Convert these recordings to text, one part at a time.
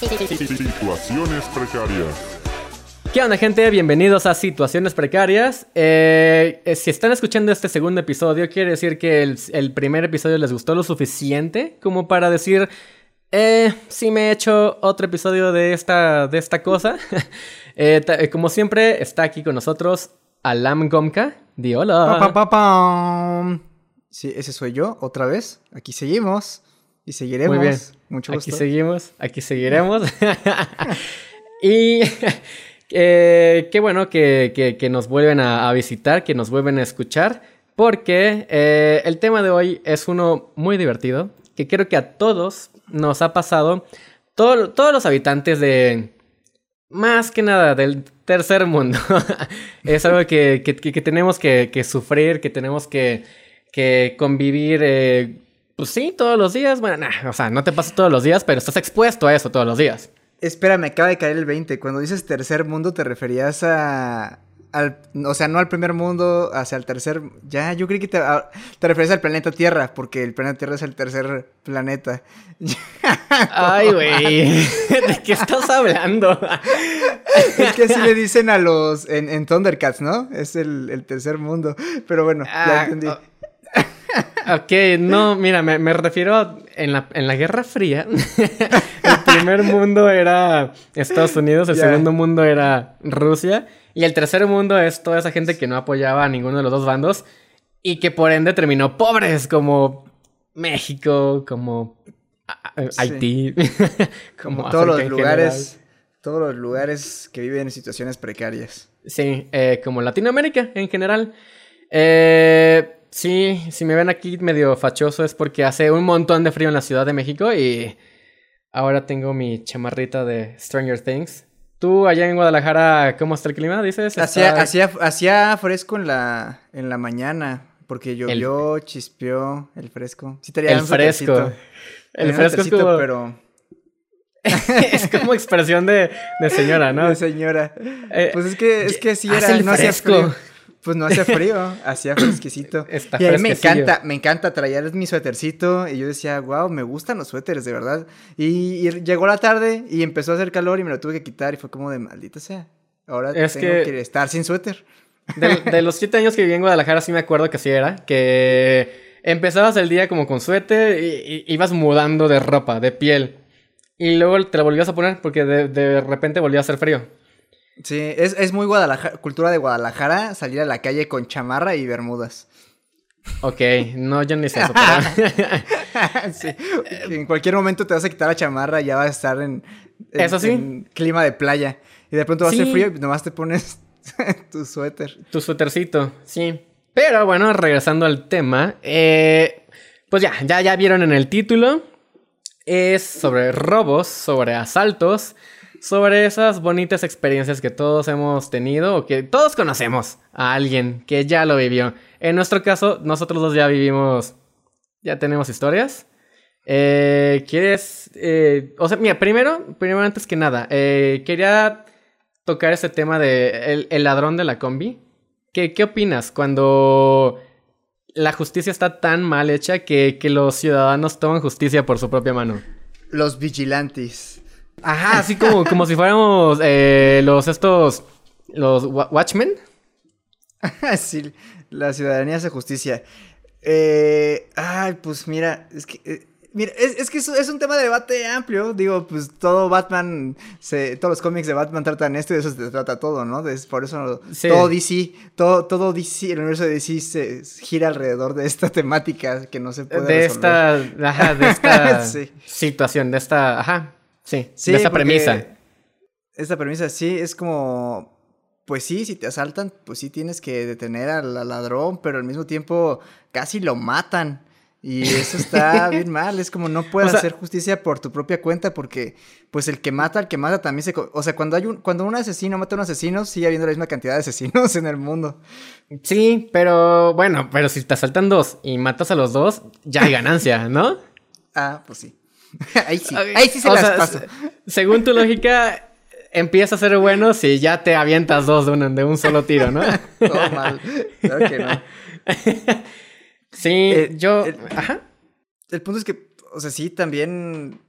Situaciones precarias. ¿Qué onda gente? Bienvenidos a Situaciones Precarias. Eh, eh, si están escuchando este segundo episodio, quiere decir que el, el primer episodio les gustó lo suficiente como para decir, eh, sí me he hecho otro episodio de esta, de esta cosa. Eh, como siempre, está aquí con nosotros Alam Gomka. Di hola. Pa, pa, pa. Sí, ese soy yo, otra vez. Aquí seguimos. Y seguiremos. Muy bien. Mucho Aquí gusto. seguimos, aquí seguiremos. y eh, qué bueno que, que- que nos vuelven a, a visitar, que nos vuelven a escuchar, porque eh, el tema de hoy es uno muy divertido, que creo que a todos nos ha pasado, todo- todos los habitantes de, más que nada, del tercer mundo. es algo que, que- tenemos que, que sufrir, que tenemos que, que convivir, eh, pues sí, todos los días. Bueno, nah, o sea, no te pasa todos los días, pero estás expuesto a eso todos los días. Espera, me acaba de caer el 20. Cuando dices tercer mundo, te referías a. Al, o sea, no al primer mundo, hacia el tercer. Ya, yo creí que te, a- te referías al planeta Tierra, porque el planeta Tierra es el tercer planeta. Ay, güey. ¿De qué estás hablando? es que así le dicen a los. En, en Thundercats, ¿no? Es el, el tercer mundo. Pero bueno, ya Ah, entendí. oh. Ok, no, mira, me, me refiero a- en la, en la Guerra Fría. el primer mundo era Estados Unidos, el Ya. segundo mundo era Rusia. Y el tercer mundo es toda esa gente que no apoyaba a ninguno de los dos bandos. Y que por ende terminó pobres, como México, como Sí. Haití. Como África todos los lugares. Todos los lugares que viven en situaciones precarias. Sí, eh, como Latinoamérica en general. Eh, sí, si me ven aquí medio fachoso es porque hace un montón de frío en la Ciudad de México y ahora tengo mi chamarrita de Stranger Things. ¿Tú allá en Guadalajara cómo está el clima? Dices. Hacía, Está- hacía, hacía fresco en la, en la mañana. Porque llovió, chispeó, el fresco. Sí El un fresco. El Traía un fresco es como, Pero... es como expresión de, de señora, ¿no? de señora. Eh, Pues es que, es que sí era... el no hacía fresco. frío. Pues no hacía frío, hacía fresquecito. Está y a mí me encanta, me encanta traer mi suétercito. Y yo decía, wow, me gustan los suéteres, de verdad. Y, y llegó la tarde y empezó a hacer calor y me lo tuve que quitar. Y fue como de maldita sea. Ahora Es tengo que- que... estar sin suéter. De, de los siete años que viví en Guadalajara, sí me acuerdo que así era. Que empezabas el día como con suéter y, y ibas mudando de ropa, de piel. Y luego te la volvías a poner porque de, de repente volvía a hacer frío. Sí, es, es muy Guadalajara, cultura de Guadalajara salir a la calle con chamarra y bermudas. Ok, no, yo ni sé eso. pero- sí, que en cualquier momento te vas a quitar la chamarra y ya vas a estar en, en- Eso sí. en clima de playa. Y de pronto va a hacer Sí. frío y nomás te pones tu suéter. tu suétercito, sí. Pero bueno, regresando al tema. eh, pues ya, ya, ya vieron en el título. Es sobre robos, sobre asaltos, sobre esas bonitas experiencias que todos hemos tenido o que todos conocemos a alguien que ya lo vivió. En nuestro caso, nosotros dos ya vivimos, ya tenemos historias. Eh, ¿Quieres? eh, o sea, mira, primero, primero antes que nada, eh, quería tocar ese tema de el, el ladrón de la combi. ¿Qué, ¿Qué opinas cuando la justicia está tan mal hecha que, que los ciudadanos toman justicia por su propia mano? Los vigilantes. Ajá, así como, como si fuéramos eh, los estos, los wa- Watchmen. sí, la ciudadanía hace justicia. Eh, ay, pues mira, es que... eh, Mira, es, es que es, es un tema de debate amplio. Digo, pues todo Batman, se, todos los cómics de Batman tratan esto y de eso se trata todo, ¿no? Es por eso Sí. todo DC, todo, todo DC, el universo de DC se gira alrededor de esta temática que no se puede De resolver. esta, ajá, de esta Sí. situación, de esta, ajá, sí, Sí, de porque premisa. Esta premisa sí es como, pues sí, si te asaltan, pues sí tienes que detener al, al ladrón, pero al mismo tiempo casi lo matan. Y eso está bien mal, es como no puedes O sea- hacer justicia por tu propia cuenta porque pues el que mata al que mata también se... O sea, cuando hay un cuando un asesino mata a un asesino, sigue habiendo la misma cantidad de asesinos en el mundo. Sí, pero bueno, pero si te asaltan dos y matas a los dos, ya hay ganancia, ¿no? Ah, pues sí. ahí sí, Ok, ahí sí se o las sea, paso. Según tu lógica, empieza a ser bueno si ya te avientas dos de un, de un solo tiro, ¿no? Todo mal. Claro que no. Sí, Eh, yo... el- Ajá. El punto es que, o sea, sí, también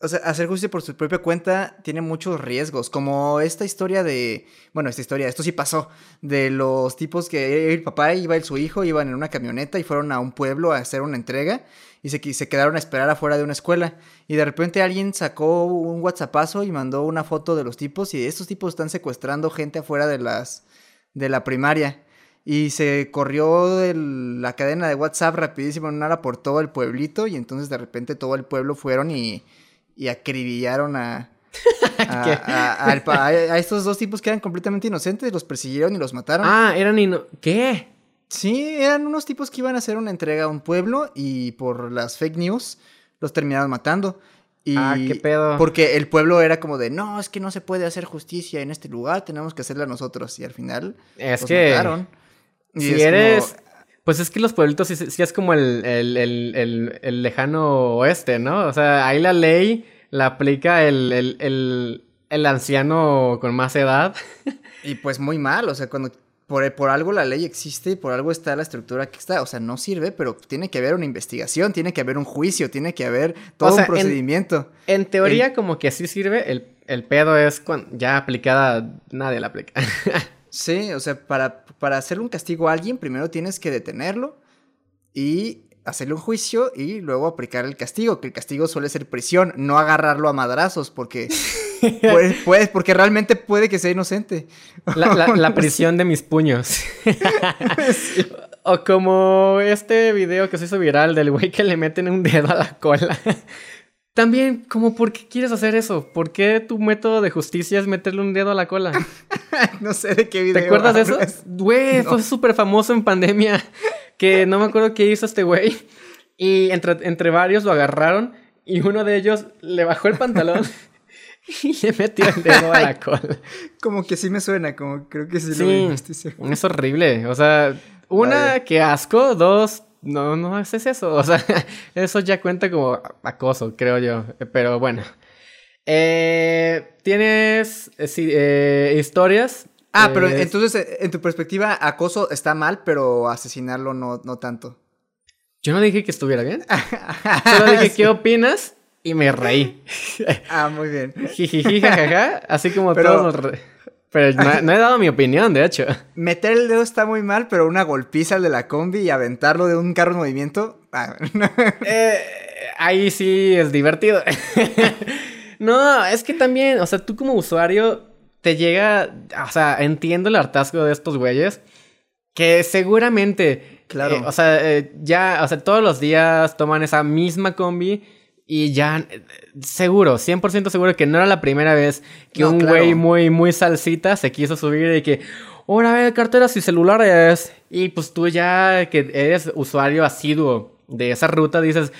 o sea, hacer justicia por su propia cuenta tiene muchos riesgos, como esta historia de, bueno, esta historia, esto sí pasó, de los tipos que el papá iba y su hijo iban en una camioneta y fueron a un pueblo a hacer una entrega y se, se quedaron a esperar afuera de una escuela y de repente alguien sacó un whatsappazo y mandó una foto de los tipos y estos tipos están secuestrando gente afuera de las, de la primaria. Y se corrió la cadena de WhatsApp rapidísimo en una hora por todo el pueblito. Y entonces de repente todo el pueblo fueron y, y acribillaron a, a, estos dos tipos que eran completamente inocentes, los persiguieron y los mataron. Ah, eran ino ¿Qué? Sí, eran unos tipos que iban a hacer una entrega a un pueblo y por las fake news los terminaron matando. Y ah, qué pedo. Porque el pueblo era como de, no, es que no se puede hacer justicia en este lugar, tenemos que hacerla nosotros. Y al final es los que mataron. Y si eres... Pues es que los pueblitos sí, es como el, el, lejano oeste, ¿no? O sea, ahí la ley la aplica el, el anciano con más edad. Y pues muy mal, o sea, cuando por, por, algo la ley existe y por algo está la estructura que está. O sea, no sirve, pero tiene que haber una investigación, tiene que haber un juicio, tiene que haber todo un procedimiento. En, teoría, como que sí sirve, el, el pedo es cuando ya aplicada, nadie la aplica. Sí, o sea, para, para hacerle un castigo a alguien, primero tienes que detenerlo y hacerle un juicio y luego aplicar el castigo, que el castigo suele ser prisión, no agarrarlo a madrazos, porque puedes, porque realmente puede que sea inocente. La, prisión de mis puños. O como este video que se hizo viral del güey que le meten un dedo a la cola. También, como, ¿por qué quieres hacer eso? ¿Por qué tu método de justicia es meterle un dedo a la cola? no sé de qué video. ¿Te acuerdas de eso? Güey, fue súper famoso en pandemia. Que no me acuerdo qué hizo este güey. Y entre, entre varios lo agarraron. Y uno de ellos le bajó el pantalón. y le metió el dedo a la cola. Como que sí me suena, como creo que sí, lo vi, Es horrible. O sea, una, que asco. Dos, no, no es eso. O sea, eso ya cuenta como acoso, creo yo. Pero bueno. Eh, ¿Tienes eh, eh, historias? Ah, pero entonces, en tu perspectiva, acoso está mal, pero asesinarlo no, no tanto. Yo no dije que estuviera bien. Solo dije, ¿qué opinas? Y me reí. ah, muy bien. Jijiji, jajaja. Así como todos nos pero no, he dado mi opinión, de hecho. Meter el dedo está muy mal, pero una golpiza al de la combi y aventarlo de un carro en movimiento. Ah, eh, ahí sí es divertido. no, es que también, o sea, tú como usuario te llega. O sea, entiendo el hartazgo de estos güeyes. Que seguramente. Claro. Eh, o sea, eh, ya, o sea, todos los días toman esa misma combi y ya, seguro, 100% seguro que no era la primera vez que un güey muy, muy salsita se quiso subir y que, ahora ve carteras y celulares. Y pues tú ya que eres usuario asiduo de esa ruta dices,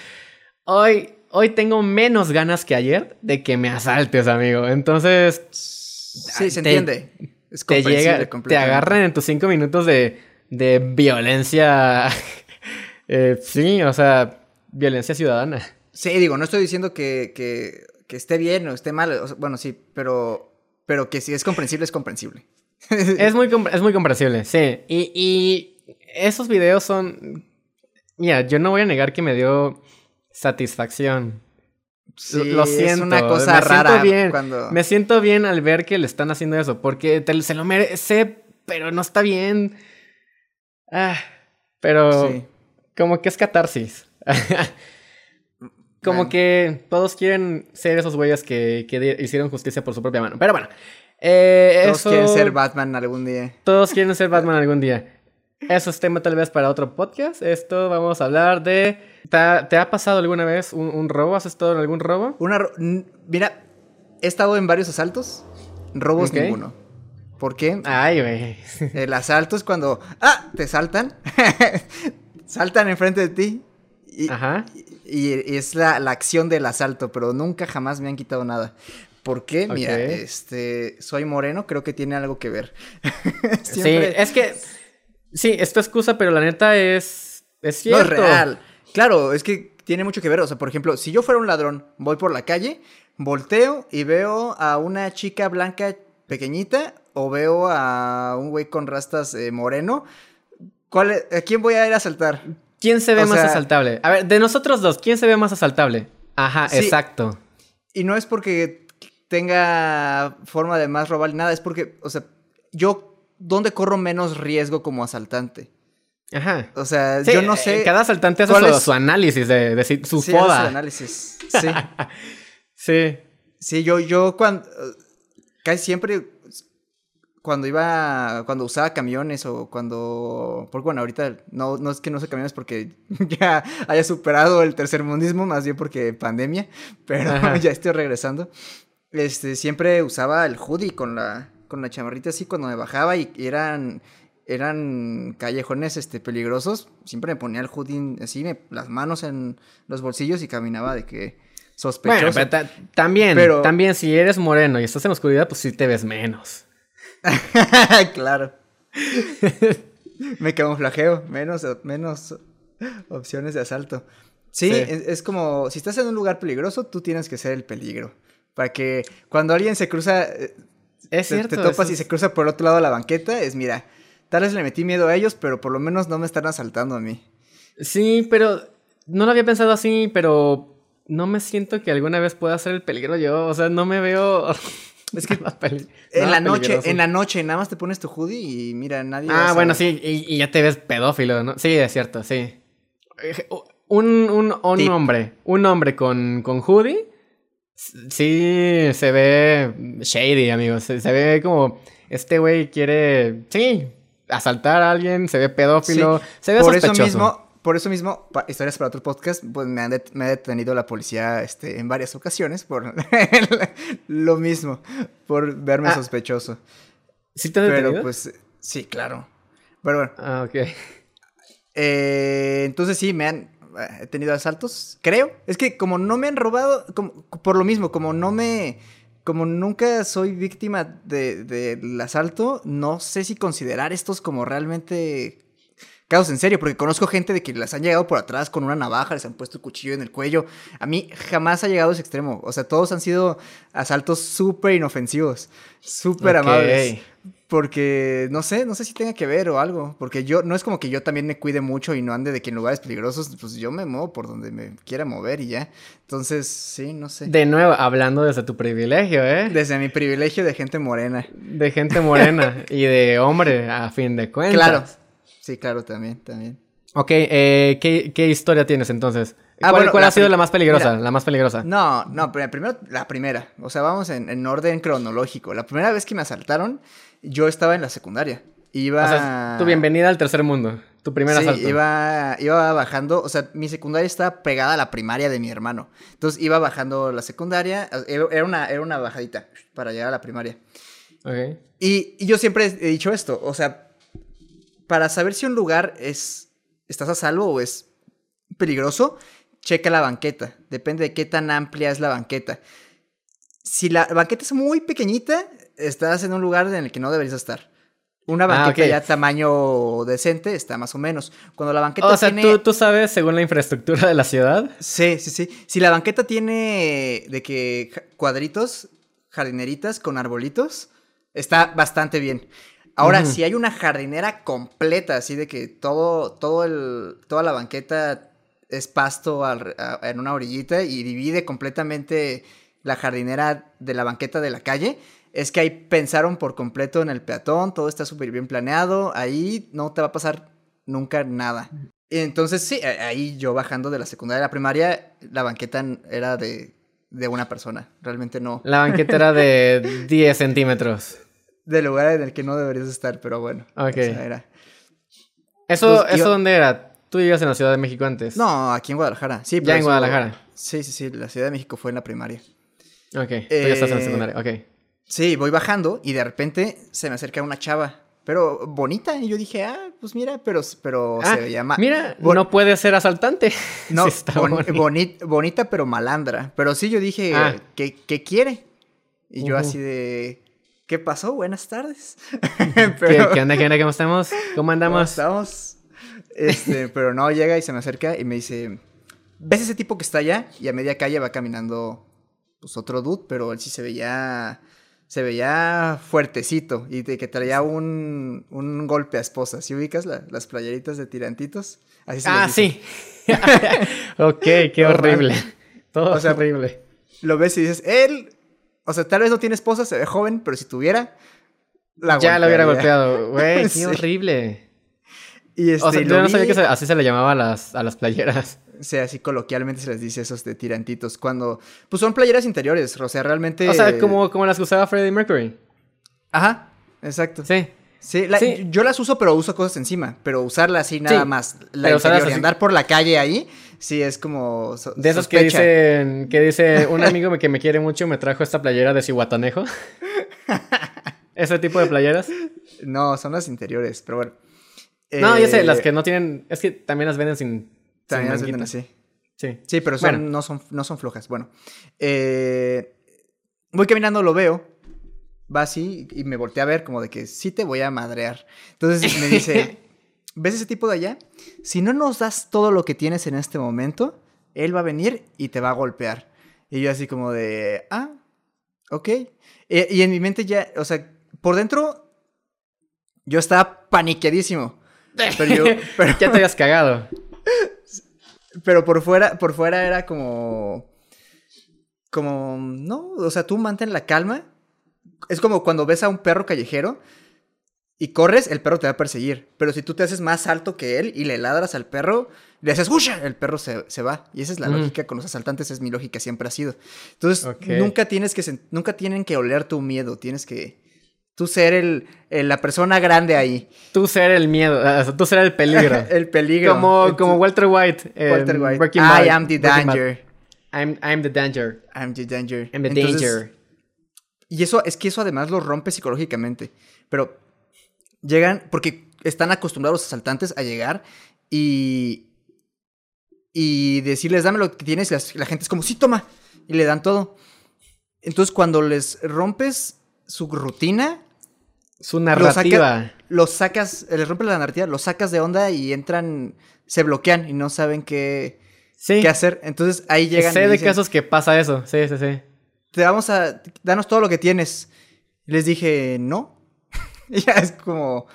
hoy, hoy tengo menos ganas que ayer de que me asaltes, amigo. Entonces... Sí, se entiende. Es te llega, te agarran en tus cinco minutos de, de violencia. Eh, sí, o sea, violencia ciudadana. Sí, digo, no estoy diciendo que, que, esté bien o esté mal. bueno, sí, pero, pero que si es comprensible, es comprensible. es, muy, es muy comprensible, sí. Y, y esos videos son... Mira, yo no voy a negar que me dio satisfacción. Sí, lo siento. Es una cosa me rara. Siento bien, Me siento bien al ver que le están haciendo eso. Porque se lo merece, pero no está bien. Ah, pero como que es catarsis. Como que todos quieren ser esos güeyes que, que, hicieron justicia por su propia mano. Pero bueno. Eh, todos quieren ser Batman algún día. Todos quieren ser Batman algún día. Eso es tema tal vez para otro podcast. Esto vamos a hablar de... ¿Te ha, pasado alguna vez un, robo? ¿Has estado en algún robo? Una Mira, he estado en varios asaltos. Robos ninguno. ¿Por qué? Ay, güey. El asalto es cuando... ¡Ah! Te saltan. saltan enfrente de ti. Ajá. Y, es la, acción del asalto, pero nunca jamás me han quitado nada. ¿Por qué? Mira, este, soy moreno, creo que tiene algo que ver. Sí, es que, sí, es tu excusa, pero la neta es, es cierto. No es real. Claro, es que tiene mucho que ver. O sea, por ejemplo, si yo fuera un ladrón, voy por la calle, volteo y veo a una chica blanca pequeñita o veo a un güey con rastas eh, moreno, ¿cuál, ¿a quién voy a ir a asaltar? ¿Quién se ve más asaltable? A ver, de nosotros dos, ¿quién se ve más asaltable? Ajá, exacto. Y no es porque tenga forma de más robar ni nada, es porque, o sea, yo, ¿dónde corro menos riesgo como asaltante? Ajá. O sea, Sí, yo no eh, sé. Cada asaltante hace su, su análisis de, de su Sí, foda. su análisis. Sí. Sí. Sí, yo, yo cuando. Casi siempre. Cuando iba. Cuando usaba camiones o cuando. Porque bueno, ahorita no, no es que no use camiones porque ya haya superado el tercermundismo, más bien porque pandemia. Pero Ajá. ya estoy regresando. Este, siempre usaba el hoodie con la. Con la chamarrita así cuando me bajaba y eran. Eran callejones este, peligrosos. Siempre me ponía el hoodie así, me- las manos en los bolsillos y caminaba de que sospechoso. Bueno, pero ta- también, Pero- también si eres moreno y estás en la oscuridad, pues sí te ves menos. claro. Me camuflajeo, menos, menos opciones de asalto. Sí, Sí. Es, es como, si estás en un lugar peligroso, tú tienes que ser el peligro. Para que cuando alguien se cruza, eh, Es te, cierto. te topas y se cruza por el otro lado de la banqueta, es mira, tal vez le metí miedo a ellos, pero por lo menos no me están asaltando a mí. Sí, pero no lo había pensado así, pero no me siento que alguna vez pueda ser el peligro yo. O sea, no me veo. Es que nada peli- En la noche, peligroso. en la noche, nada más te pones tu hoodie y mira, nadie... Ah, bueno, sí, y, y ya te ves pedófilo, ¿no? Sí, es cierto, sí. Un, un, un Tip. hombre, un hombre con, con hoodie, sí se ve shady, amigos. Se, se ve como este güey quiere, sí, asaltar a alguien, se ve pedófilo, se ve por eso mismo, por eso mismo, pa- historias para otro podcast, pues me, han me ha detenido la policía este, en varias ocasiones por lo mismo, por verme Ah, sospechoso. ¿Sí te Pero detenido? pues, sí, claro. Pero bueno, Ah, ok. eh, entonces sí, me han eh, he tenido asaltos, creo. Es que como no me han robado, como, por lo mismo, como no me... Como nunca soy víctima de- del asalto, no sé si considerar estos como realmente casos en serio, porque conozco gente de que las han llegado por atrás con una navaja, les han puesto el cuchillo en el cuello. A mí jamás ha llegado a ese extremo. O sea, todos han sido asaltos súper inofensivos, súper amables. Porque no sé, no sé si tenga que ver o algo. Porque yo, no es como que yo también me cuide mucho y no ande de que en lugares peligrosos, pues yo me muevo por donde me quiera mover y ya. Entonces, sí, no sé. De nuevo, hablando desde tu privilegio, ¿eh? Desde mi privilegio de gente morena. De gente morena y de hombre, a fin de cuentas. Claro. Sí, claro, también, también. Ok, eh, ¿qué, qué historia tienes entonces? Ah, ¿Cuál, bueno, cuál ha sido la más peligrosa? mira. la más peligrosa. No, no, primero la primera. O sea, vamos en, en orden cronológico. La primera vez que me asaltaron, yo estaba en la secundaria. Iba. O sea, tu bienvenida al tercer mundo. Tu primer sí, asalto. Iba, iba bajando, o sea, mi secundaria estaba pegada a la primaria de mi hermano. Entonces iba bajando la secundaria, era era una, era una bajadita para llegar a la primaria. Ok. Y, y yo siempre he dicho esto, o sea, para saber si un lugar es, estás a salvo o es peligroso, checa la banqueta. Depende de qué tan amplia es la banqueta. Si la banqueta es muy pequeñita, estás en un lugar en el que no deberías estar. Una Ah, banqueta ya tamaño decente está más o menos. Cuando la banqueta O sea, tiene... ¿tú, tú sabes según la infraestructura de la ciudad. Sí, sí, sí. Si la banqueta tiene de que cuadritos, jardineritas con arbolitos, está bastante bien. Ahora, si hay una jardinera completa, así de que todo, todo el, toda la banqueta es pasto al- a- en una orillita y divide completamente la jardinera de la banqueta de la calle, es que ahí pensaron por completo en el peatón, todo está súper bien planeado, ahí no te va a pasar nunca nada. Entonces, sí, ahí yo bajando de la secundaria a la primaria, la banqueta era de, de una persona, realmente no. La banqueta era de 10 centímetros. Del lugar en el que no deberías estar, pero bueno. Ok. o sea, era- ¿Eso, ¿eso yo- dónde era? ¿Tú vivías en la Ciudad de México antes? No, aquí en Guadalajara. Sí, Ya pero en eso- Guadalajara. Sí, sí, sí, la Ciudad de México fue en la primaria. Ok, tú ya estás en la Eh, secundaria. Ok. Sí, voy bajando y de repente se me acerca una chava, pero bonita. Y yo dije, ah, pues mira, pero, pero Ah, se veía mal. Mira, Bon- no puede ser asaltante. No, está bon- boni- bonita pero malandra. Pero sí, yo dije, Ah. ¿qué, qué quiere? Y yo así de, ¿qué pasó? Buenas tardes. ¿Qué, Pero- qué onda, qué onda, cómo estamos? ¿Cómo ¿Cómo andamos? estamos? Este, pero no, llega y se me acerca y me dice, ¿ves ese tipo que está allá? Y a media calle va caminando, pues, otro dude, pero él sí se veía, se veía fuertecito y de que traía un, un golpe a esposa. ¿Sí ubicas la- las playeritas de tirantitos? Así se Ah, sí. ok, qué horrible. Todo O sea, horrible. lo ves y dices, él, o sea, tal vez no tiene esposa, se ve joven, pero si tuviera, la ya lo hubiera golpeado. Güey, qué Sí. horrible. Y este, o sea, yo no sabía que se- así se le llamaba a las, a las playeras. O sea, así coloquialmente se les dice esos de tirantitos. Cuando. Pues son playeras interiores. O sea, realmente. O sea, como, como las que usaba Freddie Mercury. Ajá, exacto. Sí. Sí, la- Sí. yo las uso, pero uso cosas encima. Pero usarla así nada Sí, más. La pero interior y andar por la calle ahí, sí es como. so- De esos que dicen, que dice, un amigo que me quiere mucho me trajo esta playera de Cihuatanejo. Ese tipo de playeras. No, son las interiores, pero bueno. No, ya sé, Eh, las que no tienen, es que también las venden sin, También sin las venden así. Sí. Sí, pero son- Bueno. no, son, no son flojas. Bueno. eh, voy caminando, lo veo. Va así y me volteé a ver como de que sí te voy a madrear. Entonces me dice, ¿ves ese tipo de allá? Si no nos das todo lo que tienes en este momento, él va a venir y te va a golpear. Y yo así como de, ah, ok. Y en mi mente ya, o sea, por dentro yo estaba paniqueadísimo. Pero yo, pero, ya te habías cagado. pero por fuera, por fuera era como. Como. No, o sea, tú mantén la calma. Es como cuando ves a un perro callejero y corres, el perro te va a perseguir. Pero si tú te haces más alto que él y le ladras al perro, le haces ¡Usha! El perro se, se va. Y esa es la Mm. lógica con los asaltantes, es mi lógica, siempre ha sido. Entonces, nunca tienes que. Nunca tienen que oler tu miedo. Tienes que. Tú ser el, el- la persona grande ahí. Tú ser el miedo, tú ser el peligro. el peligro. como, como Walter White. Walter White. Breaking I am the danger. I'm, I'm the danger. I'm the danger. I'm the Entonces, danger. Y eso es que eso además los rompe psicológicamente. Pero llegan, porque están acostumbrados los asaltantes a llegar y. Y decirles, dame lo que tienes. Y la gente es como, sí, toma. Y le dan todo. Entonces, cuando les rompes su rutina, Su narrativa. saca- los sacas, les rompes la narrativa, los sacas de onda y entran, se bloquean y no saben qué, sí. qué hacer. Entonces ahí llegan. sé y de dicen, casos que pasa eso. Sí, sí, sí. te vamos a, danos todo lo que tienes. Les dije, no. ya es como,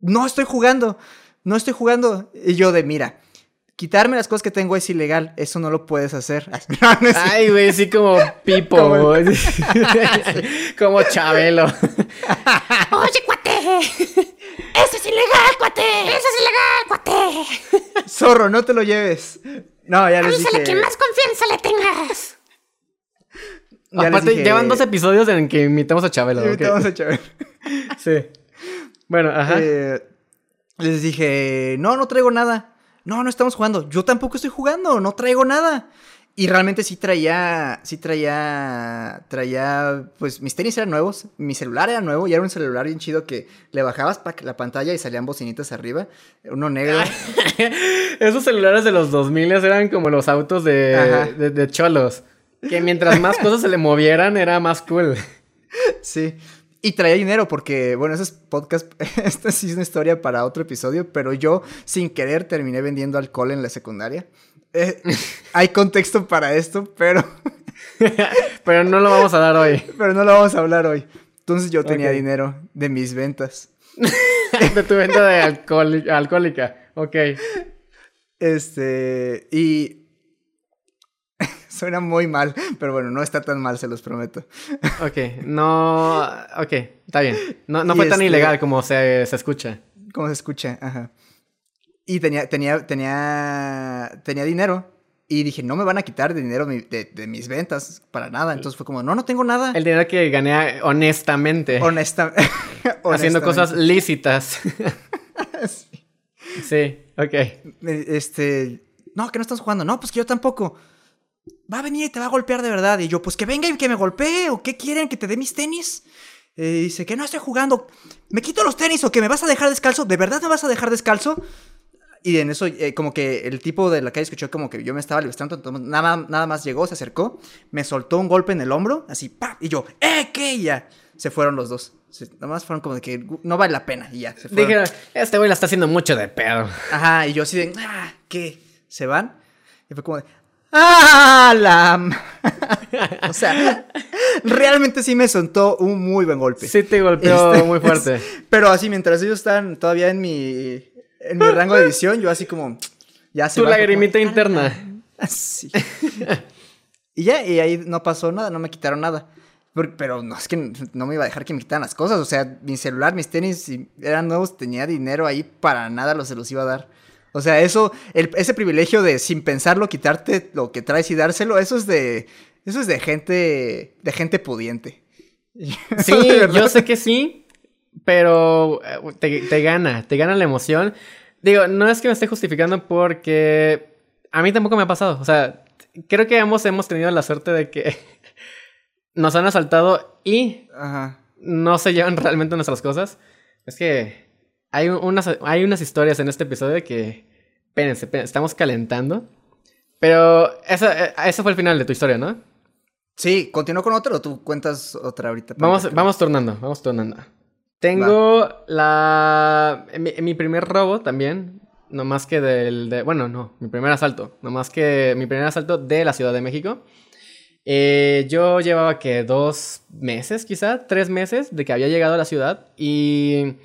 no estoy jugando, no estoy jugando. Y yo de, mira, quitarme las cosas que tengo es ilegal, eso no lo puedes hacer. Ay, güey, sí como Pipo. Como- güey. como Chabelo. Oye, cuate. Eso es ilegal, cuate. Eso es ilegal, cuate. Zorro, no te lo lleves. No, ya les Avísale dije. que más confianza le tengas. ya Aparte, dije- llevan dos episodios en que imitamos a Chabelo. ok. Invitamos a Chávez. Sí. Bueno, ajá. Eh, les dije, no, no traigo nada. No, no estamos jugando. Yo tampoco estoy jugando, no traigo nada. Y realmente sí traía, sí traía, traía, pues mis tenis eran nuevos, mi celular era nuevo y era un celular bien chido que le bajabas la pantalla y salían bocinitas arriba, uno negro. Esos celulares de los 2000 eran como los autos de, de, de cholos. Que mientras más cosas se le movieran, era más cool. Sí. Y traía dinero porque, bueno, ese es podcast, esta sí es una historia para otro episodio, pero yo sin querer terminé vendiendo alcohol en la secundaria. Eh, hay contexto para esto, pero... Pero no lo vamos a dar hoy. Pero no lo vamos a hablar hoy. Entonces yo tenía dinero de mis ventas. De tu venta de alcohólica. Ok. Este, y suena muy mal, pero bueno, no está tan mal, se los prometo. Ok. No. Ok. Está bien. No, fue tan este- ilegal como se, se escucha. ¿Cómo se escucha? Ajá. Y tenía, tenía, tenía, tenía dinero. Y dije, no me van a quitar de dinero de, de mis ventas para nada. Entonces fue como, no, no tengo nada. El dinero que gané honestamente. Honesta- haciendo honestamente. cosas lícitas. Sí. sí. Ok. Me- Este, no, que no estás jugando. No, pues que yo tampoco. Va a venir y te va a golpear de verdad. Y yo, pues que venga y que me golpee. ¿O qué quieren? ¿Que te dé mis tenis? Eh, dice que no estoy jugando. ¿Me quito los tenis o que me vas a dejar descalzo? ¿De verdad me vas a dejar descalzo? Y en eso, eh, como que el tipo de la calle escuchó como que yo me estaba. Entonces, nada, nada más llegó, se acercó, me soltó un golpe en el hombro, así, ¡pam! Y yo, ¡eh, qué! Y ya. Se fueron los dos. Se- nada más fueron como de que no vale la pena. Y ya, se fueron. Dijeron, este güey la está haciendo mucho de pedo. Ajá, y yo así de, ah, ¿qué? ¿Se van? Y fue como de, ¡ah, la... m-". o sea, realmente sí me soltó un muy buen golpe. Sí te golpeó Este, muy fuerte. Pero así, mientras ellos están todavía en mi, en mi rango de visión, yo así como, ya se Tu como, lagrimita interna. Sí. Y ya, y ahí no pasó nada, no me quitaron nada. Pero no es que no me iba a dejar que me quitaran las cosas. O sea, mi celular, mis tenis si eran nuevos, tenía dinero ahí, para nada los se los iba a dar. O sea, eso, el- ese privilegio de sin pensarlo quitarte lo que traes y dárselo, eso es de, eso es de gente, de gente pudiente. Sí, yo sé que sí, pero eh, te, te gana, te gana la emoción. Digo, no es que me esté justificando porque a mí tampoco me ha pasado. O sea, creo que ambos hemos tenido la suerte de que nos han asaltado y Ajá. no se llevan realmente nuestras cosas. Es que hay un- unas, hay unas historias en este episodio que, espérense, espérense, estamos calentando. Pero esa, eh, ese fue el final de tu historia, ¿no? Sí, continúo con otro o tú cuentas otra ahorita. Vamos, vamos turnando, vamos turnando. Tengo la... Mi, mi primer robo también, no más que del... De, bueno, no, mi primer asalto, no más que mi primer asalto de la Ciudad de México. Eh, yo llevaba que dos meses, quizá, tres meses de que había llegado a la ciudad y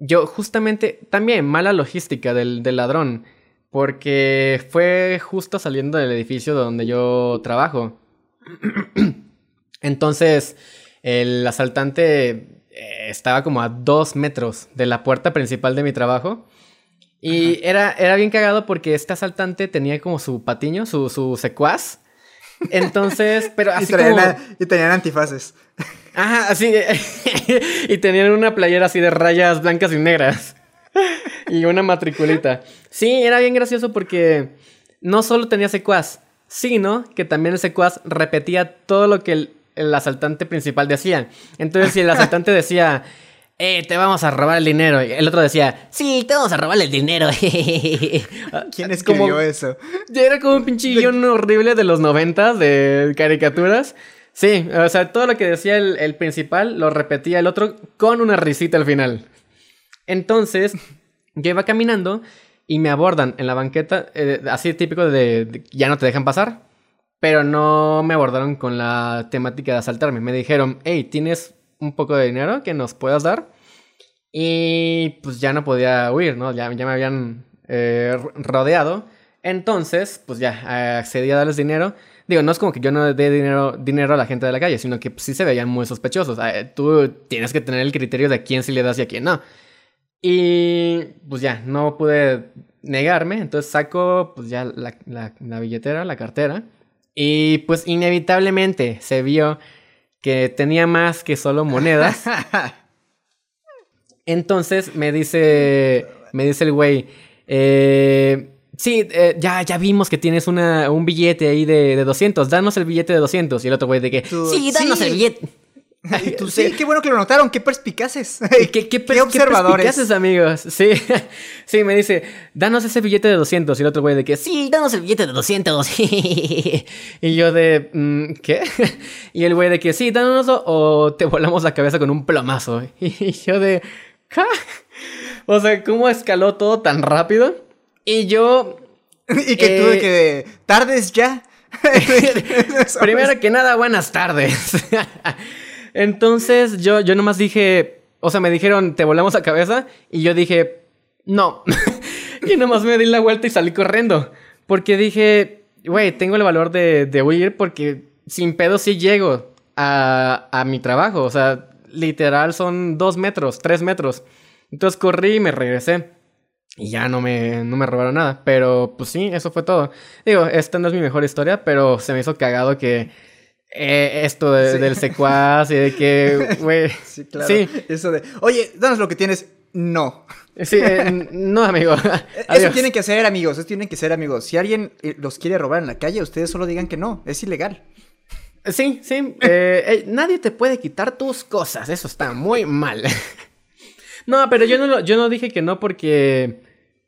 yo justamente, también mala logística del, del ladrón, porque fue justo saliendo del edificio donde yo trabajo. Entonces, el asaltante eh, estaba como a dos metros de la puerta principal de mi trabajo. Y era, era bien cagado porque este asaltante tenía como su patiño, su, su secuaz. Entonces, pero Y así traían, como... y tenían antifaces. Ajá, así. y tenían una playera así de rayas blancas y negras. y una matriculita. Sí, era bien gracioso porque no solo tenía secuaz, sino que también el secuaz repetía todo lo que el, el asaltante principal decía. Entonces, si el asaltante decía, eh, te vamos a robar el dinero, y el otro decía, sí, te vamos a robar el dinero. ¿Quién escribió Como- eso? ya era como un pinche guion horrible de los noventas de caricaturas. Sí, o sea, todo lo que decía el, principal lo repetía el otro con una risita al final. Entonces, yo iba caminando y me abordan en la banqueta, eh, así típico de, ya no te dejan pasar, pero no me abordaron con la temática de asaltarme. Me dijeron, hey, ¿tienes un poco de dinero que nos puedas dar? Y pues ya no podía huir, ¿no? Ya, me habían eh, ro- rodeado. Entonces, pues ya accedí a darles dinero. Digo, no es como que yo no dé dinero, dinero a la gente de la calle, sino que sí se veían muy sospechosos. Ah, tú tienes que tener el criterio de a quién sí le das y a quién no. Y pues ya, no pude negarme. Entonces saco pues ya la, la- la billetera, la cartera. Y pues inevitablemente se vio que tenía más que solo monedas. Entonces me dice, me dice el güey, eh, sí, eh, ya, ya vimos que tienes una, un billete ahí de, de 200, danos el billete de 200. Y el otro güey de que, Tú- sí, danos sí. el billete. Y tú, sí, qué bueno que lo notaron, qué perspicaces. ¿Qué, qué, qué observadores. perspicaces, amigos. Sí, sí, me dice, danos ese billete de 200. Y el otro güey de que, sí, danos el billete de 200. y yo de, "Mm, ¿qué? y el güey de que, sí, dánoslo o te volamos la cabeza con un plomazo. y yo de, ¿qué? O sea, ¿cómo escaló todo tan rápido? Y yo, y que tú de Eh, que tardes ya. Primero que nada, buenas tardes. Entonces yo, yo nomás dije, o sea, me dijeron, te volamos la cabeza. Y yo dije, no. y nomás me di la vuelta y salí corriendo. Porque dije, güey, tengo el valor de, de huir porque sin pedo sí llego a, a mi trabajo. O sea, literal son dos metros, tres metros. Entonces corrí y me regresé. Y ya no me, no me robaron nada. Pero pues sí, eso fue todo. Digo, esta no es mi mejor historia, pero se me hizo cagado que eh, esto de- Sí. del secuaz y de que, güey. Sí, claro. Sí, Eso de, oye, danos lo que tienes. No. sí, eh, no, amigo. Eso tienen que hacer, amigos. Eso tienen que ser, amigos. Si alguien eh, los quiere robar en la calle, ustedes solo digan que no. Es ilegal. Sí, sí. eh, nadie te puede quitar tus cosas. Eso está muy mal. No, pero yo no, yo no dije que no porque.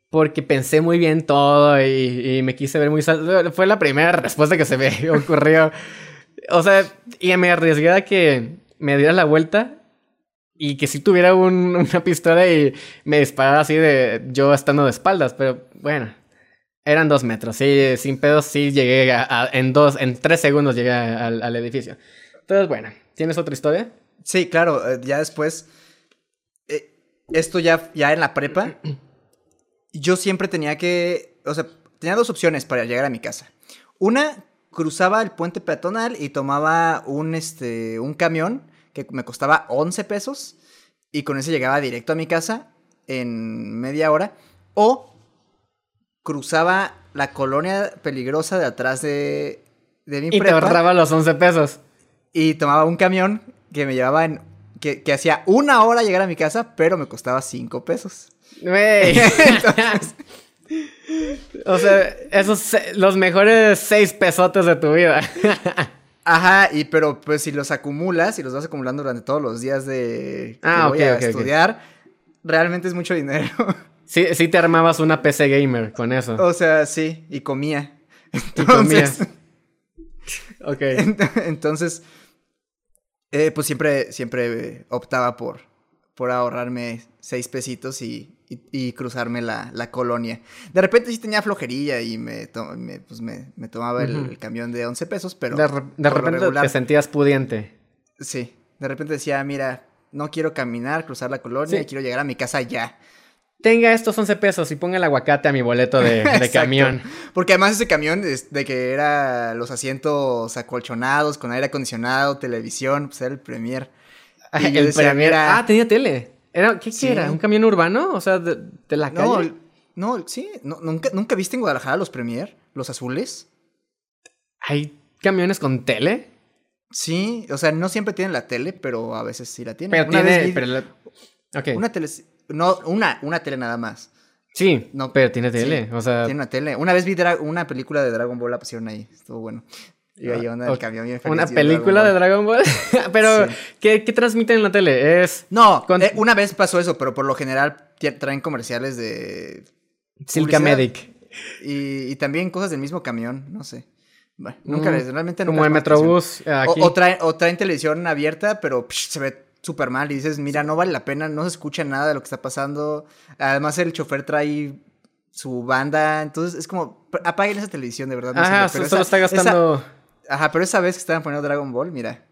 Porque pensé muy bien todo y, me quise ver muy... Fue la primera respuesta que se me ocurrió. O sea, y me arriesgué a que me diera la vuelta y que si tuviera un- una pistola y me disparara así de yo estando de espaldas. Pero bueno, eran dos metros. Sí, sin pedos, sí llegué en dos, en tres segundos llegué al, al edificio. Entonces, bueno, ¿tienes otra historia? Sí, claro. eh, ya después. Esto ya, ya en la prepa. Yo siempre tenía que. O sea, tenía dos opciones para llegar a mi casa. Una, cruzaba el puente peatonal y tomaba un, este, un camión que me costaba 11 pesos y con ese llegaba directo a mi casa en media hora. O cruzaba la colonia peligrosa de atrás de, de mi Y te prepa ahorraba los 11 pesos. y tomaba un camión que me llevaba en... Que, que hacía una hora llegar a mi casa, pero me costaba 5 pesos. Güey. o sea, esos los mejores 6 pesotes de tu vida. Ajá, y pero pues si los acumulas y los vas acumulando durante todos los días de que Ah, voy ok, a ok, ok. estudiar, realmente es mucho dinero. sí, sí te armabas una PC gamer con eso. o sea, sí, y comía. Y. Entonces, Ok. ent- entonces eh, pues siempre, siempre optaba por, por ahorrarme seis pesitos y, y- y cruzarme la, la colonia. De repente sí tenía flojería y me, to- me, pues me, me tomaba el, camión de 11 pesos, pero... de re- repente regular- te sentías pudiente. Sí, de repente decía, mira, no quiero caminar, cruzar la colonia, Sí. quiero llegar a mi casa ya. Tenga estos 11 pesos y ponga el aguacate a mi boleto de, camión. Porque además ese camión es de que era los asientos acolchonados, con aire acondicionado, televisión, pues era el premier. Y yo el decía, Premier. mira- Ah, tenía tele. Era, ¿Qué, Sí. era? ¿Un camión urbano? O sea, de, de la No, calle. no, sí, no, nunca, nunca viste en Guadalajara los premier, los azules. ¿Hay camiones con tele? Sí, o sea, no siempre tienen la tele, pero a veces sí la tienen. Pero Una vez tiene. vi- pero la- Ok. Una tele, no, una, una tele nada más. Sí, No, pero tiene tele. sí, o sea, Tiene una tele. Una vez vi una película de Dragon Ball, la pusieron ahí. Estuvo bueno. Llevando el Ah, ok. camión bien feliz una película de Dragon Ball. Dragon Ball. pero, Sí. ¿qué, ¿qué transmiten en la tele? Es No, Con- eh, una vez pasó eso, pero por lo general traen comerciales de... Silka. Medic. Y, y también cosas del mismo camión, no sé. Bueno, nunca Mm, les, realmente nunca Como el Metrobús aquí. O, o traen, o traen televisión abierta, pero psh, se ve súper mal. Y dices, mira, no vale la pena, no se escucha nada de lo que está pasando. Además, el chofer trae su banda. Entonces, es como, apaguen esa televisión, de verdad. no Ajá, solo esa- está gastando. esa- ajá, pero esa vez que estaban poniendo Dragon Ball, mira,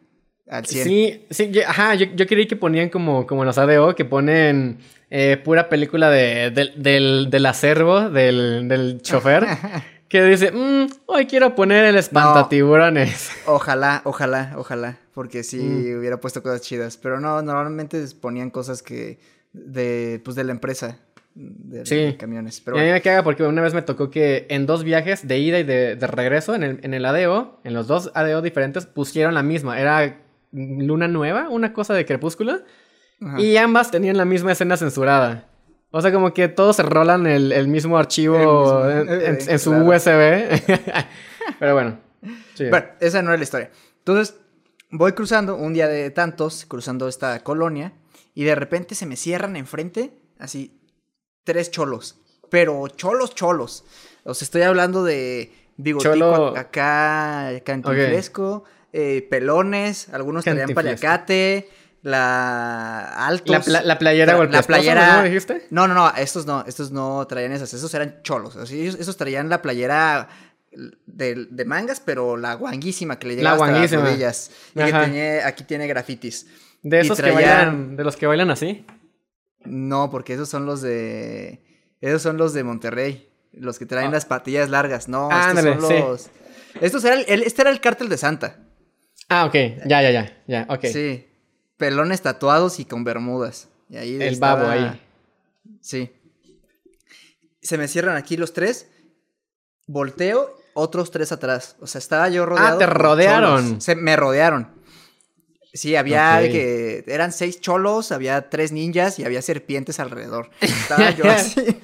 al 100. Sí, sí, yo, ajá, yo, yo creí que ponían como, como en los ADO, que ponen eh, pura película de, del, del, del acervo, del, del chofer, que dice, "Mm, hoy quiero poner el espantatiburones. Ojalá, ojalá, ojalá, porque sí Mm. hubiera puesto cosas chidas, pero no, normalmente ponían cosas que de pues de la empresa de, Sí. de camiones, pero y a mí bueno. me caga porque una vez me tocó que en dos viajes de ida y de, de regreso, en el, en el ADO, en los dos ADO diferentes, pusieron la misma. Era Luna Nueva, una cosa de Crepúsculo, Ajá. y ambas tenían la misma escena censurada. O sea, como que todos se rolan el, el mismo archivo El mismo, en, en- eh, en su claro. USB. Pero bueno. sí. Bueno, esa no era la historia. Entonces, voy cruzando un día de tantos, cruzando esta colonia, y de repente se me cierran enfrente, así, tres cholos. Pero cholos, cholos. O sea, estoy hablando de bigotico Cholo- acá, cantinflesco, eh, pelones, algunos traían paliacate, la altos. La, pla- la playera el la playera- ¿cómo dijiste? No, no, no, estos no, estos no traían esas, esos eran cholos. Ellos- esos traían la playera de, de mangas, pero la guanguísima que le llegaba hasta las rodillas. Y que tenía- aquí tiene grafitis. De esos que bailan, de los que bailan así. No, porque esos son los de. Esos son los de Monterrey. Los que traen Ah. las patillas largas. No, estos son los. Estos el- este era el cártel de Santa. Ah, ok. Ya, ya, ya. Ya, ok. Sí. Pelones tatuados y con bermudas. Y ahí El estaba- babo ahí. Sí. Se me cierran aquí los tres. Volteo, otros tres atrás. O sea, estaba yo rodeado. Ah, te rodearon. Se me rodearon. Sí, había que eran seis cholos, había tres ninjas y había serpientes alrededor. Estaba yo así,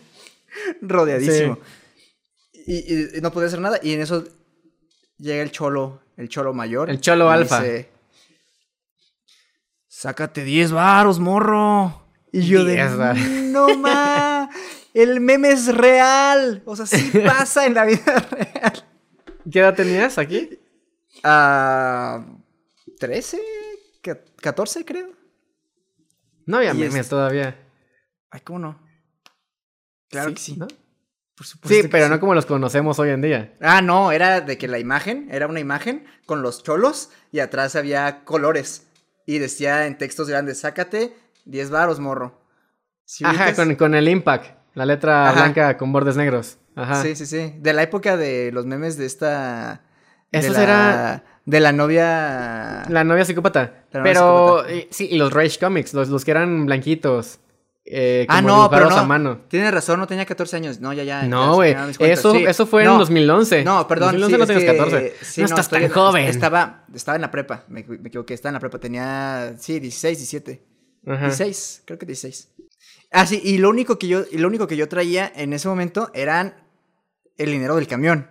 rodeadísimo. Y, y- y no podía hacer nada. Y en eso llega el cholo, el cholo mayor. El cholo alfa. dice, Sácate 10 varos, morro. Y yo de, 10 varos. no ma, el meme es real. O sea, sí pasa en la vida real. ¿Qué edad tenías aquí? Ah, 13, Ca- 14 creo. No había memes es- todavía. Ay, ¿cómo no? Claro que sí. ¿no? Por supuesto Sí, pero no sí. como los conocemos hoy en día. Ah, no, era de que la imagen, era una imagen con los cholos y atrás había colores. Y decía en textos grandes, sácate 10 varos, morro. ¿Sí Ajá, ubicas? con, con el impact. La letra Ajá. blanca con bordes negros. Ajá. Sí, sí, sí. De la época de los memes de esta. Eso de la, era De la novia... la novia psicópata. La novia pero psicópata. eh, sí, y los Rage Comics, los, los que eran blanquitos. Eh, Ah, no, pero no. a mano. Tienes razón, no tenía 14 años. No, ya, ya. No, güey. Eso, Sí. eso fue en No, 2011. No, perdón. En 2011 sí, no tenías que- 14. sí, no, estás estoy- tan joven. Estaba, estaba en la prepa. Me, me equivoqué. Estaba en la prepa. Tenía, sí, 16, 17. Ajá. 16, creo que 16. Ah, sí, y lo único que yo, y lo único que yo traía en ese momento eran el dinero del camión.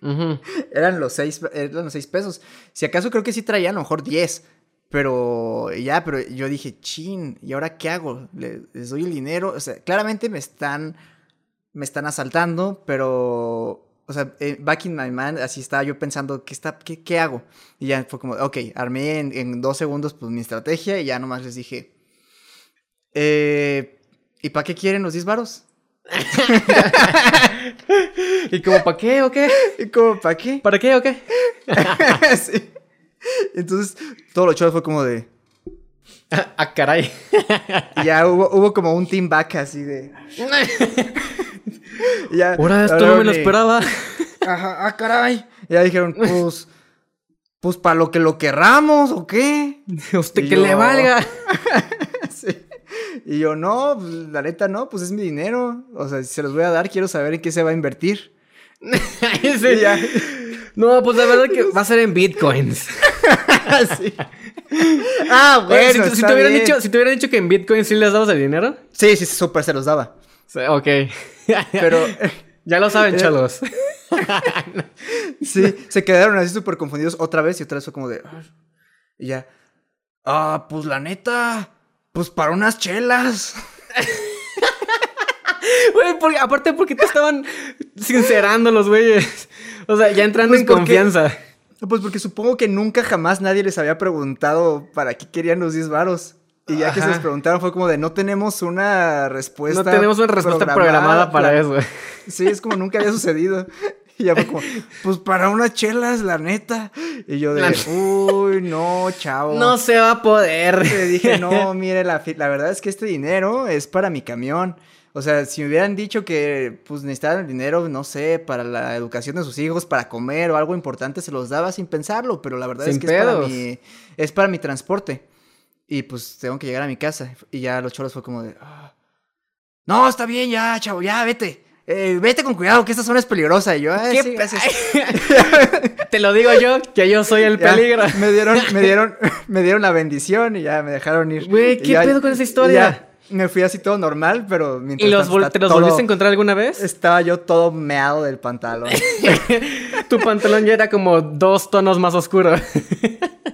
Ujú. Eran los seis, eran los seis pesos. Si acaso creo que sí traía a lo mejor 10. Pero ya, pero yo dije, chin, ¿y ahora qué hago? ¿Le- ¿Les doy el dinero? O sea, claramente me están, me están asaltando, pero, o sea, eh, back in my mind, así estaba yo pensando, ¿qué, está, qué, qué hago? Y ya fue como, ok, armé en, en dos segundos pues mi estrategia y ya nomás les dije, eh, ¿y para qué quieren los 10 varos? ¿Y como para qué o qué? ¿Y como para qué? ¿Para qué o qué? Sí. Entonces, todo lo chulo fue como de. ah, caray. y ya hubo, hubo como un team back así de. ya, Ahora esto no me lo esperaba. Ajá, ah, caray. Y ya dijeron, pues. Pues para lo que lo querramos, ¿o qué? Usted Y que yo- le valga. Sí. Y yo, no, pues, la neta no, pues es mi dinero. O sea, si se los voy a dar, quiero saber en qué se va a invertir. Sí. Y ya. No, pues la verdad que va a ser en bitcoins. Sí. Ah, bueno. si, te- si está te hubieran dicho, si te hubieran dicho que en bitcoins sí les dabas el dinero. Sí, sí, súper se los daba. Sí, Ok. Pero. ya lo saben, Eh, cholos. Sí, se quedaron así súper confundidos otra vez y otra vez fue como de. "Ah". Y ya. Ah, pues la neta. Pues para unas chelas. Güey, porque- aparte porque te estaban sincerando los güeyes. O sea, ya entrando Pues en porque- confianza. Pues porque supongo que nunca jamás nadie les había preguntado para qué querían los 10 varos. Y ya que se les preguntaron fue como de no tenemos una respuesta. No tenemos una respuesta programada para eso. Sí, es como nunca había sucedido. Y ya fue como, pues para unas chelas, la neta. Y yo de, La- uy, no, chavo. No se va a poder. Le dije, no, mire, la verdad es que este dinero es para mi camión. O sea, si me hubieran dicho que pues necesitaban el dinero, no sé, para la educación de sus hijos, para comer o algo importante, se los daba sin pensarlo, pero la verdad es Sin que es para, mi, es para mi transporte. Y pues tengo que llegar a mi casa. Y ya los choros fue como de, "Ah, no, está bien, ya, chavo, ya, vete. Eh, vete con cuidado, que esta zona es peligrosa. Y yo, "Ah, ¿Qué sí, gracias". Te lo digo yo, que yo soy el Ya, peligro. Me dieron, me dieron, me dieron la bendición y ya me dejaron ir. Güey, ¿qué ya- pedo con esa historia? Me fui así todo normal, pero mientras ¿Y los tanto te los todo- volviste a encontrar alguna vez? Estaba yo todo meado del pantalón. Tu pantalón ya era como dos tonos más oscuro.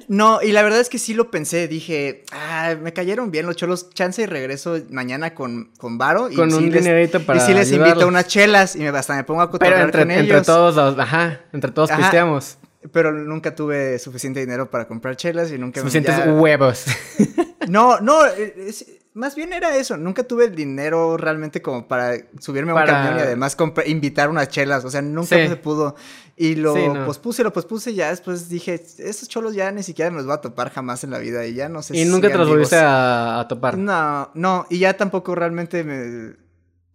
No, y la verdad es que sí lo pensé. Dije, ah, me cayeron bien los cholos. Chance y regreso mañana con, con Varo. Y Con sí un les- dinerito para Y sí les invito ayudarlos. unas chelas y me, hasta me pongo a Pero cotorrear entre, con entre ellos. todos, los- ajá, entre todos Ajá. pisteamos. Pero nunca tuve suficiente dinero para comprar chelas y nunca me- Suficientes ya- huevos. No, no, es- más bien era eso. Nunca tuve el dinero realmente como para subirme a un camión y además invitar unas chelas. O sea, nunca Sí. se pudo. Y lo Sí, no. pospuse, lo pospuse y ya después dije, estos cholos ya ni siquiera me los voy a topar jamás en la vida y ya no sé y si nunca te los volviste a, a topar. No, no, y ya tampoco realmente me...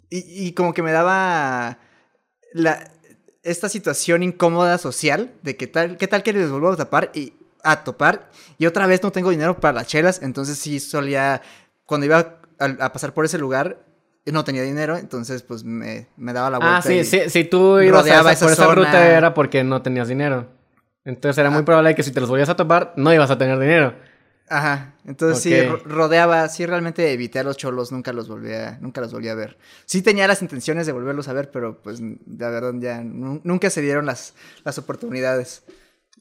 Y, y como que me daba la, esta situación incómoda social de que tal, qué tal que les vuelvo a tapar y a topar y otra vez no tengo dinero para las chelas, entonces sí solía, cuando iba a, a pasar por ese lugar, no tenía dinero, entonces pues me, me daba la vuelta. Ah, sí, y- sí, si tú ibas a esa, por esa zona. ruta era porque no tenías dinero. Entonces era muy Ah. probable que si te los volvías a topar, no ibas a tener dinero. Ajá, entonces sí, ro- rodeaba, sí realmente evité a los cholos, nunca los volví a, nunca los volví a ver. Sí tenía las intenciones de volverlos a ver, pero pues la verdad ya nu- nunca se dieron las, las oportunidades.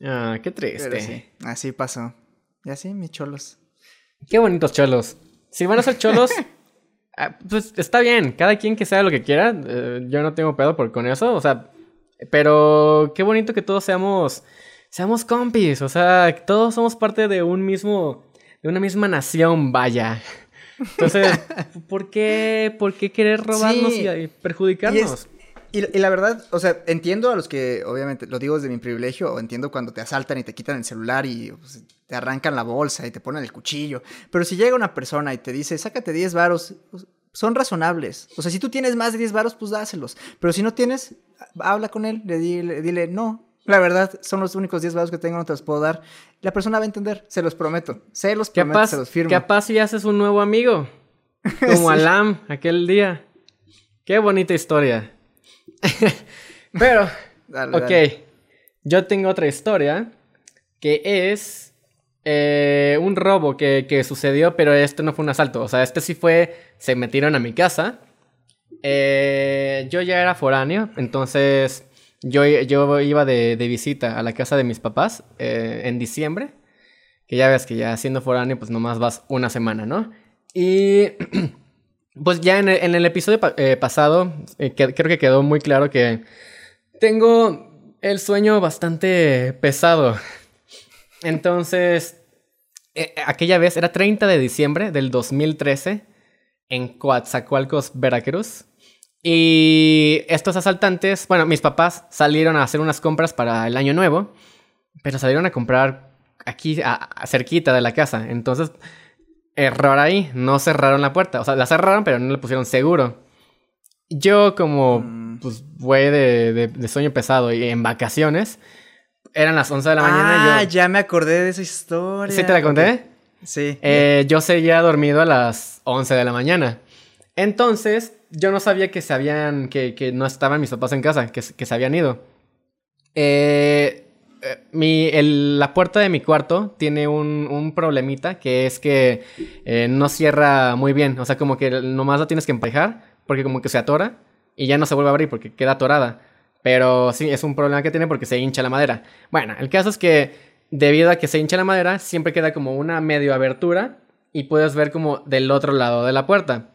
Ah, qué Pero triste. sí, así pasó. Y así, mis cholos. Qué bonitos cholos. Si van a ser cholos, ah, pues está bien. Cada quien que sea lo que quiera. eh, yo no tengo pedo por con eso. O sea, pero qué bonito que todos seamos, seamos compis. O sea, todos somos parte de un mismo, de una misma nación, vaya. Entonces, ¿por qué, por qué querer robarnos Sí. y, y perjudicarnos? Y, y la verdad, o sea, entiendo a los que, obviamente, lo digo desde mi privilegio, o entiendo cuando te asaltan y te quitan el celular y pues, te arrancan la bolsa y te ponen el cuchillo. Pero si llega una persona y te dice, sácate 10 varos, pues, son razonables. O sea, si tú tienes más de 10 varos, pues dáselos. Pero si no tienes, habla con él, le dile, dile no. La verdad, son los únicos 10 varos que tengo, no te los puedo dar. La persona va a entender, se los prometo. Se los prometo, Capaz, se los firmo. capaz si haces un nuevo amigo. Como Alam aquel día. Qué bonita historia. Pero, Dale, ok. dale. Yo tengo otra historia que es eh, un robo que, que sucedió, pero este no fue un asalto. O sea, este sí fue. Se metieron a mi casa. Eh, yo ya era foráneo, entonces yo, yo iba de, de visita a la casa de mis papás eh, en diciembre. Que ya ves que ya siendo foráneo, pues nomás vas una semana, ¿no? Y pues ya en el, episodio pa- pasado, creo que quedó muy claro que tengo el sueño bastante pesado. Entonces, eh, aquella vez era 30 de diciembre del 2013 en Coatzacoalcos, Veracruz. Y estos asaltantes, bueno, mis papás salieron a hacer unas compras para el año nuevo, pero salieron a comprar aquí, a- a- cerquita de la casa. Entonces, error ahí, no cerraron la puerta. O sea, la cerraron, pero no le pusieron seguro. Yo, como, Mm. pues, güey de, de- de sueño pesado y en vacaciones, eran las 11 de la mañana. Ah, yo... ya me acordé de esa historia. ¿Sí te la conté? Sí. Eh, yo seguía dormido a las 11 de la mañana. Entonces, yo no sabía que se habían, que, que no estaban mis papás en casa, que, que se habían ido. Eh, eh, mi, el- la puerta de mi cuarto tiene un, un problemita que es que eh, no cierra muy bien. O sea, como que nomás la tienes que emparejar porque como que se atora y ya no se vuelve a abrir porque queda atorada. Pero sí, es un problema que tiene porque se hincha la madera. Bueno, el caso es que debido a que se hincha la madera, siempre queda como una medio abertura y puedes ver como del otro lado de la puerta.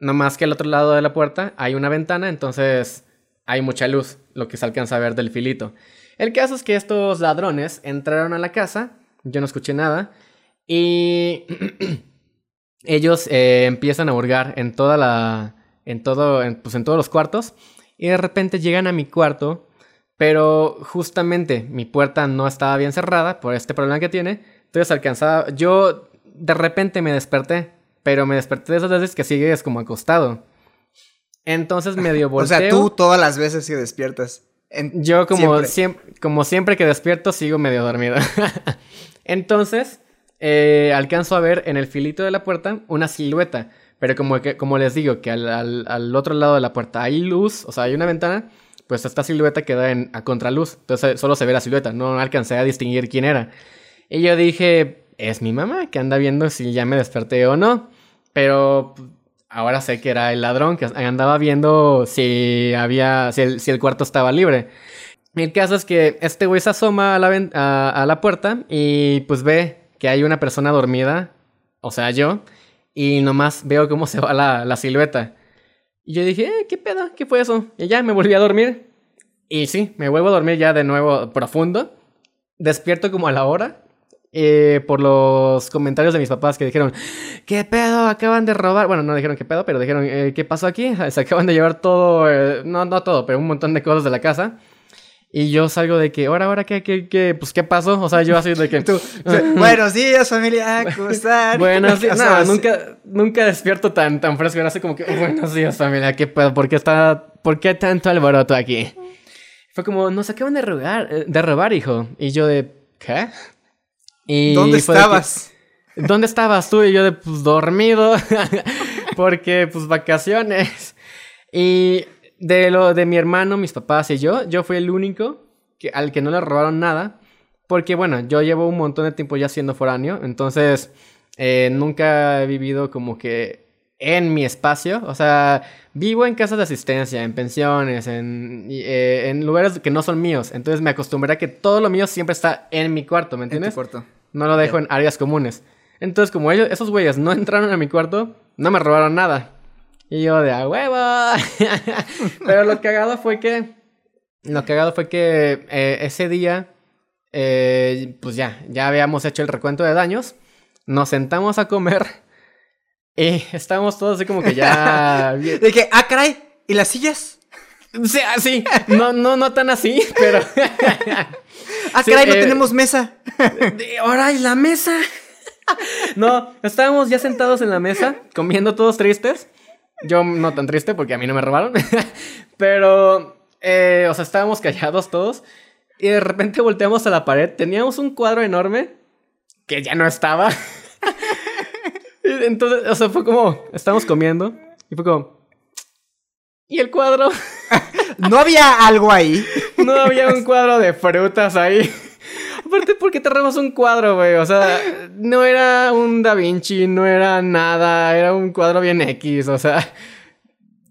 No más que al otro lado de la puerta hay una ventana, entonces hay mucha luz, lo que se alcanza a ver del filito. El caso es que estos ladrones entraron a la casa, yo no escuché nada, y ellos eh, empiezan a hurgar en toda la, en todo, pues en todos los cuartos, y de repente llegan a mi cuarto, pero justamente mi puerta no estaba bien cerrada por este problema que tiene, entonces alcanzaba, yo de repente me desperté, pero me desperté de esas veces que sigues como acostado. Entonces medio o volteo. sea, tú todas las veces que despiertas. en- Yo como siempre. siempre. como siempre que despierto sigo medio dormido. Entonces, eh, alcanzo a ver en el filito de la puerta una silueta. Pero como, que, como les digo, que al, al- al otro lado de la puerta hay luz, o sea, hay una ventana, pues esta silueta queda en, a contraluz. Entonces solo se ve la silueta, no alcancé a distinguir quién era. Y yo dije, es mi mamá que anda viendo si ya me desperté o no. Pero ahora sé que era el ladrón que andaba viendo si había, si el, si el cuarto estaba libre. El caso es que este güey se asoma a la, a, a la puerta y pues ve que hay una persona dormida, o sea, yo, y nomás veo cómo se va la, la silueta. Y yo dije, eh, ¿qué pedo? ¿Qué fue eso? Y ya me volví a dormir. Y sí, me vuelvo a dormir ya de nuevo profundo. Despierto como a la hora. eh, por los comentarios de mis papás que dijeron, ¿qué pedo? Acaban de robar. Bueno, no dijeron qué pedo, pero dijeron, eh, ¿qué pasó aquí? Se acaban de llevar todo, eh, no, no todo, pero un montón de cosas de la casa. Y yo salgo de que, ahora, ahora, ¿qué, qué, qué? Pues, ¿qué pasó? O sea, yo así de que... Tú, buenos días, familia, ¿cómo están? Bueno, sí, O sea, no, sí. nunca, nunca despierto tan, tan fresco. Así como que, buenos días, familia, ¿qué pedo? ¿Por qué está, por qué tanto alboroto aquí? Fue como, nos acaban de robar, eh, de robar, hijo. Y yo de, ¿qué? Y ¿Dónde que, estabas? ¿Dónde estabas tú? Y yo de, pues, dormido. Porque, pues, vacaciones. Y de lo de mi hermano, mis papás y yo, yo fui el único que, al que no le robaron nada. Porque, bueno, yo llevo un montón de tiempo ya siendo foráneo. Entonces, eh, nunca he vivido como que en mi espacio. O sea, vivo en casas de asistencia, en pensiones, en, eh, en lugares que no son míos. Entonces me acostumbré a que todo lo mío siempre está en mi cuarto, ¿me En tu entiendes? cuarto. No lo dejo en áreas comunes. Entonces, como ellos, esos güeyes no entraron a mi cuarto, no me robaron nada. Y yo de a huevo. Pero lo cagado fue que. Lo cagado fue que eh, ese día. eh, pues ya, ya habíamos hecho el recuento de daños. Nos sentamos a comer. Y estábamos todos así como que ya. De que, ah, caray, ¿y las sillas? Sí, así. No, no, no tan así, pero. Ah, Sí, caray, no eh, tenemos mesa. Ahora, ¿y la mesa? No, estábamos ya sentados en la mesa, comiendo todos tristes. Yo no tan triste porque a mí no me robaron. Pero, eh, o sea, estábamos callados todos. Y de repente volteamos a la pared. Teníamos un cuadro enorme que ya no estaba. Y Entonces, o sea, fue como, estábamos comiendo y fue como, ¿y el cuadro? No había algo ahí. No había un cuadro de frutas ahí. Aparte, ¿por qué te robas un cuadro, güey? O sea, no era un Da Vinci, no era nada, era un cuadro bien X, o sea,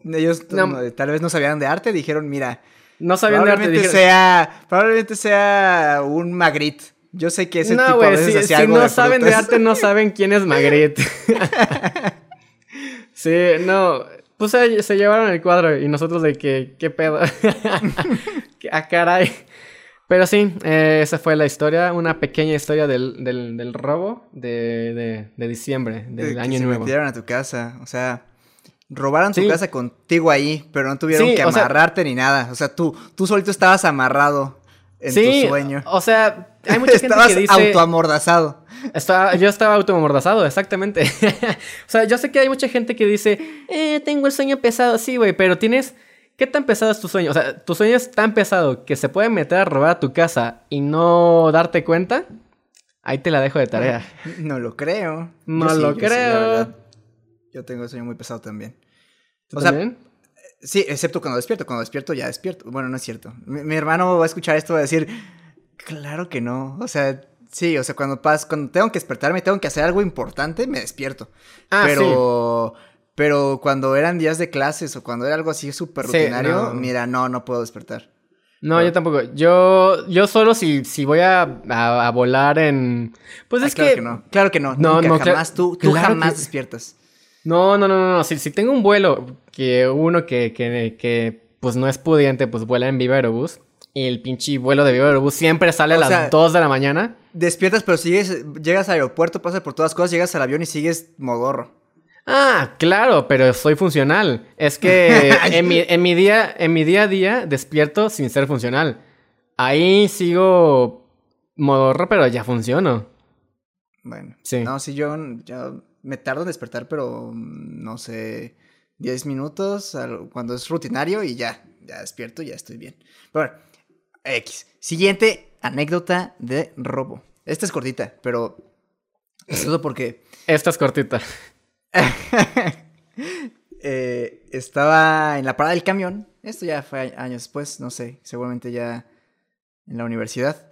Ellos No. tal vez no sabían de arte, dijeron, mira, no sabían de arte. dijeron- sea, probablemente sea un Magritte. Yo sé que ese no, tipo a güey, veces si, si no de saben de arte, no saben quién es Magritte. sí, no. Pues se, se llevaron el cuadro y nosotros de que, ¿qué pedo? ah, caray. Pero sí, eh, esa fue la historia, una pequeña historia del, del, del robo de, de, de diciembre, De del que año se nuevo. metieron a tu casa, o sea, robaron tu Sí. casa contigo ahí, pero no tuvieron Sí, que sea- amarrarte ni nada. O sea, tú, tú solito estabas amarrado en sí, tu sueño. o sea, hay mucha gente estabas que dice... autoamordazado. Estaba, yo estaba automordazado, exactamente. o sea, yo sé que hay mucha gente que dice, eh, tengo el sueño pesado. Sí, güey, pero tienes. ¿Qué tan pesado es tu sueño? O sea, tu sueño es tan pesado que se puede meter a robar a tu casa y no darte cuenta. Ahí te la dejo de tarea. No lo creo. No Yo lo creo. Yo tengo el sueño muy pesado también. ¿Tú O sea, también? Sí, excepto cuando despierto. Cuando despierto ya despierto. Bueno, no es cierto. Mi, mi hermano va a escuchar esto y va a decir, claro que no. O sea, sí, o sea, cuando pas, cuando tengo que despertarme, tengo que hacer algo importante, me despierto. Ah, pero, pero cuando eran días de clases o cuando era algo así súper Sí, rutinario, no. mira, no, no puedo despertar. No, yo tampoco. Yo, yo solo si, si voy a, a- a volar en. Pues Ah, es claro que. que, no. Claro que no. No, nunca, no, jamás. Tú, tú claro jamás que- despiertas. No, no, no, no, no. Si, si tengo un vuelo que uno que, que, que pues no es pudiente, pues vuela en Viva Aerobús. Y el pinche vuelo de Viva Aerobús siempre sale a O las sea- 2 de la mañana. Despiertas, pero sigues, llegas al aeropuerto, pasas por todas cosas, llegas al avión y sigues modorro. Ah, claro, pero soy funcional. Es que en mi, en mi día, en mi día a día despierto sin ser funcional. Ahí sigo modorro, pero ya funciono. Bueno, Sí. no, sí, yo, yo me tardo en despertar, pero mm, no sé, 10 minutos al- cuando es rutinario y ya, ya despierto, ya estoy bien. Pero bueno, X. Siguiente anécdota de robo. Esta es cortita, pero eso porque Esta es cortita. eh, estaba en la parada del camión. Esto ya fue a- años después, no sé, seguramente ya en la universidad.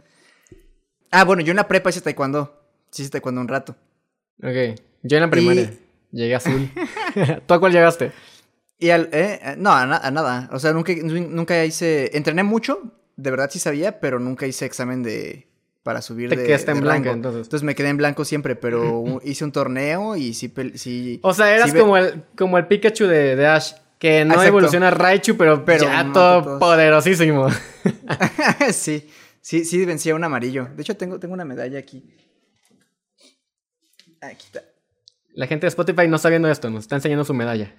Ah, bueno, yo en la prepa hice taekwondo. Sí hice taekwondo un rato. Ok. Yo en la primaria llegué azul. ¿Tú a cuál llegaste? Y al, eh, eh, no, a, na- a nada. O sea, nunca, nu- nunca hice. Entrené mucho, de verdad sí sabía, pero nunca hice examen de. Para subir Te de. quedaste en de blanco, rango. entonces. me quedé en blanco siempre, pero hice un torneo y sí. sí O sea, eras sí como, el, como el Pikachu de, de Ash. Que no Exacto. evoluciona a Raichu, pero, Pero ya todo poderosísimo. sí, sí, sí vencía un amarillo. De hecho, tengo, tengo una medalla aquí. Aquí está. La gente de Spotify no está viendo esto, nos está enseñando su medalla.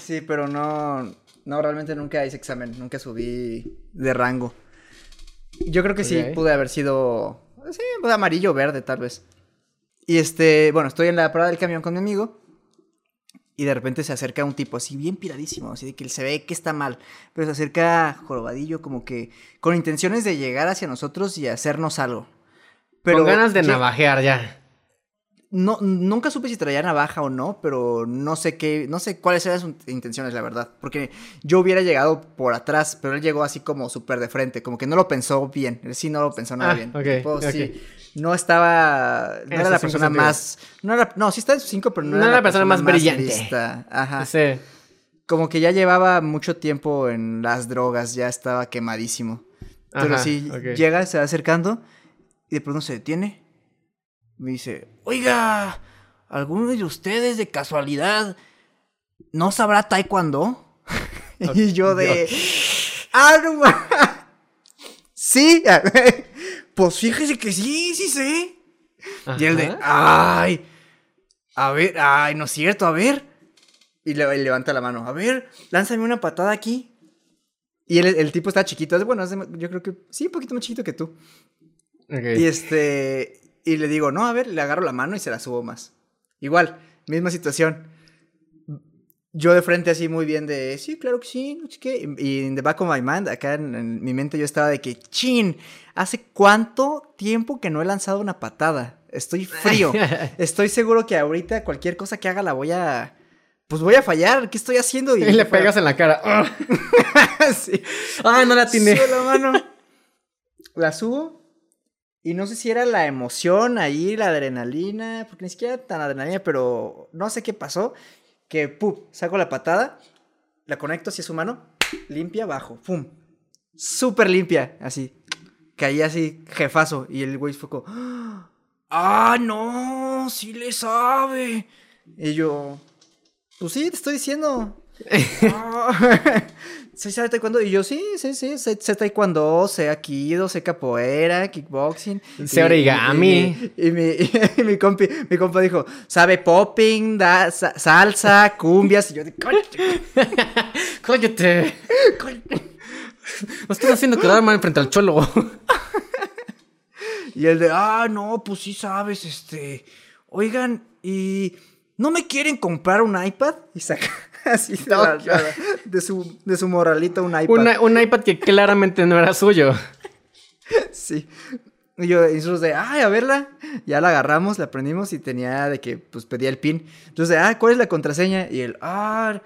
Sí, pero no. No, realmente nunca hice examen. Nunca subí de rango. Yo creo que sí pude haber sido. Sí, pues amarillo o verde, tal vez. Y este. Bueno, estoy en la parada del camión con mi amigo. Y de repente se acerca un tipo así, bien piradísimo. Así de que él se ve que está mal. Pero se acerca jorobadillo, como que. Con intenciones de llegar hacia nosotros y hacernos algo. Pero Con ganas de navajear ya. No, nunca supe si traía navaja o no, pero no sé qué, no sé cuáles eran sus intenciones, la verdad. Porque yo hubiera llegado por atrás, pero él llegó así como súper de frente, como que no lo pensó bien. Él sí no lo pensó nada Ah, bien. ok, Tipo, ok. sí, no estaba, no era la persona más, no era, no, sí está en sus cinco, pero no, No era la persona, más, brillante. lista. Ajá. Sí. Como que ya llevaba mucho tiempo en las drogas, ya estaba quemadísimo. Pero Ajá, sí, llega, se va acercando y de pronto se detiene. Me dice, oiga, ¿alguno de ustedes de casualidad no sabrá taekwondo? y yo de, ah, no ma- Sí, pues fíjese que sí, sí sé. Y él de, ay, a ver, ay, no es cierto, a ver. Y le, levanta la mano, a ver, lánzame una patada aquí. Y él- el tipo está chiquito, es bueno, yo creo que sí, un poquito más chiquito que tú. Y este, y le digo, no, a ver, le agarro la mano y se la subo más. Igual, misma situación. yo de frente así muy bien de, sí, claro que sí, no sé qué. Y, in the back of my mind, acá en, en mi mente yo estaba de que, chin, ¿hace cuánto tiempo que no he lanzado una patada? Estoy frío. Estoy seguro que ahorita cualquier cosa que haga la voy a... Pues voy a fallar, ¿qué estoy haciendo? Y le pegas en la cara. ¡Ah! sí. ¡Ay, no la tiene! La mano. La subo. Y no sé si era la emoción ahí, la adrenalina, porque ni siquiera tan adrenalina, pero no sé qué pasó. Que, pum, saco la patada, la conecto hacia su mano, limpia, bajo, pum. Súper limpia, así. Caí así, jefazo. Y el güey fue como, ¡ah, no! ¡Sí le sabe! Y yo, pues sí, te estoy diciendo. Ah, ¿Sí sabe taekwondo? Y yo, sí, sí, sí, sé, sé taekwondo, sé aikido, sé capoeira, kickboxing. Sé origami. Y, y mi, y mi, compi, mi compa dijo, sabe popping, da, sa- salsa, cumbias. Y yo, de, "Coño, ¡Cállate! No estás haciendo quedar mal frente al cholo. Y el de, ah, no, pues sí sabes, este. Oigan, ¿y no me quieren comprar un iPad? Y saca así de, la- de su, de su morralito un iPad. Una- un iPad que claramente no era suyo. Sí. Y yo, y nosotros de, ay, a verla. Ya la agarramos, la prendimos y tenía de que, pues pedía el pin. Entonces, ah, ¿cuál es la contraseña? Y él, ah,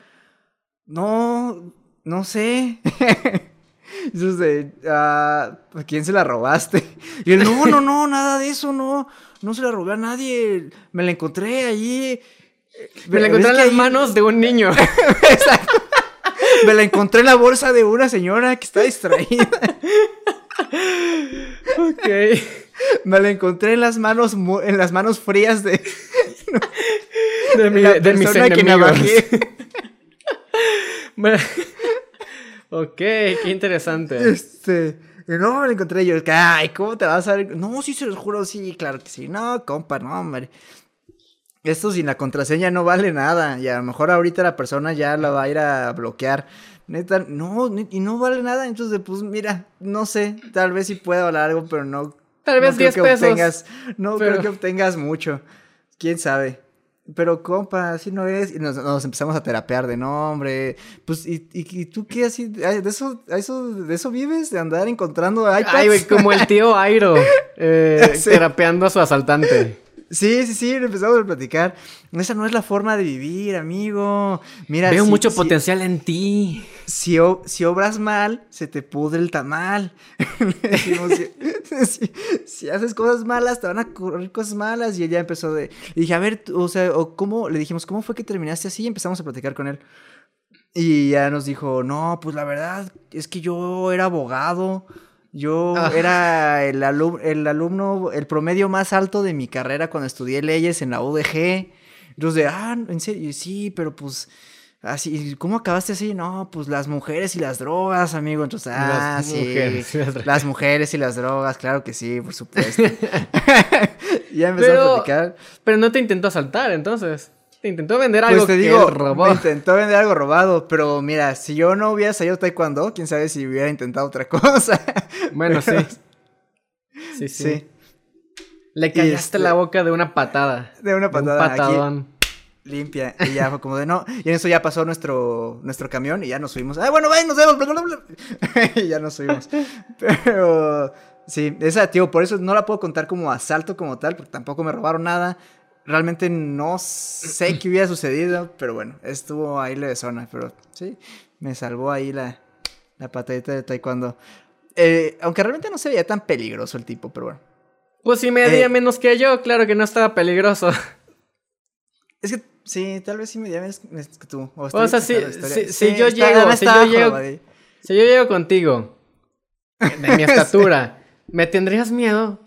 no, no sé. Entonces, de, ah, ¿a quién se la robaste? Y él, no, no, no, nada de eso, no. No se la robé a nadie. Me la encontré allí. Me la ¿Ves encontré en las manos de un niño. Exacto. Me la encontré en la bolsa de una señora que está distraída. ok. Me la encontré en las manos en las manos frías de, De, mi- de mis enemigos. ok, qué interesante. Este, no, me la encontré yo, ay, ¿cómo te vas a ver? No, sí, se los juro, sí, claro que sí. No, compa, no, hombre. Esto sin la contraseña no vale nada. Y a lo mejor ahorita la persona ya la va a ir a bloquear. Neta, no, y no vale nada. Entonces, pues mira, no sé, tal vez sí pueda valer algo, pero no. Tal vez no creo 10 que pesos, Obtengas, no pero- creo que obtengas mucho. Quién sabe. Pero, compa, así no es. Y nos, nos empezamos a terapear de no, hombre. Pues, ¿y, y, y tú qué así? ¿De eso, eso, ¿De eso vives? ¿De andar encontrando iPads? Ay, güey, como el tío Airo eh, Sí. terapeando a su asaltante. Sí, sí, sí, empezamos a platicar. Esa no es la forma de vivir, amigo. Mira, Veo si- mucho si- potencial en ti. Si, o- si obras mal, se te pudre el tamal. Si, haces cosas malas, te van a ocurrir cosas malas. Y ella empezó de. Y dije, a ver, o sea, o ¿cómo? Le dijimos, ¿cómo fue que terminaste así? Y empezamos a platicar con él. Y ya nos dijo, no, pues la verdad es que yo era abogado. Yo Ah. era el, alum- el alumno, el promedio más alto de mi carrera cuando estudié leyes en la UDG. Entonces, de, ah, en serio, sí, pero pues, así, ¿cómo acabaste así? No, pues las mujeres y las drogas, amigo. Entonces, ah, Las sí, mujeres y las drogas. las mujeres y las drogas, claro que sí, por supuesto. ya empezó a platicar. pero no te intentó asaltar, entonces. Te intentó vender Pues algo te que digo, él robó. me intentó vender algo robado, pero mira, si yo no hubiera salido taekwondo, quién sabe si hubiera intentado otra cosa. Bueno, sí. Pero- Sí, sí. Sí, Le callaste este- la boca de una patada. de una De un patada aquí, patadón. limpia. Y ya fue como de no. Y en eso ya pasó nuestro, nuestro camión y ya nos subimos. Ah, bueno, ven, nos vemos. bla, bla, bla". y ya nos subimos. Pero sí, esa, tío, por eso no la puedo contar como asalto como tal, porque tampoco me robaron nada. Realmente no sé qué hubiera sucedido, pero bueno, estuvo ahí de zona. Pero sí, me salvó ahí la, la patadita de taekwondo. Eh, aunque realmente no se veía tan peligroso el tipo, pero bueno. Pues si medía Eh. menos que yo, claro que no estaba peligroso. Es que sí, tal vez sí me llames que tú. O, O sea, si- la si- si yo está- llego- si yo llego-. Si yo llego contigo, de mi estatura, ¿me tendrías miedo?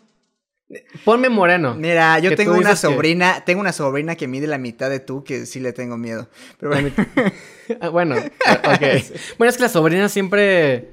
Ponme moreno. Mira, yo tengo una dices que- sobrina, tengo una sobrina que mide la mitad de tú que sí le tengo miedo. Pero bueno, Ah, bueno, ah, ok. Bueno, es que las sobrinas siempre.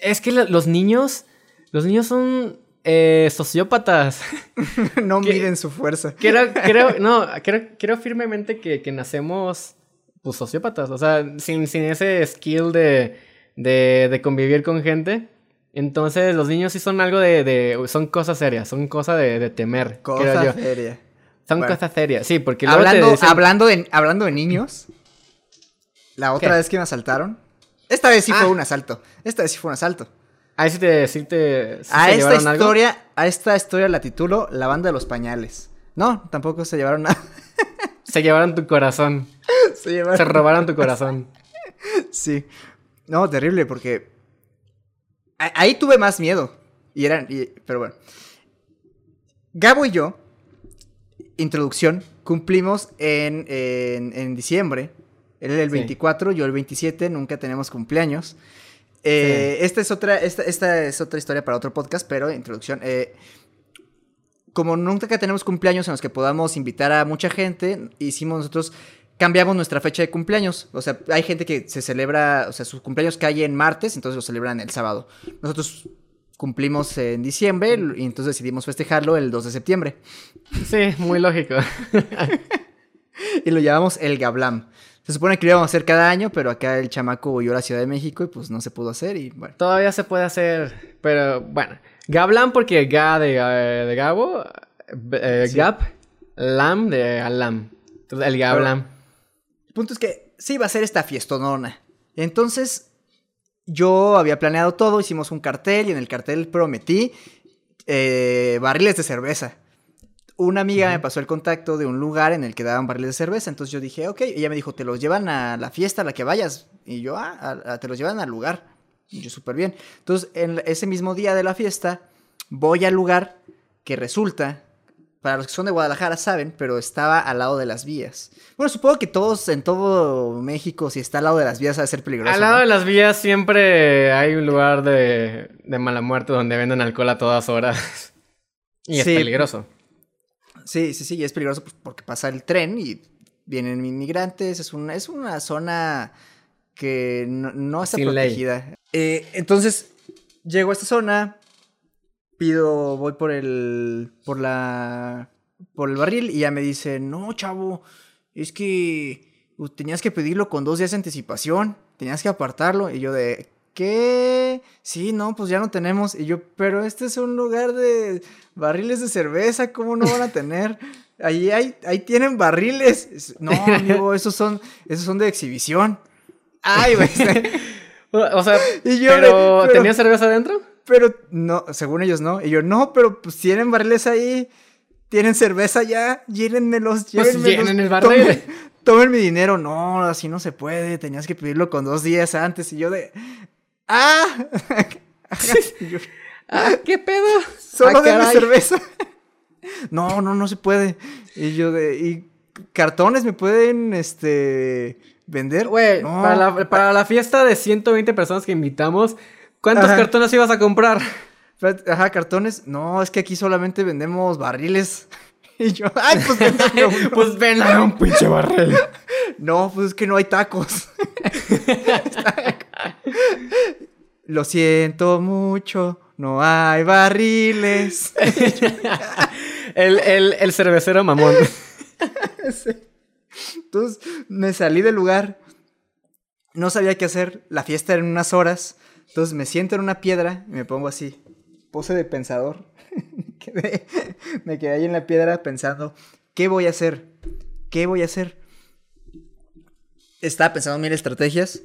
Es que la- los niños. Los niños son eh, sociópatas. no miden su fuerza. Creo, creo, no, creo, creo firmemente que, que nacemos pues sociópatas. O sea, sin, sin ese skill de, de, de convivir con gente. Entonces, los niños sí son algo de. de- son cosas serias, son cosas de, de temer. creo Cosa yo. seria. Son Bueno. cosas serias, sí, porque luego Hablando, te dicen- hablando, de, hablando de niños, La otra ¿Qué? vez que me asaltaron. Esta vez sí Ah. fue un asalto. Esta vez sí fue un asalto. Ahí sí te, sí te, sí a se esta llevaron algo. historia, a esta historia la titulo La banda de los pañales. No, tampoco se llevaron nada. Se llevaron tu corazón. se llevaron. Se robaron tu corazón. Sí. No, terrible, porque. Ahí tuve más miedo. Y eran. y- Pero bueno. Gabo y yo, introducción, cumplimos en, en, en diciembre. Él el Sí. 24, yo el 27, nunca tenemos cumpleaños. Eh, Esta es otra, esta, esta es otra historia para otro podcast, pero introducción. eh, como nunca tenemos cumpleaños en los que podamos invitar a mucha gente, hicimos nosotros, cambiamos nuestra fecha de cumpleaños. O sea, hay gente que se celebra, o sea, su cumpleaños cae en martes, entonces lo celebran el sábado. Nosotros cumplimos en diciembre y entonces decidimos festejarlo el 2 de septiembre. Sí, muy lógico. Y lo llamamos el Gablam. Se supone que lo íbamos a hacer cada año, pero acá el chamaco huyó a la Ciudad de México y pues no se pudo hacer y bueno. Todavía se puede hacer, pero bueno. Gablan porque Ga de, eh, de Gabo, eh, Sí. Gap, Lam de Alam. Entonces el Gablam. Punto es que sí iba a ser esta fiestonona. Entonces, yo había planeado todo, hicimos un cartel y en el cartel prometí eh, barriles de cerveza. Una amiga me pasó el contacto de un lugar en el que daban barriles de cerveza, entonces yo dije, ok, ella me dijo, te los llevan a la fiesta a la que vayas. Y yo, ah, a- a- te los llevan al lugar. Y yo, súper bien. Entonces, en ese mismo día de la fiesta, voy al lugar que resulta, para los que son de Guadalajara saben, pero estaba al lado de las vías. Bueno, supongo que todos en todo México, si está al lado de las vías, ha de ser peligroso. Al lado ¿no? de las vías siempre hay un lugar de, de mala muerte donde venden alcohol a todas horas. Y es Sí. peligroso. Sí, sí, sí, y es peligroso porque pasa el tren y vienen inmigrantes, es una, es una zona que no, no está Sin protegida. Eh, entonces, llego a esta zona, pido, voy por el, por la, por el barril y ya me dice, no, chavo, es que tenías que pedirlo con dos días de anticipación, tenías que apartarlo. Y yo de, ¿qué? Sí, no, pues ya no tenemos. Y yo, pero este es un lugar de barriles de cerveza, ¿cómo no van a tener? Ahí, hay, ahí tienen barriles. Es- No, amigo, esos son, esos son de exhibición. Ay, güey. O sea, Y yo pero, de- pero- ¿tenía cerveza adentro? Pero no, según ellos no. Y yo, no, pero pues tienen barriles ahí. Tienen cerveza ya. Llénenmelos, Pues llénenmelos. llenen el barril. Tomen, tomen mi dinero. No, así no se puede. Tenías que pedirlo con dos días antes. Y yo de. ¡Ah! Yo, Ah, ¿qué pedo? Solo Ah, denme caray. cerveza. no, no, no se puede. Y yo de. ¿Y cartones me pueden este. vender? Güey, No. para, la, para la fiesta de 120 personas que invitamos, ¿cuántos Ajá. cartones ibas a comprar? Ajá, cartones. No, es que aquí solamente vendemos barriles. Y yo, ay, pues véndame uno. Pues a un pinche barril. No, pues es que no hay tacos. Lo siento mucho, no hay barriles. El, el, el cervecero mamón. Entonces me salí del lugar. No sabía qué hacer. La fiesta era en unas horas. Entonces me siento en una piedra y me pongo así. Pose de pensador. me, quedé, ahí en la piedra pensando, ¿qué voy a hacer? ¿Qué voy a hacer? Estaba pensando en mil estrategias.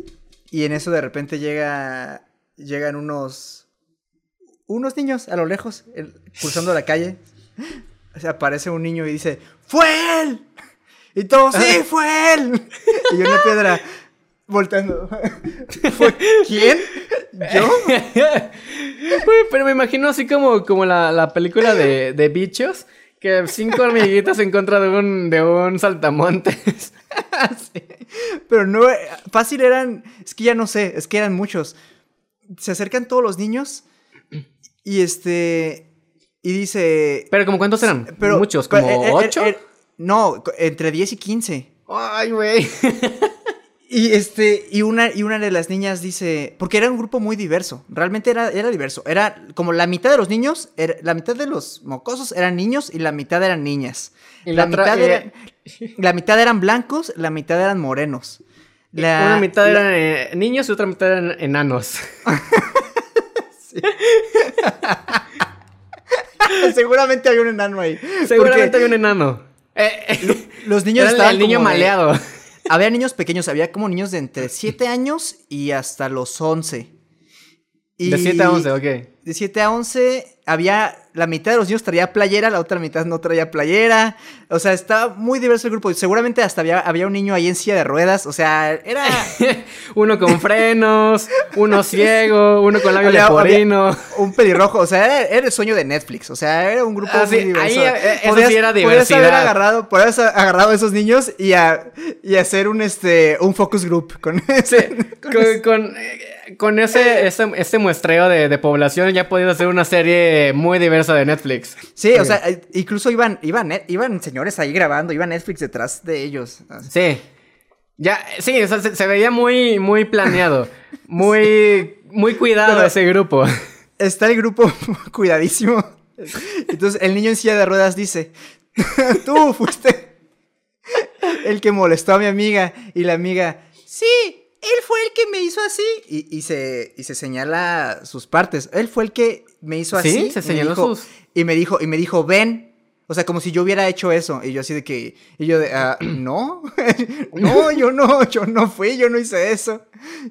Y en eso de repente llega. Llegan unos. Unos niños a lo lejos, cruzando la calle. O sea, aparece un niño y dice, ¡Fue él! Y todos, ¡sí, fue él! Y yo en la piedra, volteando. ¿Fue quién? ¿Yo? Pero me imagino así como, como la, la película de, de bichos. Que cinco hormiguitas en contra de un, de un saltamontes. Sí. Pero no, eh, fácil eran, es que ya no sé, es que eran muchos. Se acercan todos los niños y este, y dice... Pero como cuántos eran? pero- Muchos, pero, como eh, eh, ocho. no, entre 10 y 15. Ay, güey. Y este, y una, y una de las niñas dice, porque era un grupo muy diverso, realmente era, era diverso, era como la mitad de los niños, era- la mitad de los mocosos eran niños y la mitad eran niñas. Y la, mitad eran, la mitad eran blancos, la mitad eran morenos. La- Una mitad la- eran eh, niños y otra mitad eran enanos. Seguramente había un enano ahí. Seguramente hay un enano. Eh, eh, los niños era el- estaban el niño como de- maleado. Había niños pequeños, había como niños de entre 7 años y hasta los 11. Y De 7 a 11, ok. De 7 a 11 había, la mitad de los niños traía playera, la otra mitad no traía playera. O sea, estaba muy diverso el grupo. Seguramente hasta había, había un niño ahí en silla de ruedas. O sea, era... uno con frenos, uno ciego, uno con labio leporino. un pelirrojo, o sea, era, era el sueño de Netflix, o sea, era un grupo Ah, sí, muy diverso. ahí, eh, eso sí era Podías haber diversidad. agarrado, podías agarrado a esos niños y, a, y hacer un, este, un focus group con ese. Con, con, con ese, ese, ese muestreo de, de población ya podías hacer una serie muy diversa de Netflix. Sí, o sea, eh, incluso iban, iban, net- iban señores ahí grabando, iba Netflix detrás de ellos. Sí. Ya, sí, o sea, se, se veía muy, muy planeado. Muy, muy cuidado Pero- ese grupo. Está el grupo cuidadísimo. Entonces el niño en silla de ruedas dice, tú fuiste el que molestó a mi amiga y la amiga, sí, él fue el que me hizo así. Y, y se, y se señala sus partes. Él fue el que me hizo Sí, así. se y me señaló dijo- sus- Y me dijo, y me dijo, ven. O sea, como si yo hubiera hecho eso. Y yo así de que, y yo de, "Ah, no, no, yo no, yo no fui, yo no hice eso.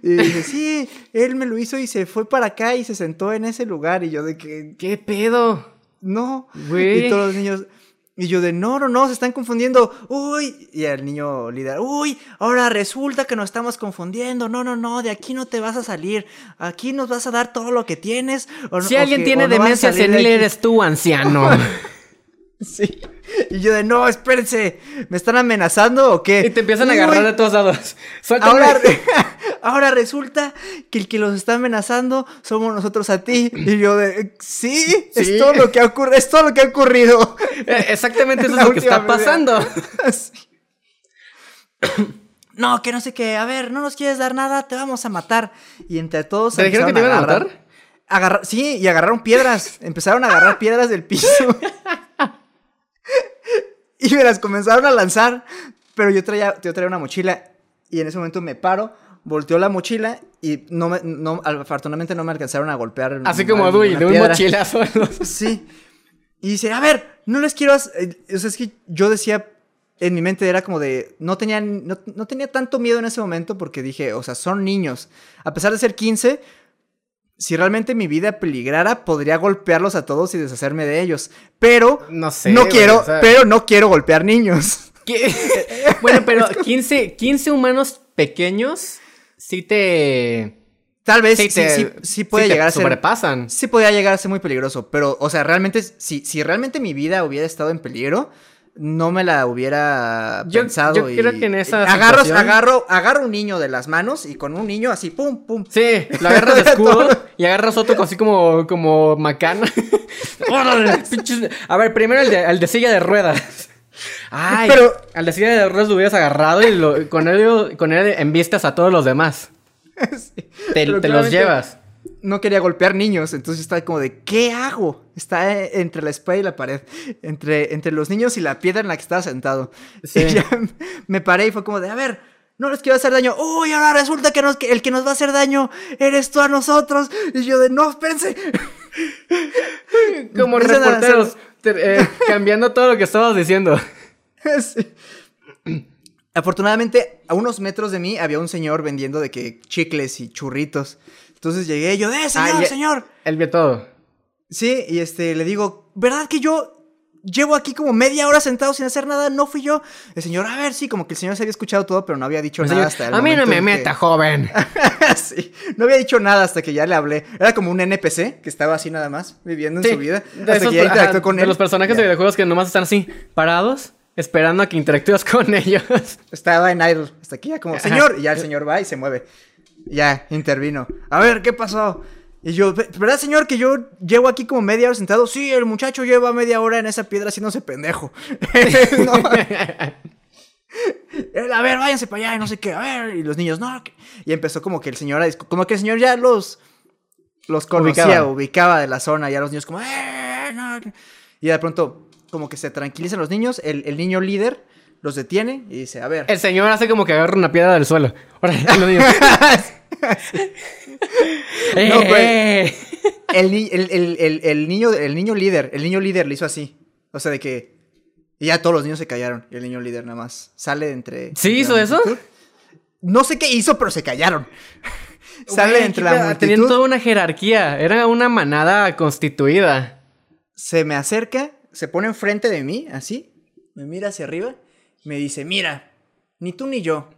Y dice, sí, él me lo hizo y se fue para acá y se sentó en ese lugar. Y yo de que, ¿Qué pedo? no. Güey. Y todos los niños. Y yo de, no, no, no, se están confundiendo. Uy. Y el niño líder, uy, ahora resulta que nos estamos confundiendo. No, no, no, de aquí no te vas a salir. Aquí nos vas a dar todo lo que tienes. o Si o alguien que- tiene demencia de senil, aquí". eres tú, anciano. Sí. Y yo de, no, espérense, ¿me están amenazando o qué? y te empiezan a agarrar de todos lados. Suéltame. Ahora, ahora resulta que el que los está amenazando somos nosotros a ti. Y yo de, sí, Sí. es todo lo que ha ocurrido, es todo lo que ha ocurrido. Eh, Exactamente eso es lo que está media- pasando. No, que no sé qué. A ver, no nos quieres dar nada, te vamos a matar. Y entre todos. ¿Te dijeron que te iban a matar? agarrar- sí, y agarraron piedras. Empezaron a agarrar piedras del piso. y me las comenzaron a lanzar. Pero yo traía, yo traía una mochila. Y en ese momento me paro, volteo la mochila. Y no me, no, afortunadamente no me alcanzaron a golpear. Así a como Dewey, ninguna de un piedra. mochilazo. Sí. Y dice, a ver, no les quiero... eh, O sea, es que yo decía, en mi mente era como de, no tenía, no, no tenía tanto miedo en ese momento porque dije, o sea, son niños. A pesar de ser 15, si realmente mi vida peligrara, podría golpearlos a todos y deshacerme de ellos. Pero No sé, no güey, quiero, o sea- pero no quiero golpear niños. ¿Qué? bueno, pero 15, 15 humanos pequeños sí te... Tal vez Sí, sí, te, sí, sí puede te llegar a ser... sobrepasan. Sí podía llegar a ser muy peligroso, pero, o sea, realmente, si, si realmente mi vida hubiera estado en peligro, no me la hubiera Yo- pensado. yo y- creo que en esa agarro, situación- agarro, agarro un niño de las manos y con un niño así, pum, pum. Sí, lo agarras de escudo y agarras otro así como, como macana. A ver, primero el de, el de silla de ruedas. Ay, Pero- al de silla de ruedas lo hubieras agarrado y lo- con, él, con él a todos los demás. Sí. Te, los llevas. No quería golpear niños, entonces estaba como de, ¿qué hago? Está entre la espada y la pared, entre, entre los niños y la piedra en la que estaba sentado. Sí. Y ya me paré y fue como de, a ver, no les quiero hacer daño. Uy, ahora resulta que, nos- que el que nos va a hacer daño eres tú a nosotros. Y yo de, no, espérense. Como reporteros, te- eh, cambiando todo lo que estabas diciendo. Sí. Afortunadamente, a unos metros de mí había un señor vendiendo de que chicles y churritos. Entonces llegué y yo, ¡eh, señor, Ah, ya- señor! Él vio todo. Sí, y este, le digo, ¿verdad que yo llevo aquí como media hora sentado sin hacer nada? No fui yo. El señor, a ver, sí, como que el señor se había escuchado todo, pero no había dicho El nada señor, hasta el a mí no me que- meta, joven. sí, no había dicho nada hasta que ya le hablé. Era como un NPC que estaba así nada más, viviendo en su vida. de Hasta esos- que ya ajá, con de él. los personajes Ya. de videojuegos que nomás están así, parados, esperando a que interactúes con ellos. Estaba en idle. Hasta aquí ya como, señor. Y ya el señor va y se mueve. Ya, intervino. A ver, ¿qué pasó? Y yo, ¿verdad, señor, que yo llevo aquí como media hora sentado? Sí, el muchacho lleva media hora en esa piedra haciéndose pendejo. No. Él, a ver, váyanse para allá y no sé qué. A ver, y los niños, no. que-". Y empezó como que el señor, a como que el señor ya los, los conocía, Ubicaba. ubicaba. de la zona. Ya los niños como, "Eh, no". Y de pronto, como que se tranquilizan los niños. El, el niño líder los detiene y dice, a ver. El señor hace como que agarra una piedra del suelo. Ahora, lo digo. ¡Eh, No, güey. eh! El, el, el- el- niño, el niño líder, el niño líder le hizo así. O sea, de que. Y ya todos los niños se callaron. Y el niño líder nada más sale entre. ¿Sí hizo eso? multitud. No sé qué hizo, pero se callaron. sale entre la pedo, Tenían multitud. toda una jerarquía. Era una manada constituida. Se me acerca, se pone enfrente de mí, así. Me mira hacia arriba. Me dice: Mira, ni tú ni yo.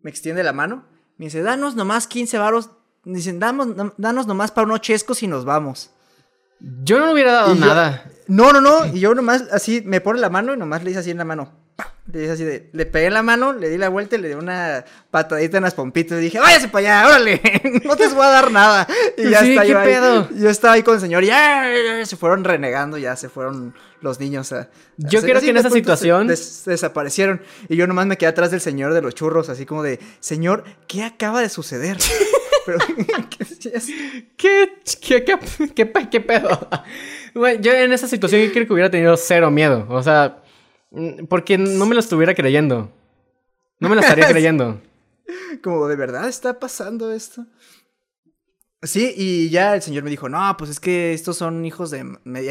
Me extiende la mano. Me dice: Danos nomás 15 varos. Dicen: "Damos- Danos nomás para unos chescos y nos vamos. Yo no le hubiera dado Y yo- nada. No, no, no. Y yo nomás así me pone la mano y nomás le hice así en la mano. Le hice así de. Le pegué la mano, le di la vuelta y le di una patadita en las pompitas. Y dije, váyase para allá, órale. No te voy a dar nada. Y ya Sí, está ¿qué yo ahí. Yo estaba ahí con el señor y ya, se fueron renegando, ya se fueron los niños a. Yo a- creo así que en esa se situación- des- desaparecieron. Y yo nomás me quedé atrás del señor de los churros, así como de, señor, ¿qué acaba de suceder? Pero, ¿qué? ¿Qué, qué, qué, qué, pe- qué pedo? Güey, yo en esa situación yo creo que hubiera tenido cero miedo. O sea, porque no me lo estuviera creyendo. No me lo estaría creyendo. Como, ¿de verdad está pasando esto? Sí, y ya el señor me dijo, no, pues es que estos son hijos de...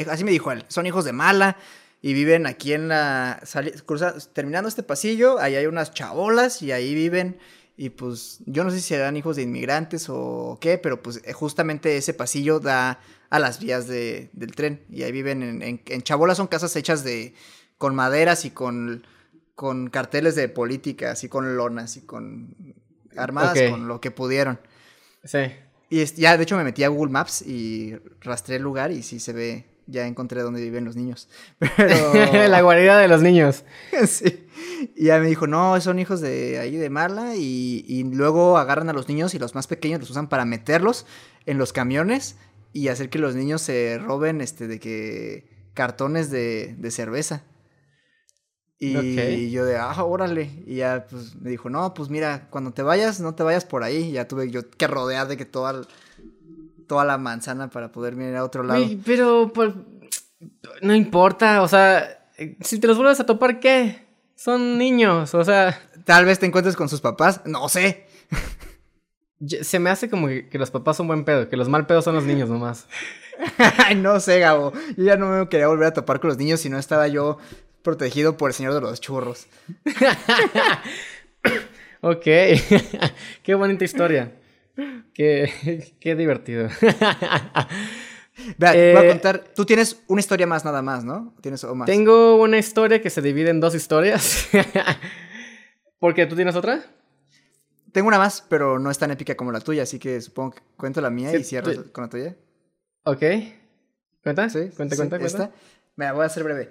así me dijo él, son hijos de mala y viven aquí en la... cruza- terminando este pasillo, ahí hay unas chabolas y ahí viven y pues yo no sé si serán hijos de inmigrantes o qué, pero pues eh, justamente ese pasillo da a las vías de- del tren y ahí viven en, en, en chabolas son casas hechas de... con maderas y con, con carteles de política, así con lonas y con armadas con lo que pudieron. Sí. Y ya, de hecho, me metí a Google Maps y rastré el lugar y sí se ve, ya encontré dónde viven los niños. Pero... la guarida de los niños. sí. Y ya me dijo, no, son hijos de ahí de Marla y, y luego agarran a los niños y los más pequeños los usan para meterlos en los camiones y hacer que los niños se roben, este, de que cartones de, de cerveza. Y yo de, ah, órale. Y ya, pues, me dijo, no, pues mira, cuando te vayas, no te vayas por ahí. Y ya tuve yo que rodear de que toda, toda la manzana para poder mirar a otro lado. Pero pues, no importa. O sea, si te los vuelves a topar, ¿qué? Son niños. O sea, Tal vez te encuentres con sus papás, no sé. se me hace como que, los papás son buen pedo. Que los mal pedos son los niños nomás. No sé, Gabo. Yo ya no me quería volver a topar con los niños si no estaba yo protegido por el señor de los churros. Ok. qué bonita historia. Qué, qué divertido. Vea, te voy a Eh, contar. Tú tienes una historia más nada más, ¿no? ¿Tienes o más? Tengo una historia que se divide en dos historias. ¿Por qué? ¿Tú tienes otra? Tengo una más, pero no es tan épica como la tuya, así que supongo que cuento la mía Sí, y cierro tú- con la tuya. Ok. ¿Cuenta? ¿Sí? Cuenta, sí, cuenta, cuenta. Voy a hacer breve.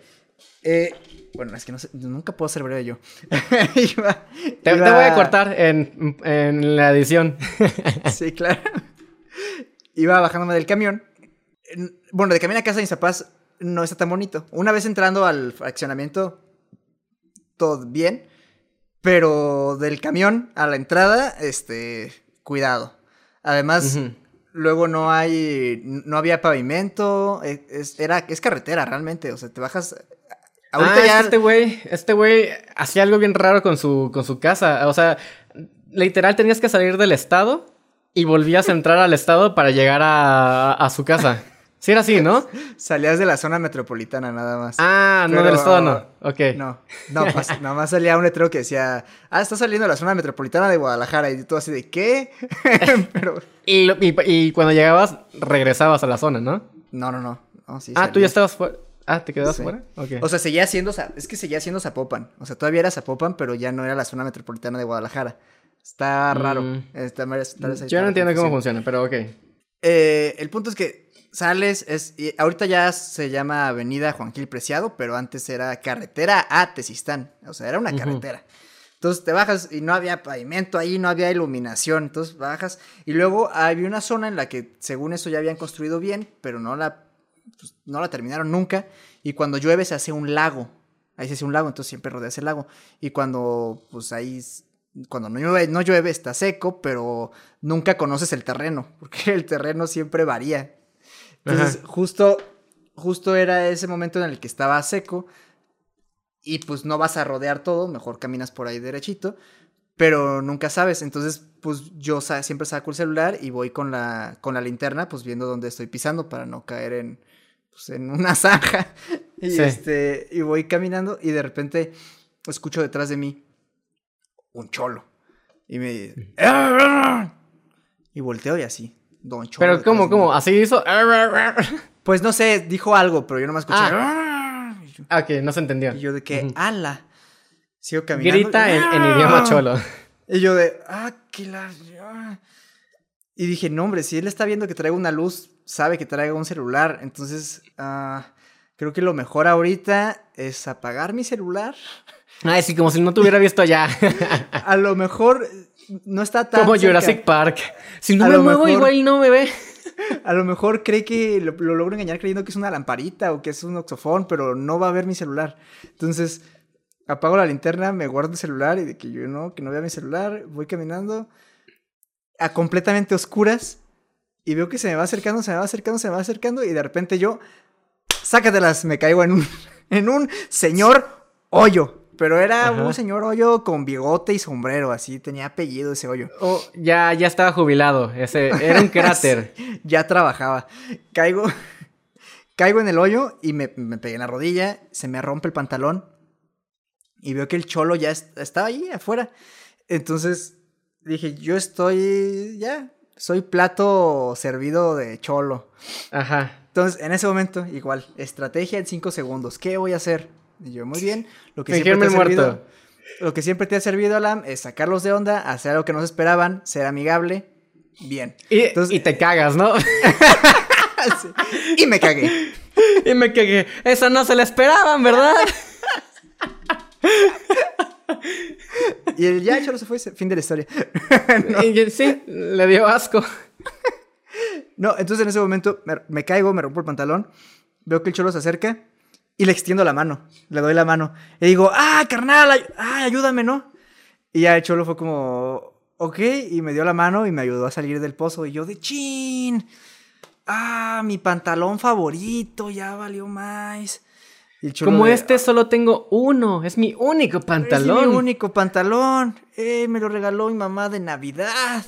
Eh, bueno, es que no sé, nunca puedo ser breve yo. Iba- Te, voy a cortar en, en la edición. Sí, claro. Iba bajándome del camión. En- Bueno, de camino a casa de mis papás no está tan bonito. Una vez entrando al fraccionamiento, todo bien. Pero del camión a la entrada, este, cuidado. Además, luego no hay, no había pavimento, e- es, era, es carretera realmente, o sea, te bajas... Ahorita ah, ya... este güey, este güey hacía algo bien raro con su, con su casa. O sea, literal tenías que salir del estado y volvías a entrar al estado para llegar a, a su casa. Sí era así, ¿no? Salías de la zona metropolitana nada más. Ah, no, Pero- del estado no. Ok. No, no, pas- nada más salía un letrero que decía, ah, está saliendo de la zona metropolitana de Guadalajara. Y tú así de, ¿qué? Pero, Y, y- y cuando llegabas, regresabas a la zona, ¿no? no, no, no. no sí, ah, tú ya estabas fuera. Ah, ¿te quedabas Sí. fuera? Ok. O sea, seguía siendo, es que seguía siendo Zapopan. O sea, todavía era Zapopan, pero ya no era la zona metropolitana de Guadalajara. Está raro. Mm. Está- ahí Yo está no entiendo cómo funciona, pero ok. Eh, el punto es que sales, es, y ahorita ya se llama Avenida Juan Gil Preciado, pero antes era carretera a Tezistán. O sea, era una carretera. Entonces te bajas y no había pavimento ahí, no había iluminación. Entonces bajas y luego había una zona en la que según eso ya habían construido bien, pero no la, pues, no la terminaron nunca. Y cuando llueve se hace un lago. Ahí se hace un lago, entonces siempre rodeas el lago. Y cuando, pues ahí, cuando no llueve, no llueve está seco, pero nunca conoces el terreno, porque el terreno siempre varía. Entonces, justo, justo era ese momento en el que estaba seco y pues no vas a rodear todo, mejor caminas por ahí derechito, pero nunca sabes. Entonces, pues yo siempre saco el celular y voy con la, con la linterna, pues viendo dónde estoy pisando para no caer en, pues, en una zanja. Y Sí. este, y voy caminando y de repente escucho detrás de mí un cholo. Y me dice, y volteo y así, don cholo. Pero ¿cómo, cómo? Así hizo. Ah, Pues no sé, dijo algo, pero yo nomás escuché. Y yo- ok, no se entendió. Y yo de que, ala. Sigo caminando. Grita en, en ¡Ah! idioma cholo. Y yo de, ah, que la... ah". Y dije, no, hombre, si él está viendo que traigo una luz, sabe que traigo un celular. Entonces, ah, creo que lo mejor ahorita es apagar mi celular. Ay, sí, como si no te hubiera visto ya. A lo mejor no está tan como cerca. Jurassic Park. Si no A me lo muevo, mejor- igual no me ve. A lo mejor cree que lo, lo logro engañar creyendo que es una lamparita o que es un oxofón, pero no va a ver mi celular. Entonces, apago la linterna, me guardo el celular y de que yo no, que no vea mi celular, voy caminando a completamente oscuras y veo que se me va acercando, se me va acercando, se me va acercando y de repente yo, sácatelas, me caigo en un, en un señor hoyo. Pero era Ajá. un señor hoyo con bigote y sombrero, así, tenía apellido ese hoyo. Oh, ya, ya estaba jubilado. Ese era un cráter. ya trabajaba. Caigo, caigo en el hoyo y me, me pegué en la rodilla, se me rompe el pantalón y veo que el cholo ya est- estaba ahí afuera. Entonces dije, yo estoy ya, soy plato servido de cholo. Ajá. Entonces, en ese momento, igual, estrategia en cinco segundos. ¿Qué voy a hacer? Y yo, muy bien. Lo que siempre te ha muerto. servido, lo que siempre te ha servido, Alam, es sacarlos de onda, hacer algo que no se esperaban, ser amigable. Bien. Y, Entonces- y te cagas, ¿no? Sí. y me cagué. y me cagué. Eso no se lo esperaban, ¿verdad? Y el ya, cholo se fue, fin de la historia. Y sí, le dio asco. No, entonces en ese momento me, me caigo, me rompo el pantalón, veo que el cholo se acerca y le extiendo la mano, le doy la mano. Y digo, ah, carnal, ay, ay, ayúdame, ¿no? Y ya el cholo fue como, ok, y me dio la mano y me ayudó a salir del pozo. Y yo de chin, ah, mi pantalón favorito, ya valió más. Como de, este solo tengo uno. Es mi único "Ah, pantalón. Es mi único pantalón. Eh, me lo regaló mi mamá de Navidad.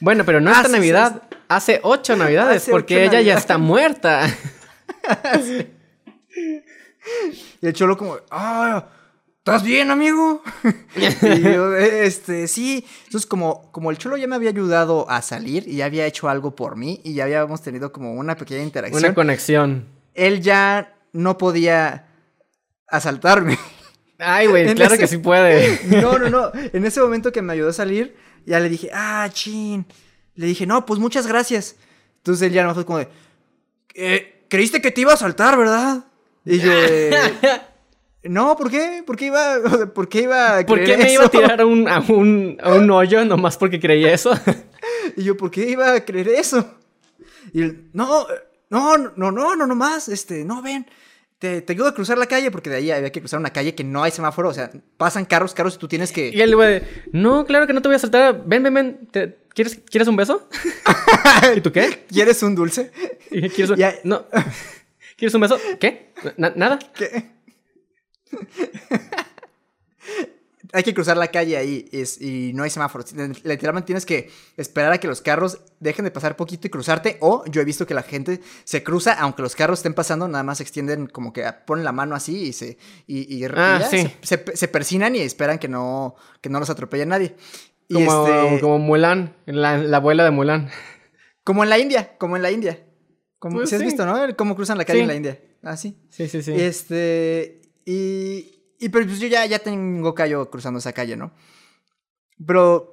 Bueno, pero no Ah, esta Navidad. Hace ocho Navidades, Hace porque ocho ella ya está muerta. Y el cholo como, ah, ¿estás bien, amigo? y yo, "Eh, este, sí. Entonces, como, como el cholo ya me había ayudado a salir y ya había hecho algo por mí y ya habíamos tenido como una pequeña interacción, Una conexión. él ya no podía asaltarme. Ay, güey, claro ese- que sí puede. no, no, no. En ese momento que me ayudó a salir, ya le dije, ah, chin. Le dije, no, pues muchas gracias. Entonces él ya no fue como de, "Eh, creíste que te iba a saltar, ¿verdad? Y yo, no, ¿por qué? ¿Por qué iba, por qué iba a ¿Por qué me iba a tirar a un, a un, a un hoyo nomás porque creí eso? Y yo, ¿por qué iba a creer eso? Y él, no, no, no, no, no, no más, este, no, ven, te, te ayudo a cruzar la calle, porque de ahí había que cruzar una calle que no hay semáforo, o sea, pasan carros, carros y tú tienes que... Y él, güey, no, claro que no te voy a saltar. Ven, ven, ven. ¿Te- ¿Quieres, ¿Quieres un beso? ¿Y tú qué? ¿Quieres un dulce? ¿Quieres un... Ya- No. ¿Quieres un beso? ¿Qué? Na- ¿Nada? ¿Qué? Hay que cruzar la calle ahí es- y no hay semáforos. Literalmente tienes que esperar a que los carros dejen de pasar poquito y cruzarte. O yo he visto que la gente se cruza, aunque los carros estén pasando, nada más se extienden como que ponen la mano así y se, y, y- Ah, sí. se, se- se persinan y esperan que no, que no los atropelle nadie. Y este, como Mulan, la, la abuela de Mulan. como en la India, como en la India. Como, Pues si has sí. visto, ¿no? Cómo cruzan la calle en la India. Ah, sí. Sí, sí, sí. Este, y, y pero pues yo ya, ya tengo callo cruzando esa calle, ¿no? Pero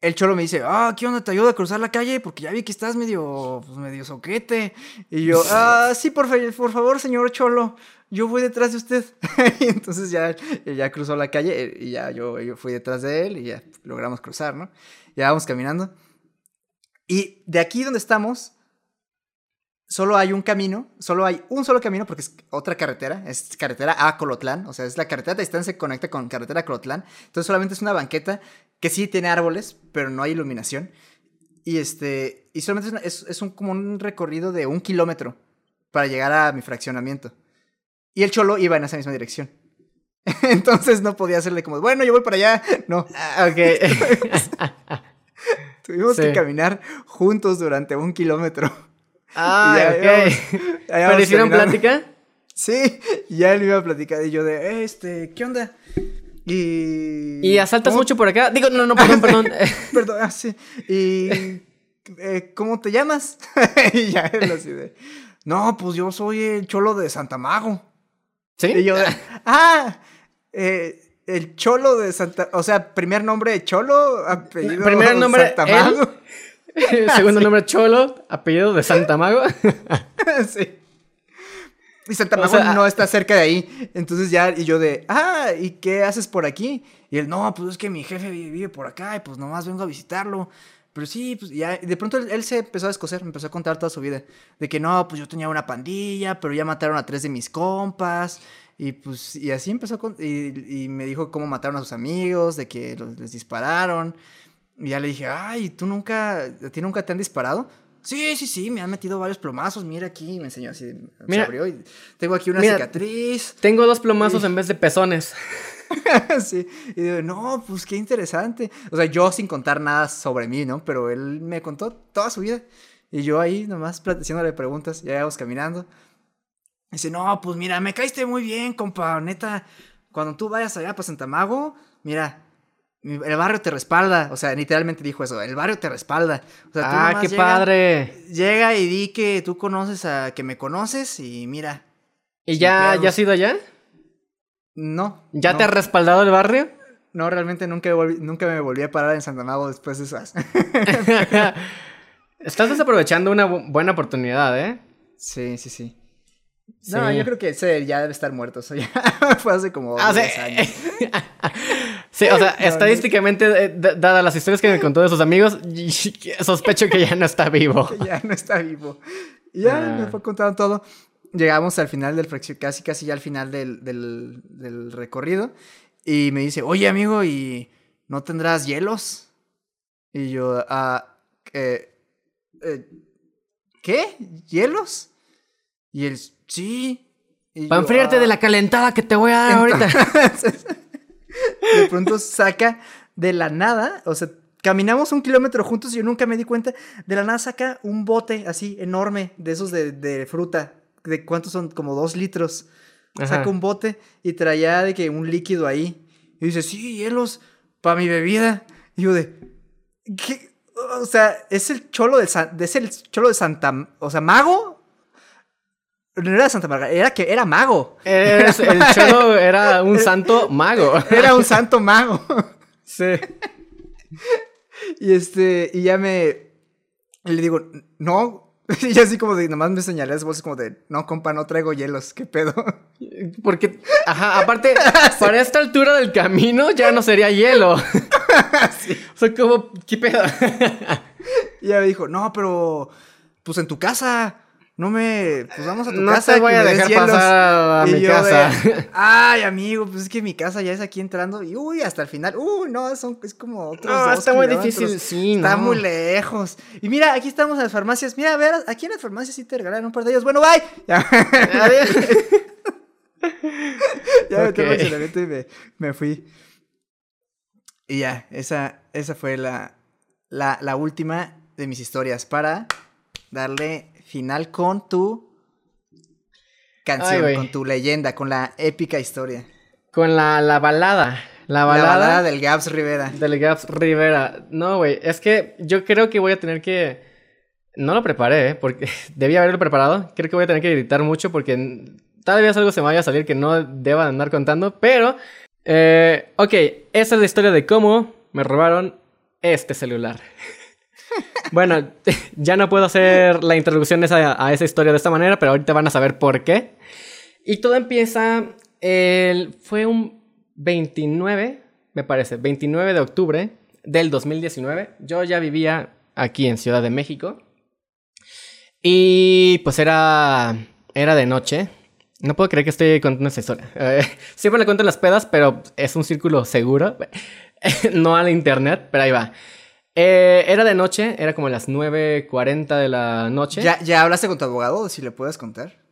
el cholo me dice, ah, ¿qué onda? ¿Te ayudo a cruzar la calle? Porque ya vi que estás medio, pues, medio soquete. Y yo, ah, sí, por, fa- por favor, señor cholo, yo voy detrás de usted. y entonces ya, ya cruzó la calle eh, y ya yo, yo fui detrás de él y ya logramos cruzar, ¿no? Ya vamos caminando. Y de aquí donde estamos, solo hay un camino, solo hay un solo camino porque es otra carretera, es carretera a Colotlán, o sea, es la carretera de distancia se conecta con carretera a Colotlán, entonces solamente es una banqueta que sí tiene árboles, pero no hay iluminación. Y este, y solamente es, una- es, es un, como un recorrido de un kilómetro para llegar a mi fraccionamiento. Y el cholo iba en esa misma dirección. Entonces no podía hacerle como, bueno, yo voy para allá. No, Ah, ok. tuvimos Sí. que caminar juntos durante un kilómetro. Ah, ya ok. ¿Pero hicieron plática? Sí, y ya él me iba a platicar y yo de, "Eh, este, ¿qué onda? Y... ¿Y asaltas ¿cómo- mucho por acá? Digo, no, no, perdón, perdón. Perdón, ah, sí. ¿Y eh, cómo te llamas? y ya él así de, no, pues yo soy el cholo de Santa Mago. ¿Sí? Y yo de, ah, eh, el cholo de Santa, o sea, primer nombre de cholo, apellido Primer nombre, Santa él. Segundo nombre, Cholo. Apellido de Santa Mago. sí. Y Santa O Mago sea, no está cerca de ahí. Entonces ya, y yo de, ah, ¿y qué haces por aquí? Y él, no, pues es que mi jefe vive, por acá y pues nomás vengo a visitarlo. Pero sí, pues ya, y de pronto él, él se empezó a descoser, me empezó a contar toda su vida. De que no, pues yo tenía una pandilla, pero ya mataron a tres de mis compas. Y pues, y así empezó con- y, y me dijo cómo mataron a sus amigos, de que los- les dispararon. Y ya le dije, ay, ¿tú nunca, a ti nunca te han disparado? Sí, sí, sí, me han metido varios plomazos, mira aquí, me enseñó así, se Mira. abrió y tengo aquí una Mira. cicatriz. Tengo dos plomazos en vez de pezones. sí, y digo, no, pues qué interesante. O sea, yo sin contar nada sobre mí, ¿no? Pero él me contó toda su vida. Y yo ahí nomás haciéndole preguntas, ya íbamos caminando. Dice, no, pues mira, me caíste muy bien, compa, neta. Cuando tú vayas allá para Santa Mago, mira, mi- el barrio te respalda. O sea, literalmente dijo eso, el barrio te respalda. O sea, tú Ah, qué llega- padre. Llega y di que tú conoces a que me conoces y mira. ¿Y ya, ya has ido allá? No. ¿Ya no, te ha respaldado el barrio? No, realmente nunca, volví- nunca me volví a parar en Santa Mago después de esas. Estás desaprovechando una bu- buena oportunidad, ¿eh? sí, sí, sí. No, Sí. yo creo que ese ya debe estar muerto. Eso ya fue hace como Ah, 10 sí. años. Sí, o sea, No, estadísticamente, eh, dadas las historias que me contó de sus amigos, sospecho que ya no está vivo. Que ya no está vivo. Ya Ah. me fue contando todo. Llegamos al final del casi casi ya al final del, del, del recorrido. Y me dice, oye amigo, ¿y no tendrás hielos? Y yo, ah, eh, eh, ¿qué? ¿Hielos? Y él, sí. Para enfriarte de "Ah". la calentada que te voy a dar ahorita. De pronto saca de la nada, o sea, caminamos un kilómetro juntos y yo nunca me di cuenta, de la nada saca un bote así enorme de esos de, de fruta, de cuántos son, como dos litros. Ajá. Saca un bote y traía de que un líquido ahí. Y dice, sí, hielos, para mi bebida. Y yo de, ¿qué? O sea, es el cholo de, San- es el cholo de Santa, o sea, mago. No era Santa Margarita, era que era mago. Eres- el cholo era un santo mago. Era un santo mago. Sí. Y este, y ya me. Le digo, no. Y así como de, nomás me señalé las bolsas como de, no, compa, no traigo hielos, qué pedo. Porque, ajá, aparte, para esta altura del camino ya no sería hielo. O sea, como, ¿qué pedo? Y ella me dijo, no, pero, pues en tu casa. No me. Pues vamos a tu No casa. te voy a me des dejar hielos". pasar a Y mi yo casa. Ay, amigo, pues es que mi casa ya es aquí entrando. Y uy, hasta el final. Uy, no, son, es como otros. No, dos está muy difícil, sí, Está no. muy lejos. Y mira, aquí estamos en las farmacias. Mira, a ver, aquí en las farmacias sí te regalan un par de ellos. Bueno, bye. Ya. Adiós. ya me Ok. tengo estacionamiento y me, me fui. Y ya, esa, esa fue la, la, la última de mis historias para darle final con tu canción, Ay, con tu leyenda, con la épica historia. Con la, la balada. La La balada, del Gabs Rivera. del Gaps Rivera. No, güey, es que yo creo que voy a tener que... No lo preparé, ¿eh? Porque debía haberlo preparado. Creo que voy a tener que editar mucho porque tal vez algo se me vaya a salir que no deba de andar contando. Pero, eh, ok, esa es la historia de cómo me robaron este celular. bueno, ya no puedo hacer la introducción esa- a esa historia de esta manera, pero ahorita van a saber por qué. Y todo empieza, el, fue un 29, me parece, 29 de octubre del 2019. Yo ya vivía aquí en Ciudad de México. Y pues era, era de noche. No puedo creer que estoy contando esta historia. Eh, siempre le cuento en las pedas, pero es un círculo seguro. no al internet, pero ahí va. Eh, era de noche, era como las 9.40 de la noche. ¿Ya, ¿Ya hablaste con tu abogado? Si le puedes contar.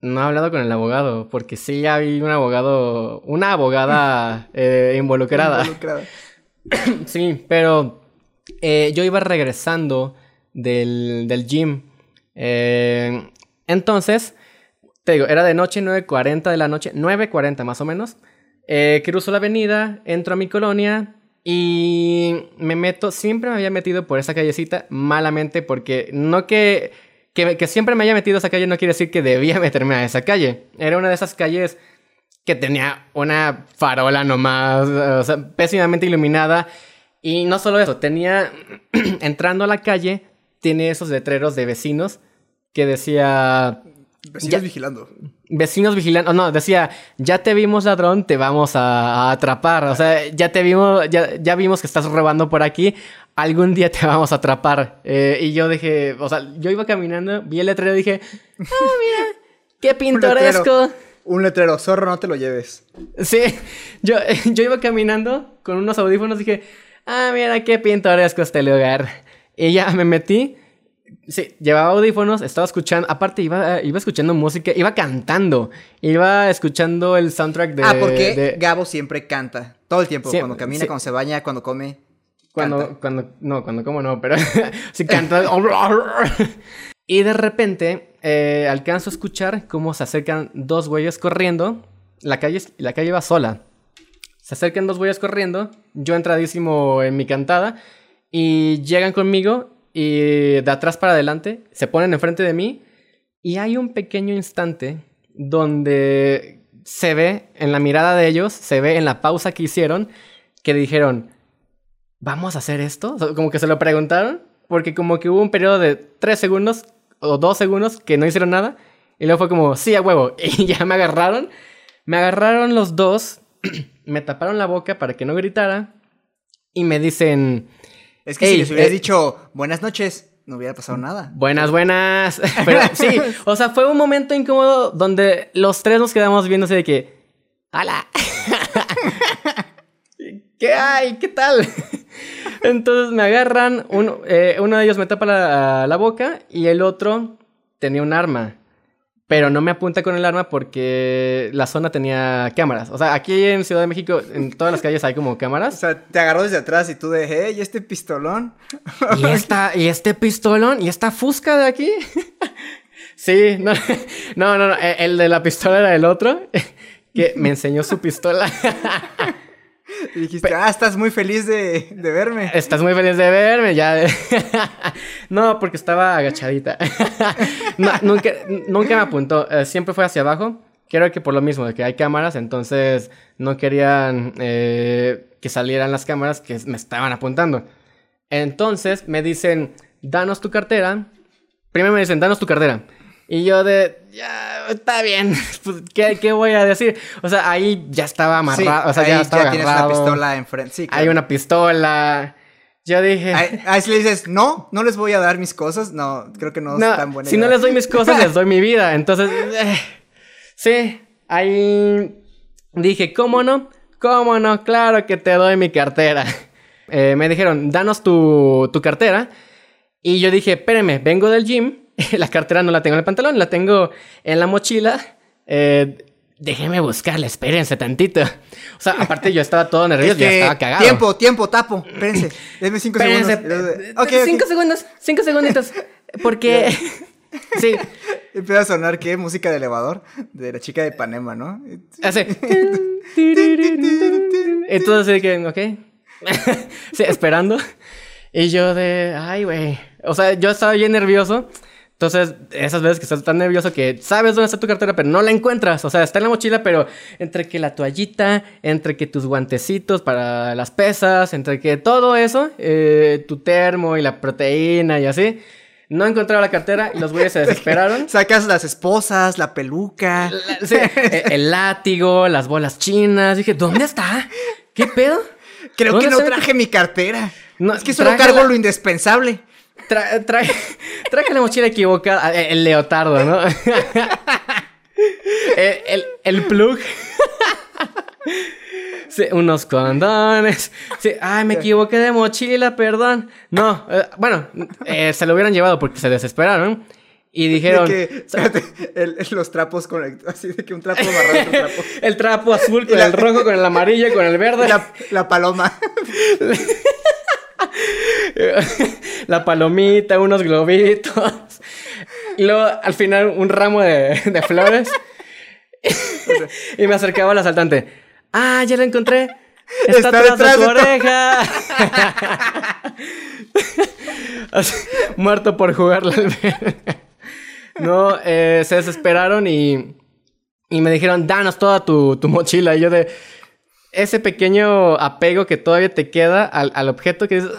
No he hablado con el abogado, porque sí hay un abogado, una abogada eh, involucrada. Involucrado. Sí, pero eh, yo iba regresando del, del gym. Eh, entonces, te digo, era de noche, 9.40 de la noche, 9.40 más o menos. Cruzo la avenida, entro a mi colonia y me meto, siempre me había metido por esa callecita malamente porque no que, que, que siempre me haya metido a esa calle no quiere decir que debía meterme a esa calle. Era una de esas calles que tenía una farola nomás, o sea, pésimamente iluminada. Y no solo eso, tenía, entrando a la calle, tiene esos letreros de vecinos que decía, Vecinos Ya. vigilando. Vecinos vigilando, no, decía, ya te vimos ladrón, te vamos a, a atrapar. O sea, ya te vimos, ya, ya vimos que estás robando por aquí, algún día te vamos a atrapar. Eh, y yo dije, o sea, yo iba caminando, vi el letrero y dije, ah, mira, qué pintoresco. Un letrero, zorro, no te lo lleves. Sí, yo, yo iba caminando con unos audífonos y dije, ah, mira qué pintoresco este lugar. Y ya me metí. Sí, llevaba audífonos, estaba escuchando, aparte iba, iba escuchando música, iba cantando, iba escuchando el soundtrack de... ah, porque de- Gabo siempre canta. Todo el tiempo. Sí, cuando camina, sí. cuando se baña, cuando come. Cuando, canta. cuando, no, cuando como no, pero sí canta. y de repente eh, alcanzo a escuchar cómo se acercan dos güeyes corriendo. La calle, la calle va sola. Se acercan dos güeyes corriendo. Yo entradísimo en mi cantada. Y llegan conmigo. Y de atrás para adelante. Se ponen enfrente de mí. Y hay un pequeño instante donde se ve en la mirada de ellos, se ve en la pausa que hicieron, que dijeron, ¿vamos a hacer esto? Como que se lo preguntaron, porque como que hubo un periodo de tres segundos o dos segundos que no hicieron nada, y luego fue como, sí, a huevo, y ya me agarraron, me agarraron los dos, me taparon la boca para que no gritara, y me dicen, Es que Ey, si les hubieras eh. dicho buenas noches, no hubiera pasado nada. buenas, buenas, pero sí, o sea, fue un momento incómodo donde los tres nos quedamos viéndose de que, Hola. ¿Qué hay? ¿Qué tal? Entonces me agarran, uno, eh, uno de ellos me tapa la, la boca y el otro tenía un arma. Pero no me apunta con el arma porque la zona tenía cámaras. O sea, aquí en Ciudad de México, en todas las calles hay como O cámaras. sea, te agarró desde atrás y tú de, hey, ¿y este pistolón? Y, esta, y este pistolón y esta fusca de aquí. Sí, no, no, no, no, eh, el de la pistola era el otro que me enseñó su pistola. Y dijiste, ah, estás muy feliz de, de verme. Estás muy feliz de verme, ya. no, porque estaba agachadita. No, nunca, nunca me apuntó. eh, siempre fue hacia abajo. Creo que por lo mismo, de que hay cámaras, entonces no querían eh, que salieran las cámaras que me estaban apuntando. Entonces me dicen, danos tu cartera. Primero me dicen, danos tu cartera. Y yo de, ya, está bien. Pues, ¿qué, qué voy a decir? O sea, ahí ya estaba amarrado. Sí, o sea, ahí ya estaba tienes agarrado. una pistola enfrente. Sí, Hay claro. una pistola. Yo dije. Ahí, ahí si le dices, no, no les voy a dar mis cosas. No, creo que no, No, es tan buena si idea. no les doy mis cosas, les doy mi vida. Entonces, eh, sí, ahí dije, ¿cómo no? ¿Cómo no? Claro que te doy mi cartera. Eh, me dijeron, danos tu, tu cartera. Y yo dije, espérenme, vengo del gym. la cartera no la tengo en el pantalón, la tengo en la mochila. Eh, déjenme buscarla, espérense tantito. O sea, aparte yo estaba todo nervioso, ya Este, estaba cagado. Tiempo, tiempo, tapo. Espérense. Denme cinco Espérense, segundos. eh, Ok, ok. cinco segundos, cinco segunditos. Porque... sí, Empieza a sonar, ¿qué? Música de elevador. De la chica de Panema, ¿no? Así. Entonces, que, ok. sí, esperando. Y yo de, ay, güey. O sea, yo estaba bien nervioso. Entonces, esas veces que estás tan nervioso que sabes dónde está tu cartera, pero no la encuentras. O sea, está en la mochila, pero entre que la toallita, entre que tus guantecitos para las pesas, entre que todo eso, eh, tu termo y la proteína y así. No encontraba la cartera y los güeyes se desesperaron. Sacas las esposas, la peluca. La- sí, e- el látigo, las bolas chinas. Dije, ¿dónde está? ¿Qué pedo? Creo ¿Dónde que no traje mi cartera. No, es que solo cargo la- lo indispensable. Tra- traje, traje la mochila equivocada. eh, El leotardo, ¿no? el, el, el plug. Sí, unos condones. Sí, ay, me equivoqué de mochila, perdón. No, eh, bueno, eh, se lo hubieran llevado porque se desesperaron. Y dijeron... De que, espérate, el- los trapos con así de que un trapo otro trapo. El trapo azul con la- el rojo, con el amarillo, con el verde. La, la paloma. La palomita, unos globitos. Y luego al final un ramo de, de flores. y me acercaba al asaltante. Ah, ya la encontré. Está, Está atrás de tu oreja. Muerto por jugarla. No, eh, se desesperaron y, y me dijeron, danos toda tu, tu mochila. Y yo de ese pequeño apego que todavía te queda al, al objeto que dices,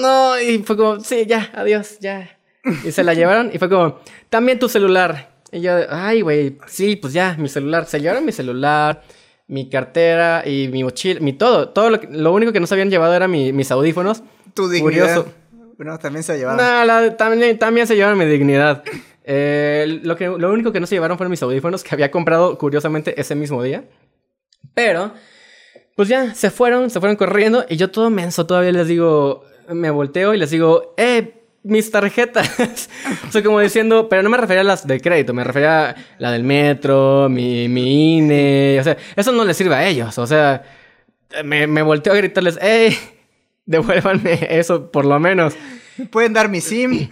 no, y fue como, sí, ya, adiós, ya. Y se la llevaron y fue como, también tu celular. Y yo, ay, güey, sí, pues ya, mi celular. Se llevaron mi celular, mi cartera y mi mochila, mi todo. todo lo, que- lo único que no se habían llevado era mi- mis audífonos. Tu dignidad. Curioso. Bueno, también se llevaron. No, la- también, también se llevaron mi dignidad. Eh, lo, que, lo único que no se llevaron fueron mis audífonos que había comprado curiosamente ese mismo día. Pero, pues ya, se fueron, se fueron corriendo y yo todo menso todavía les digo, me volteo y les digo, eh, mis tarjetas. o sea, como diciendo, pero no me refería a las de crédito, me refería a la del metro, mi, mi INE, o sea, eso no les sirve a ellos, o sea, me, me volteo a gritarles, eh, devuélvanme eso por lo menos. Pueden dar mi SIM.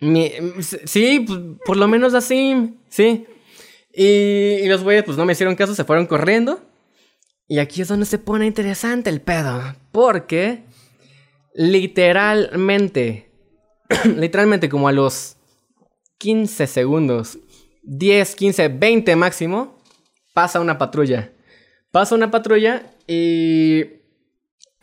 Mi- sí, pues, por lo menos así, sí. Y, y los güeyes pues no me hicieron caso, se fueron corriendo. Y aquí es donde se pone interesante el pedo. Porque literalmente, literalmente como a los 15 segundos, 10, 15, 20 máximo, pasa una patrulla. Pasa una patrulla y...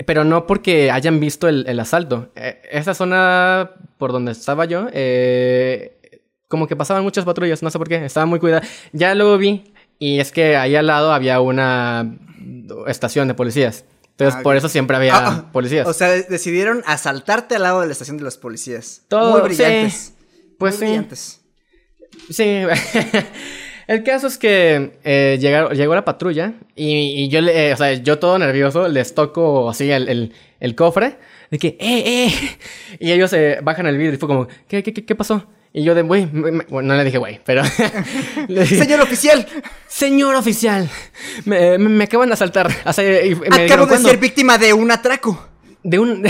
Pero no porque hayan visto el, asalto. Eh, esa zona por donde estaba yo, eh, como que pasaban muchas patrullas, no sé por qué, estaba muy cuidada. Ya luego vi, y es que ahí al lado había una estación de policías. Entonces, Ah, por eso siempre había Ah, ah, policías. O sea, decidieron asaltarte al lado de la estación de los policías. Todo, Muy brillantes. sí. Pues Muy sí. brillantes. Sí, el caso es que eh, llegaron- llegó la patrulla y, y yo, le, eh, o sea, yo todo nervioso les toco así el, el- el cofre de que, ¡eh, eh! Y ellos eh, bajan el vidrio y fue como, ¿qué, qué, qué, qué pasó? Y yo de, güey, bueno, no le dije güey, pero le dije, Señor oficial, señor oficial, me, me- me acaban de asaltar. O sea, y me acabo dijeron, de "¿Cuándo?". ser víctima de un atraco. De un.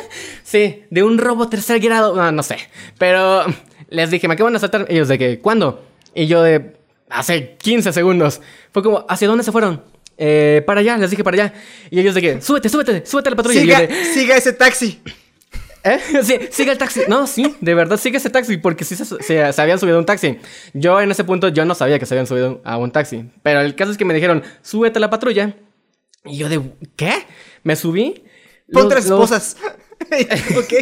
sí, de un robo tercer grado. No, no sé. Pero les dije, me acaban de asaltar. Ellos de que, ¿cuándo? Y yo de. Hace 15 segundos. Fue como, ¿hacia dónde se fueron? Eh, para allá, les dije para allá. Y ellos de que, súbete, súbete, súbete a la patrulla. Y yo Siga, de, siga ese taxi. ¿Eh? Sí, sigue el taxi. No, sí, de verdad, sigue ese taxi porque sí se, se- se habían subido a un taxi. Yo en ese punto yo no sabía que se habían subido a un taxi. Pero el caso es que me dijeron, súbete a la patrulla. Y yo de, ¿qué? Me subí. Las los- esposas. ok.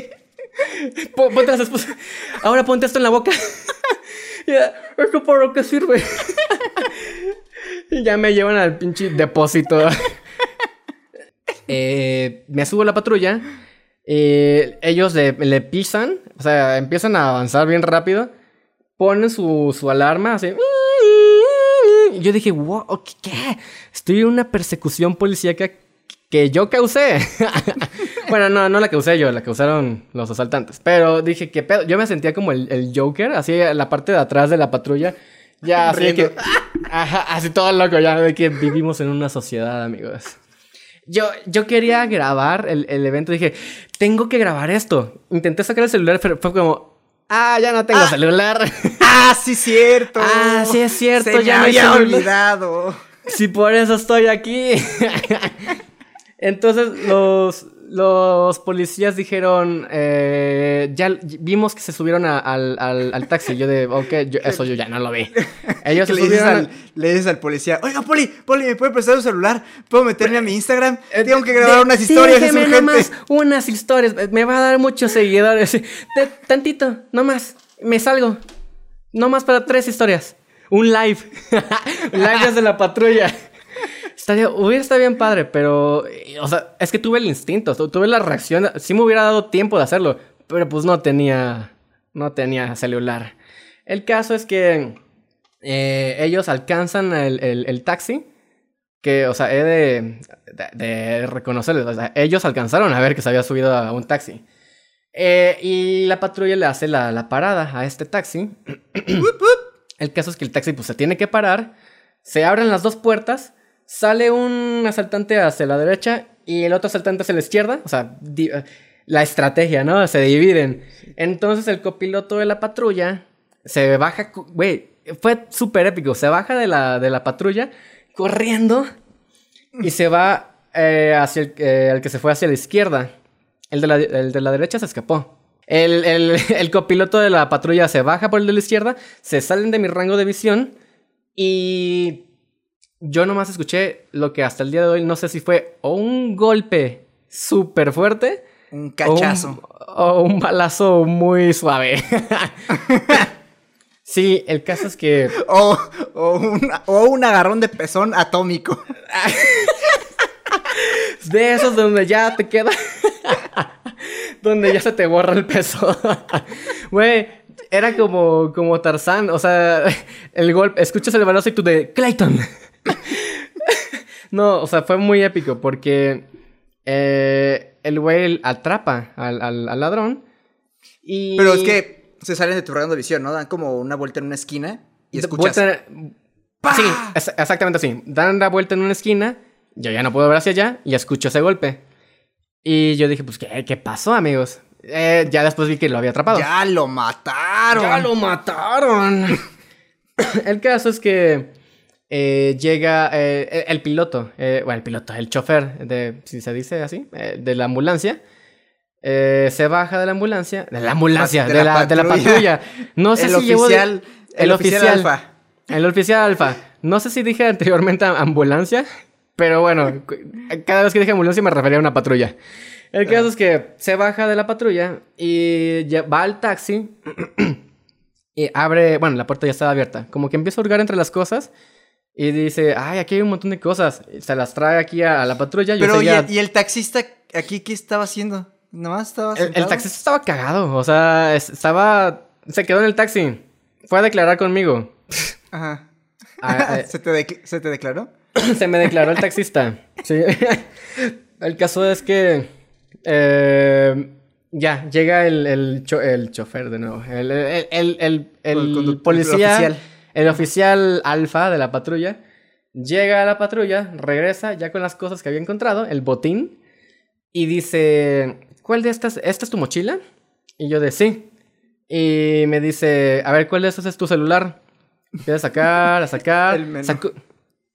Po- Ponte las esposas. Ahora ponte esto en la boca. Ya, ¿Esto para lo que sirve? y ya me llevan al pinche depósito. Eh, me subo a la patrulla. Eh, ellos le, le pisan. O sea, empiezan a avanzar bien rápido. Ponen su, su alarma así. Y yo dije, wow, ¿qué? Estoy en una persecución policíaca que yo causé. bueno, no, no la causé yo, la causaron los asaltantes. Pero dije, ¿qué pedo? Yo me sentía como el, el Joker, así en la parte de atrás de la patrulla. Ya, así de que. Ajá, así todo loco, ya de que vivimos en una sociedad, amigos. Yo, yo quería grabar el, el evento, dije, tengo que grabar esto. Intenté sacar el celular, pero fue como, ah, ya no tengo celular. Ah, sí, cierto. Ah, sí es cierto, Se ya me había olvidado. Sí, por eso estoy aquí. Entonces los, los policías dijeron, eh, ya vimos que se subieron a- al, al- al taxi. Yo de, ok, yo- eso yo ya no lo vi. Ellos se le, dices al, le dices al policía, oiga, Poli, Poli, ¿me puede prestar su celular? ¿Puedo meterme a mi Instagram? Eh, Tengo que grabar de- unas historias, déjeme nomás unas historias. Me va a dar muchos seguidores. De- tantito, no más. Me salgo. No más para tres historias. Un live. Live desde la patrulla. Estaría, hubiera estado bien padre, pero. eh, O sea, es que tuve el instinto, tu- tuve la reacción. Sí me hubiera dado tiempo de hacerlo, pero pues no tenía. No tenía celular. El caso es que. eh, ellos alcanzan el, el- el taxi. Que, o sea, he de, de, de reconocerles. O sea, ellos alcanzaron a ver que se había subido a un taxi. Eh, y la patrulla le hace la, la parada a este taxi. el caso es que el taxi pues se tiene que parar. Se abren las dos puertas. Sale un asaltante hacia la derecha y el otro asaltante hacia la izquierda. O sea, eh, la estrategia, ¿no? Se dividen. Entonces el copiloto de la patrulla se baja, güey, fue súper épico. Se baja de la, de la patrulla corriendo y se va eh, hacia el, eh, que se fue hacia la izquierda. El de la, el de la derecha se escapó. El- el copiloto de la patrulla se baja por el de la izquierda, se salen de mi rango de visión y yo nomás escuché lo que hasta el día de hoy no sé si fue o un golpe súper fuerte Un o un- cachazo. o un balazo muy suave. sí, el caso es que O, o, un, o un agarrón de pezón atómico. de esos donde ya te queda. donde ya se te borra el peso. Güey, era como, como Tarzán. O sea, el golpe. Escuchas el balazo y tú de Clayton. no, o sea, fue muy épico porque eh, el güey atrapa al, al- al ladrón. Y Pero es que se salen de tu rango de visión, ¿no? Dan como una vuelta en una esquina y escuchas. Vuelta- Sí, es- exactamente así. Dan la vuelta en una esquina, yo ya no puedo ver hacia allá y escucho ese golpe. Y yo dije, pues, ¿qué, qué pasó, amigos? Eh, ya después vi que lo había atrapado. ¡Ya lo mataron! ¡Ya lo mataron! el caso es que eh, llega eh, el, el piloto, eh, bueno, el piloto, el chofer, de, si se dice así, de la ambulancia. se baja de la ambulancia, de la ambulancia, De de, la la, de la patrulla. No sé el si llevo oficial, el, oficial, alfa. el oficial alfa. No sé si dije anteriormente ambulancia, pero bueno, cada vez que dije ambulancia me refería a una patrulla. El caso es que se baja de la patrulla y ya va al taxi y abre, bueno, la puerta ya estaba abierta, como que empieza a hurgar entre las cosas y dice, ay, aquí hay un montón de cosas. Y se las trae aquí a, a la patrulla. Yo Pero, ¿y seguía- el, y el taxista aquí qué estaba haciendo? Nomás estaba el, el taxista estaba cagado, o sea, es- estaba, se quedó en el taxi, fue a declarar conmigo. Ajá. Ah, ah, ¿Se, te dec- ¿Se te declaró? Se me declaró el taxista. Sí. El caso es que. eh, ya, llega el, el, cho- el chofer de nuevo. El, el, el policía. oficial. El oficial alfa de la patrulla. Llega a la patrulla, regresa ya con las cosas que había encontrado, el botín. Y dice: ¿Cuál de estas? ¿Esta es tu mochila? Y yo de sí. Y me dice: A ver, ¿cuál de estos es tu celular? Empieza a sacar, a sacar. El menú.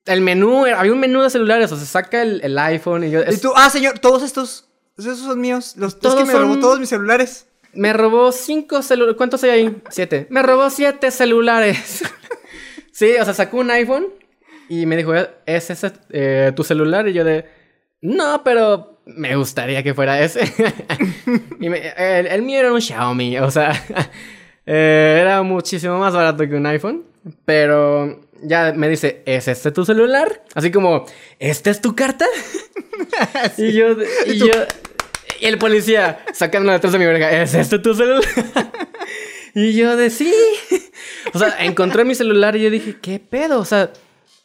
El menú, había un menú de celulares, o sea, saca el, el iPhone y yo... Y tú, ah, señor, todos estos, esos son míos. Los, es Todos que me robó son- todos mis celulares. Me robó cinco celulares. ¿Cuántos hay ahí? Siete. Me robó siete celulares. sí, o sea, sacó un iPhone y me dijo, ¿es ese eh, tu celular? Y yo de, no, pero me gustaría que fuera ese. y me- el, el mío era un Xiaomi, o sea, eh, era muchísimo más barato que un iPhone. Pero ya me dice, ¿es este tu celular? Así como, ¿esta es tu carta? Y yo, y yo, y el policía sacándolo detrás de mi verga, ¿es este tu celular? y yo de sí. O sea, encontré mi celular y yo dije, ¿qué pedo? O sea,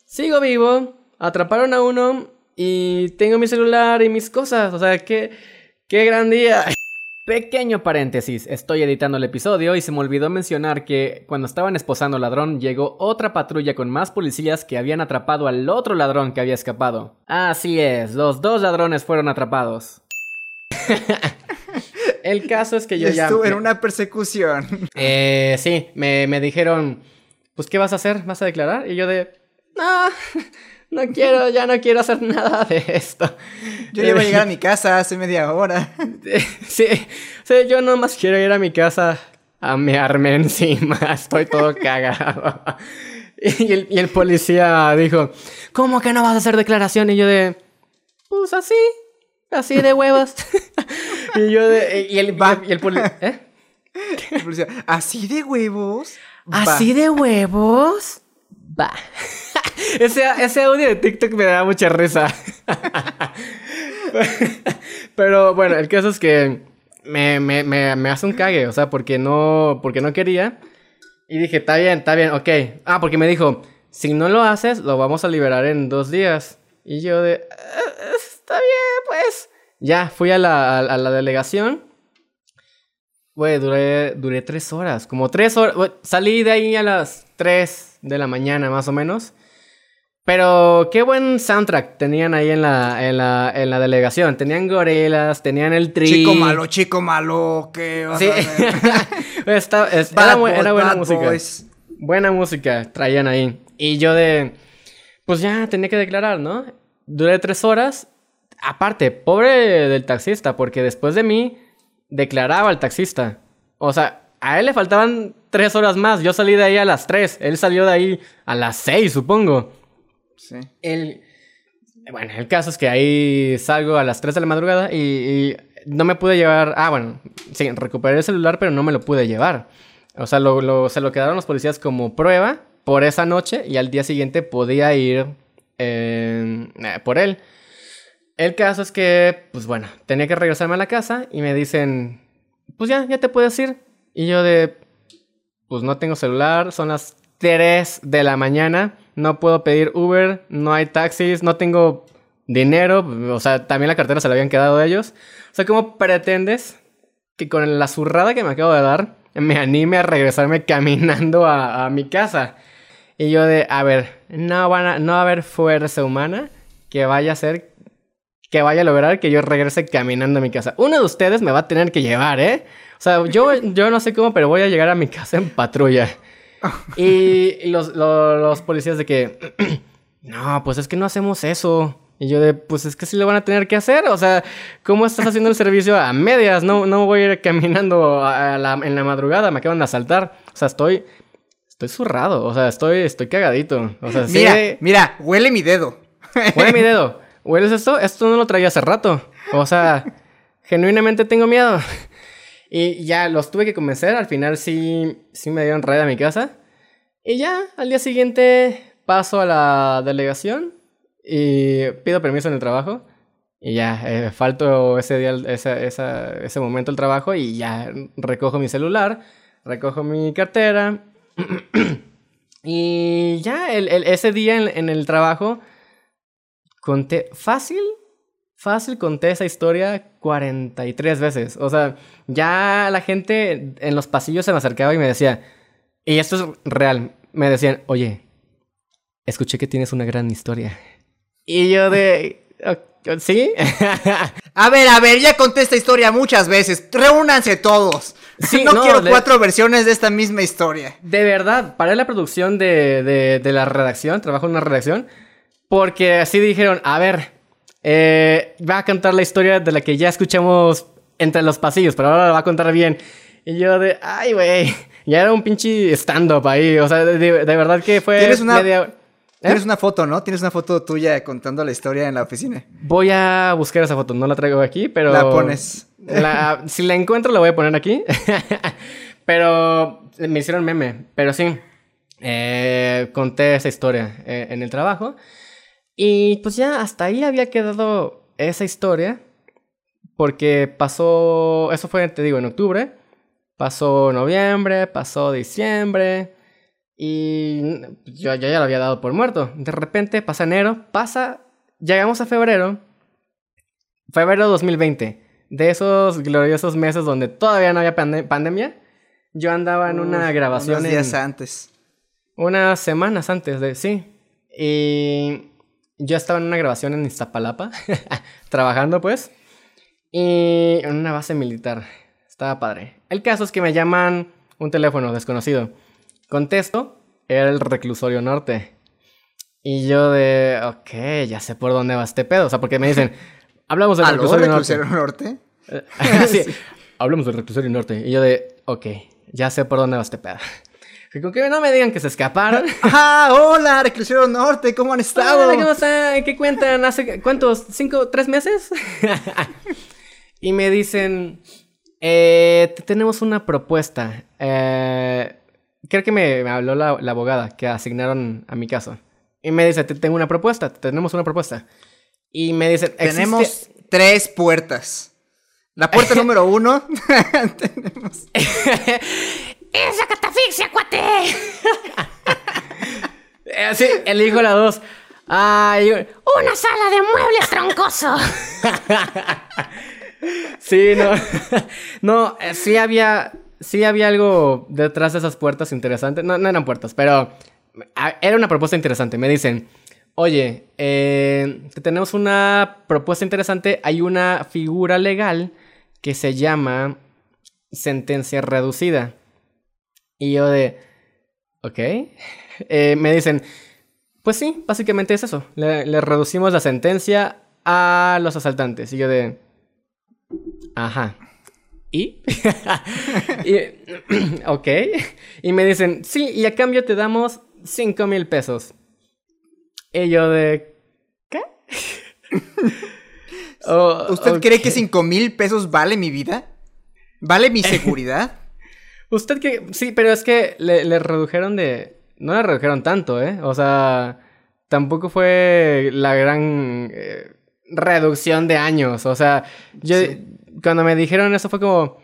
sigo vivo, atraparon a uno y tengo mi celular y mis cosas. O sea, qué, qué gran día. Pequeño paréntesis, estoy editando el episodio y se me olvidó mencionar que cuando estaban esposando al ladrón llegó otra patrulla con más policías que habían atrapado al otro ladrón que había escapado. Así es, los dos ladrones fueron atrapados. el caso es que yo ya... estuve en una persecución. eh, sí, me, me dijeron, pues, ¿qué vas a hacer? ¿Vas a declarar? Y yo de, no, no quiero, ya no quiero hacer nada de esto. Yo ya iba a llegar a mi casa hace media hora. Sí, sí, yo nomás quiero ir a mi casa a mearme encima. Estoy todo cagado. Y el, y el policía dijo, ¿cómo que no vas a hacer declaración? Y yo de, pues así, así de huevos. y yo de, y el, Va. y el policía, ¿eh? El policía, ¿Así de huevos? Va. ¿Así de huevos? Va. ese, ese audio de TikTok me da mucha risa. Pero bueno, el caso es que me, me, me, me hace un cague, o sea, porque no, porque no quería. Y dije, está bien, está bien, ok. Ah, porque me dijo, si no lo haces, lo vamos a liberar en dos días. Y yo de, "Ah, está bien, pues. Ya, fui a la, a, la delegación. Güey, duré, duré tres horas, como tres horas. salí de ahí a las tres de la mañana, más o menos. Pero qué buen soundtrack tenían ahí en la, en la, en la delegación. Tenían gorilas, tenían el tri. Chico malo, chico malo, ¿qué vas Sí. a hacer? Es- era, buena música. boys. Buena música traían ahí. Y yo de... Pues ya tenía que declarar, ¿no? Duré tres horas. Aparte, pobre del taxista, porque después de mí declaraba el taxista. O sea, a él le faltaban tres horas más. Yo salí de ahí a las tres. Él salió de ahí a las seis, supongo. Sí. El, bueno, el caso es que ahí salgo a las 3 de la madrugada y, y no me pude llevar. Ah, bueno, sí, recuperé el celular, pero no me lo pude llevar. O sea, lo, lo- se lo quedaron los policías como prueba por esa noche y al día siguiente podía ir eh, por él. El caso es que, pues bueno, tenía que regresarme a la casa y me dicen, pues ya, ya te puedes ir. Y yo de, pues no tengo celular, son las 3 de la mañana, no puedo pedir Uber, no hay taxis, no tengo dinero, o sea, también la cartera se la habían quedado ellos. O sea, ¿cómo pretendes que con la zurrada que me acabo de dar me anime a regresarme caminando a, a mi casa? Y yo de, a ver, no, van a, no va a haber fuerza humana que vaya a hacer, que vaya a lograr que yo regrese caminando a mi casa. Uno de ustedes me va a tener que llevar, ¿eh? O sea, yo, yo no sé cómo, pero voy a llegar a mi casa en patrulla. Y los, lo- los policías de que, no, pues es que no hacemos eso. Y yo de, pues es que sí lo van a tener que hacer. O sea, ¿cómo estás haciendo el servicio a medias? No, no voy a ir caminando a la- en la madrugada, me acaban de asaltar. O sea, estoy, estoy zurrado. O sea, estoy, estoy cagadito. O sea, sí, Mira, mira, huele mi dedo. huele mi dedo. ¿Hueles esto? Esto no lo traía hace rato. O sea, genuinamente tengo miedo. Y ya los tuve que convencer. Al final sí, sí me dieron raid a mi casa. Y ya, al día siguiente paso a la delegación y pido permiso en el trabajo. Y ya, eh, falto ese día, esa- esa- ese momento el trabajo y ya recojo mi celular, recojo mi cartera. y ya, el- el- ese día en, en el trabajo conté fácil, fácil conté esa historia 43 veces. O sea, ya la gente en los pasillos se me acercaba y me decía, y esto es real, me decían, oye, escuché que tienes una gran historia. Y yo de, "Ok, ¿sí? A ver, a ver, ya conté esta historia muchas veces. Reúnanse todos. Sí, no, no, quiero de- cuatro versiones de esta misma historia. De verdad, paré la producción de, de, de la redacción, trabajo en una redacción, porque así dijeron, a ver, eh, va a contar la historia de la que ya escuchamos entre los pasillos, pero ahora la va a contar bien. Y yo de, ay, güey, ya era un pinche stand-up ahí, o sea, de, de- verdad que fue Tienes una- media. ¿Eh? Tienes una foto, ¿no? Tienes una foto tuya contando la historia en la oficina. Voy a buscar esa foto, no la traigo aquí, pero... La pones. La- si la encuentro, la voy a poner aquí. pero me hicieron meme. Pero sí, eh, conté esa historia eh, en el trabajo. Y pues ya hasta ahí había quedado esa historia. Porque pasó, eso fue, te digo, en octubre. Pasó noviembre, pasó diciembre. Y yo, yo ya lo había dado por muerto. De repente pasa enero, pasa, llegamos a febrero. Febrero 2020. De esos gloriosos meses donde todavía no había pande- pandemia. Yo andaba en una grabación Unos en- días antes. unas semanas antes de, sí. Y yo estaba en una grabación en Iztapalapa, trabajando pues, y en una base militar. Estaba padre. El caso es que me llaman un teléfono desconocido. Contesto, era el reclusorio norte. Y yo de, ok, ya sé por dónde va este pedo. O sea, porque me dicen, hablamos del ¿Aló, reclusorio norte. reclusorio norte? sí, hablamos del reclusorio norte. Y yo de, ok, ya sé por dónde va este pedo. Que con que no me digan que se escaparon. ¡Ah, hola, reclusorio norte! ¿Cómo han estado? Hola, ¿cómo están? ¿Qué cuentan? ¿Hace cuántos? ¿Cinco? ¿Tres meses? y me dicen, eh, te- tenemos una propuesta. Eh, creo que me, me habló la, la abogada que asignaron a mi caso. Y me dice, te tengo una propuesta, tenemos una propuesta. Y me dicen, "Existe- Tenemos tres puertas. La puerta número uno. tenemos. ¡Esa catafixia, cuate! Eh, sí, elijo la dos. Ay, Una sala de muebles troncoso. Sí, no. no, eh, sí había. Sí había algo detrás de esas puertas interesante. No, no eran puertas, pero. Era una propuesta interesante. Me dicen. oye, eh, te tenemos una propuesta interesante. Hay una figura legal que se llama sentencia reducida. Y yo de, ok. Eh, me dicen, pues sí, básicamente es eso. Le, le reducimos la sentencia a los asaltantes. Y yo de, ajá. ¿Y? y ok. Y me dicen, sí, y a cambio te damos 5 mil pesos. Y yo de, ¿qué? Oh, ¿Usted cree que 5 mil pesos vale mi vida? ¿Vale mi seguridad? Usted que... Sí, pero es que le, le redujeron de... No le redujeron tanto, ¿eh? O sea, tampoco fue la gran eh, reducción de años. O sea, yo... Cuando me dijeron eso fue como...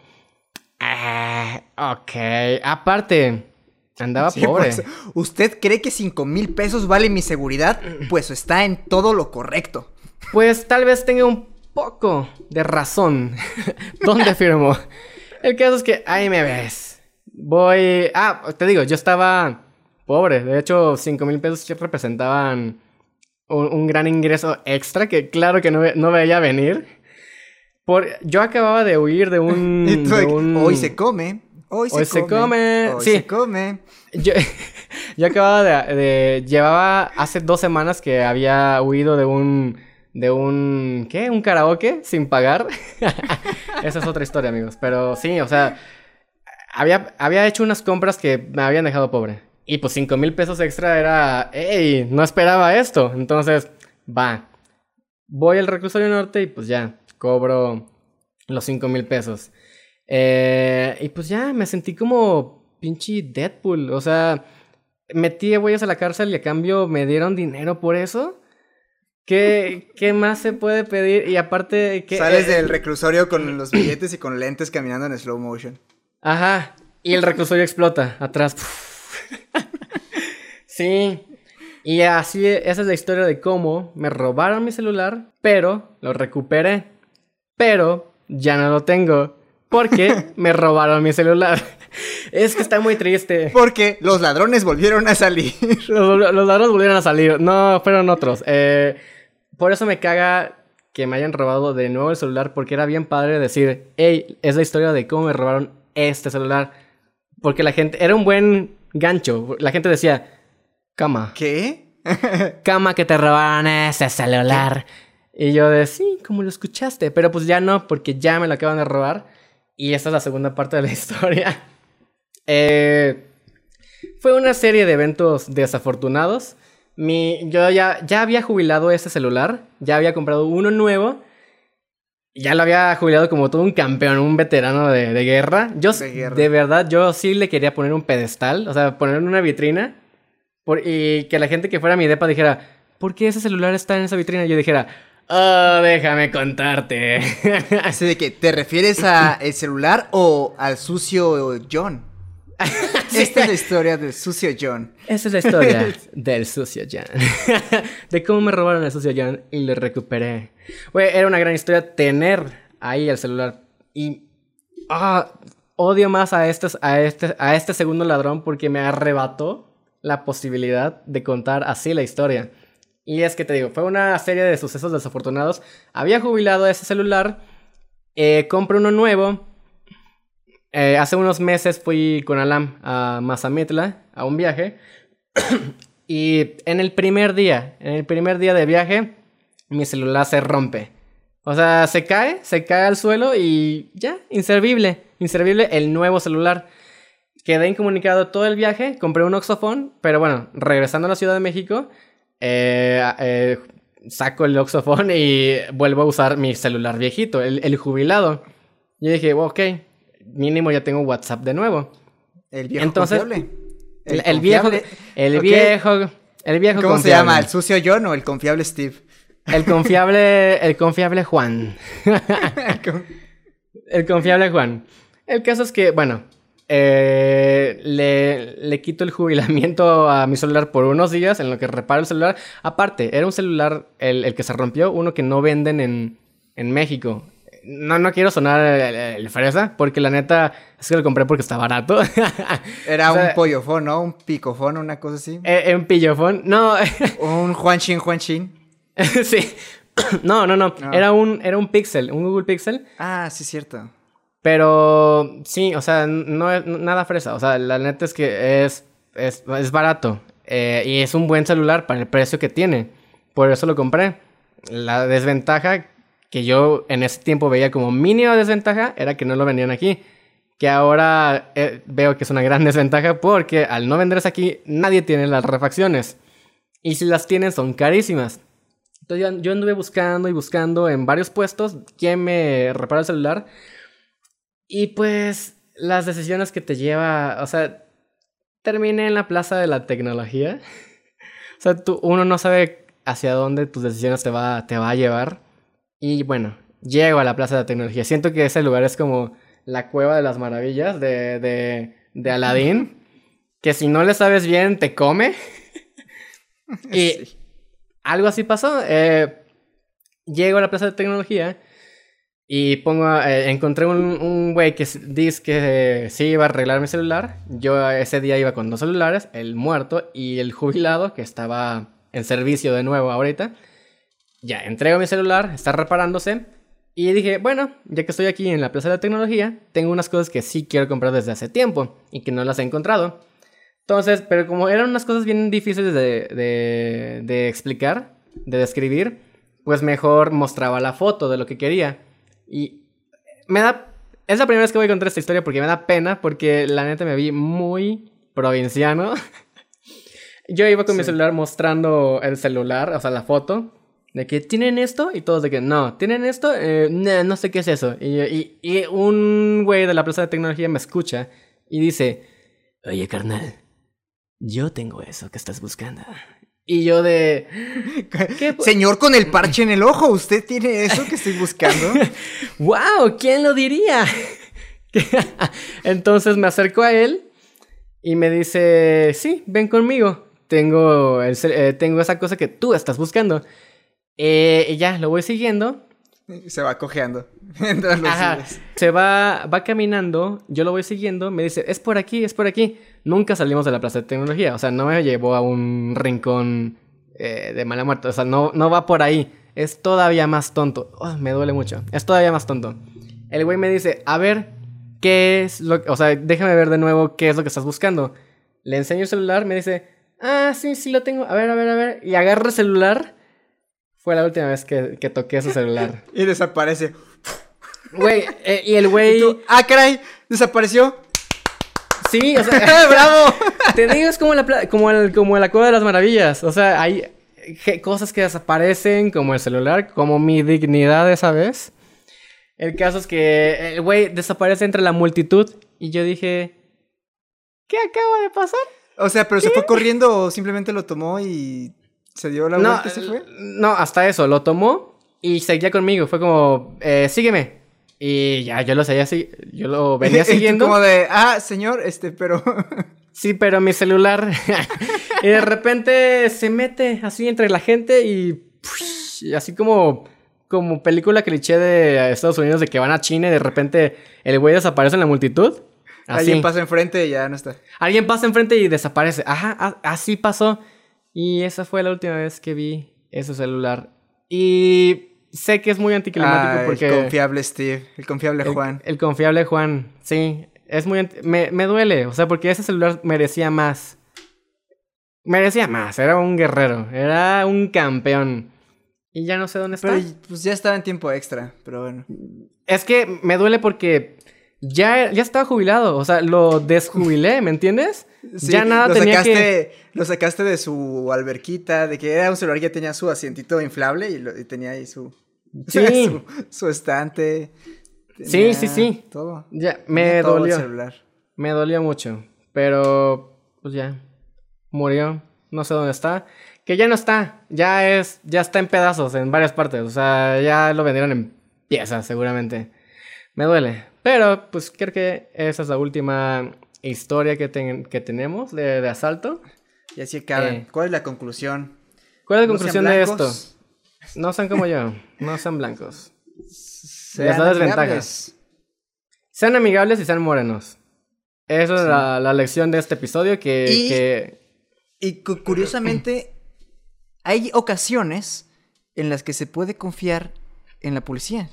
Ah, ok. Aparte, andaba Sí, pobre. pues, ¿Usted cree que 5 mil pesos vale mi seguridad? Pues está en todo lo correcto. Pues tal vez tenga un poco de razón. ¿Dónde firmo? El caso es que ahí me ves. Voy. Ah, te digo, yo estaba pobre. De hecho, 5 mil pesos representaban un, un gran ingreso extra que, claro, que no, no veía venir. Por, yo acababa de huir de un. De Hoy se come. Hoy se Hoy se come. come, Hoy sí. se come. Yo, yo acababa de, de- Llevaba hace dos semanas que había huido de un. De un. ¿Qué? ¿Un karaoke sin pagar? Esa es otra historia, amigos. Pero sí, o sea. Había, había hecho unas compras que me habían dejado pobre. Y pues 5 mil pesos extra era. ¡Ey! No esperaba esto. Entonces, va. Voy al reclusorio norte y pues ya. Cobro los 5 mil pesos. Eh, y pues ya me sentí como pinche Deadpool. O sea, metí a güeyes a la cárcel y a cambio me dieron dinero por eso. ¿Qué, qué más se puede pedir? Y aparte, que Sales del reclusorio con los billetes y con lentes caminando en slow motion. Ajá. Y el reclusorio explota atrás. sí. Y así, esa es la historia de cómo me robaron mi celular, pero lo recuperé. Pero ya no lo tengo. Porque me robaron mi celular. Es que está muy triste. Porque los ladrones volvieron a salir. Los, los ladrones volvieron a salir. No, fueron otros. Eh, por eso me caga que me hayan robado de nuevo el celular. Porque era bien padre decir, hey, es la historia de cómo me robaron este celular. Porque la gente, era un buen gancho. La gente decía, cama, ¿Qué? cama que te robaron ese celular. Y yo de, sí, como lo escuchaste. Pero pues ya no, porque ya me lo acaban de robar. Y esta es la segunda parte de la historia. Eh, fue una serie de eventos desafortunados. Mi, yo ya, ya había jubilado ese celular. Ya había comprado uno nuevo. Ya lo había jubilado como todo un campeón, un veterano de, de guerra. Yo, De guerra. de verdad, yo sí le quería poner un pedestal. O sea, poner una vitrina. Por- y que la gente que fuera a mi depa dijera, ¿por qué ese celular está en esa vitrina? Y yo dijera, oh, déjame contarte. Así de que, ¿te refieres a el celular o al sucio John? Esta es la historia del sucio John. Esa es la historia del sucio Jan. de cómo me robaron el sucio Jan y lo recuperé. Güey, era una gran historia tener ahí el celular. Y ah, odio más a este, a, este, a este segundo ladrón porque me arrebató la posibilidad de contar así la historia. Y es que te digo, fue una serie de sucesos desafortunados. Había jubilado ese celular, eh, compré uno nuevo. Eh, hace unos meses fui con Alam a Mazamitla a un viaje. y en el primer día, en el primer día de viaje, mi celular se rompe. O sea, se cae, se cae al suelo y ya, inservible. Inservible el nuevo celular. Quedé incomunicado todo el viaje, compré un Oxofone, pero bueno, regresando a la Ciudad de México, eh, eh, saco el Oxofone y vuelvo a usar mi celular viejito, el, el jubilado. Yo dije, ok, mínimo ya tengo WhatsApp de nuevo. El viejo Entonces, confiable. El, el viejo, el viejo, el viejo ¿Cómo se llama? ¿El sucio John o el confiable Steve? El confiable, el confiable Juan. El confiable Juan. El caso es que, bueno, eh, le, le quito el jubilamiento a mi celular por unos días en lo que reparo el celular. Aparte, era un celular, el, el que se rompió, uno que no venden en, en México. No, no quiero sonar el, el fresa, porque la neta es que lo compré porque está barato. Era O sea- un pollofón, ¿no? Un picofón, una cosa así. Eh, un pillofón. No, Un Juanchin Juanchin. sí. No, no, no. Era un, era un Pixel, un Google Pixel. Ah, sí, cierto. Pero sí, o sea, no es nada fresa. O sea, la neta es que es, es, es barato. eh, y es un buen celular para el precio que tiene. Por eso lo compré. La desventaja que yo en ese tiempo veía como mínima desventaja era que no lo vendían aquí. Que ahora eh, veo que es una gran desventaja porque al no venderse aquí nadie tiene las refacciones. Y si las tienen son carísimas. Entonces yo, yo anduve buscando y buscando en varios puestos quién me repara el celular. Y pues las decisiones que te lleva, o sea, terminé en la plaza de la tecnología. o sea, tú, uno no sabe hacia dónde tus decisiones te va, te va a llevar. Y bueno, llego a la plaza de la tecnología. Siento que ese lugar es como la cueva de las maravillas de, de, de Aladdin. Que si no le sabes bien, te come. y Sí. algo así pasó. Eh, llego a la plaza de tecnología y pongo, eh, encontré un, un güey que s- dice que eh, sí iba a arreglar mi celular. Yo ese día iba con dos celulares, el muerto y el jubilado que estaba en servicio de nuevo ahorita. Ya, entrego mi celular, está reparándose. Y dije, bueno, ya que estoy aquí en la Plaza de la Tecnología, tengo unas cosas que sí quiero comprar desde hace tiempo y que no las he encontrado. Entonces, pero como eran unas cosas bien difíciles de, de, de explicar, de describir, pues mejor mostraba la foto de lo que quería. Y me da... Es la primera vez que voy a contar esta historia porque me da pena, porque la neta me vi muy provinciano. Yo iba con mi Sí. celular mostrando el celular, o sea, la foto, de que tienen esto y todos de que no, tienen esto, Eh, no, no sé qué es eso. Y, y- y un güey de la plaza de tecnología me escucha y dice, oye carnal, yo tengo eso que estás buscando. Y yo de, ¿Qué? Señor con el parche en el ojo, ¿usted tiene eso que estoy buscando? wow, ¿quién lo diría? Entonces me acerco a él y me dice, sí, ven conmigo. Tengo, el eh, tengo esa cosa que tú estás buscando. Eh, y ya, lo voy siguiendo. Se va cojeando mientras lo Ajá, sigues. se va, va caminando, yo lo voy siguiendo, me dice, es por aquí, es por aquí. Nunca salimos de la plaza de tecnología, o sea, no me llevó a un rincón eh, de mala muerte, o sea, no, no va por ahí. Es todavía más tonto. Oh, me duele mucho. Es todavía más tonto. El güey me dice, a ver, ¿qué es lo que... O sea, déjame ver de nuevo qué es lo que estás buscando. Le enseño el celular, me dice, ah, sí, sí lo tengo. A ver, a ver, a ver. Y agarra el celular. Fue la última vez que, que toqué su celular. Y desaparece. Güey, eh, y el güey... Ah, caray, desapareció. Sí, o sea, bravo. Te digo, es como la, como, el, como la cueva de las maravillas. O sea, hay cosas que desaparecen, como el celular, como mi dignidad esa vez. El caso es que el güey desaparece entre la multitud y yo dije, ¿qué acaba de pasar? O sea, pero se fue corriendo o simplemente lo tomó y se dio la No, vuelta y se fue. no, hasta eso, lo tomó y seguía conmigo. Fue como, eh, sígueme. Y ya, yo lo seguía así, yo lo venía siguiendo. Como de, ah, señor, este, pero. Sí, pero mi celular. y de repente se mete así entre la gente y. y así como. Como película cliché de Estados Unidos de que van a China y de repente el güey desaparece en la multitud. Así. Alguien pasa enfrente y ya no está. Alguien pasa enfrente y desaparece. Ajá, así pasó. Y esa fue la última vez que vi ese celular. Y sé que es muy anticlimático Ah, porque. El confiable Steve, el confiable El- Juan. El, confiable Juan, sí. Es muy... Me, me duele, o sea, porque ese celular merecía más. Merecía más, era un guerrero, era un campeón. Y ya no sé dónde está. Pero pues ya estaba en tiempo extra, pero bueno. Es que me duele porque ya, ya estaba jubilado, o sea, lo desjubilé, ¿me entiendes? Sí, ya nada lo tenía sacaste, que... Lo sacaste de su alberquita, de que era un celular que tenía su asientito inflable y, lo- y tenía ahí su, Sí. su, su estante. Sí, sí, sí. Todo. Ya, me todo el dolió. celular. Me dolió mucho, pero pues ya murió, no sé dónde está, que ya no está, ya es ya está en pedazos en varias partes, o sea, ya lo vendieron en piezas seguramente. Me duele, pero pues creo que esa es la última historia que, ten- que tenemos de, de asalto. Y así acaban. Eh. ¿Cuál es la conclusión? ¿Cuál es la No conclusión de esto? No sean como yo, no sean blancos. Sean da desventajas. Sean amigables y sean morenos. Esa es la, la lección de este episodio que... Y- que- Y cu- curiosamente, hay ocasiones en las que se puede confiar en la policía.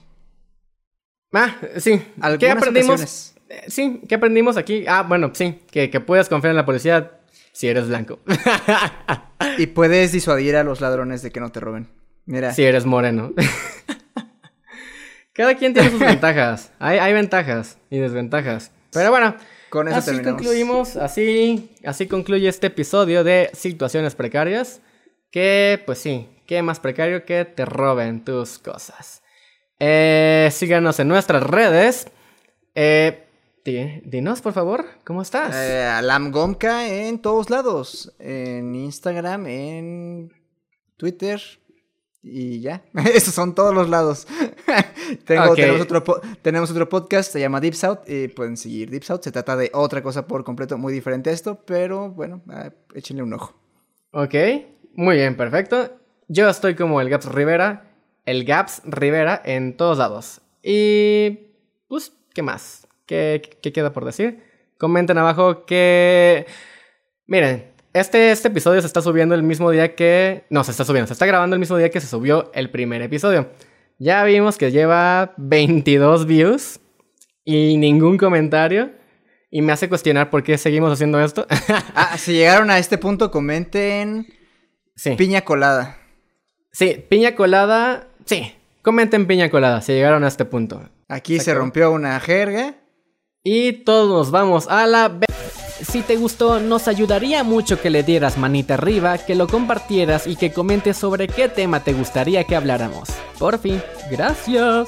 Ah, sí. ¿Qué Algunas aprendimos? ocasiones. Eh, Sí, ¿qué aprendimos aquí? Ah, bueno, sí. Que, que puedes confiar en la policía si eres blanco. Y puedes disuadir a los ladrones de que no te roben. Mira, si eres moreno. Cada quien tiene sus ventajas. Hay, hay ventajas y desventajas. Pero bueno, con eso así terminamos. concluimos. Así, así concluye este episodio de situaciones precarias. Que, pues sí, qué más precario que te roben tus cosas. Eh, síganos en nuestras redes. Eh, dinos, por favor, ¿cómo estás? Eh, Alam Gomka en todos lados. En Instagram, en Twitter. Y ya. Esos son todos los lados. Tengo- tenemos, otro po- tenemos otro podcast, se llama Deep South. Y pueden seguir Deep South. Se trata de otra cosa por completo muy diferente a esto. Pero bueno, échenle un ojo. Ok, muy bien, perfecto. Yo estoy como el Gaps Rivera, el Gaps Rivera en todos lados. Y pues, ¿qué más? ¿Qué, qué queda por decir? Comenten abajo que... Miren, este, este episodio se está subiendo el mismo día que... No, se está subiendo, se está grabando el mismo día que se subió el primer episodio. Ya vimos que lleva 22 views y ningún comentario. Y me hace cuestionar por qué seguimos haciendo esto. Ah, si llegaron a este punto, comenten sí. piña colada. Sí, piña colada. Sí, comenten piña colada si llegaron a este punto. Aquí se rompió una jerga. Y todos nos vamos a la... Si te gustó, nos ayudaría mucho que le dieras manita arriba, que lo compartieras y que comentes sobre qué tema te gustaría que habláramos. Por fin, gracias.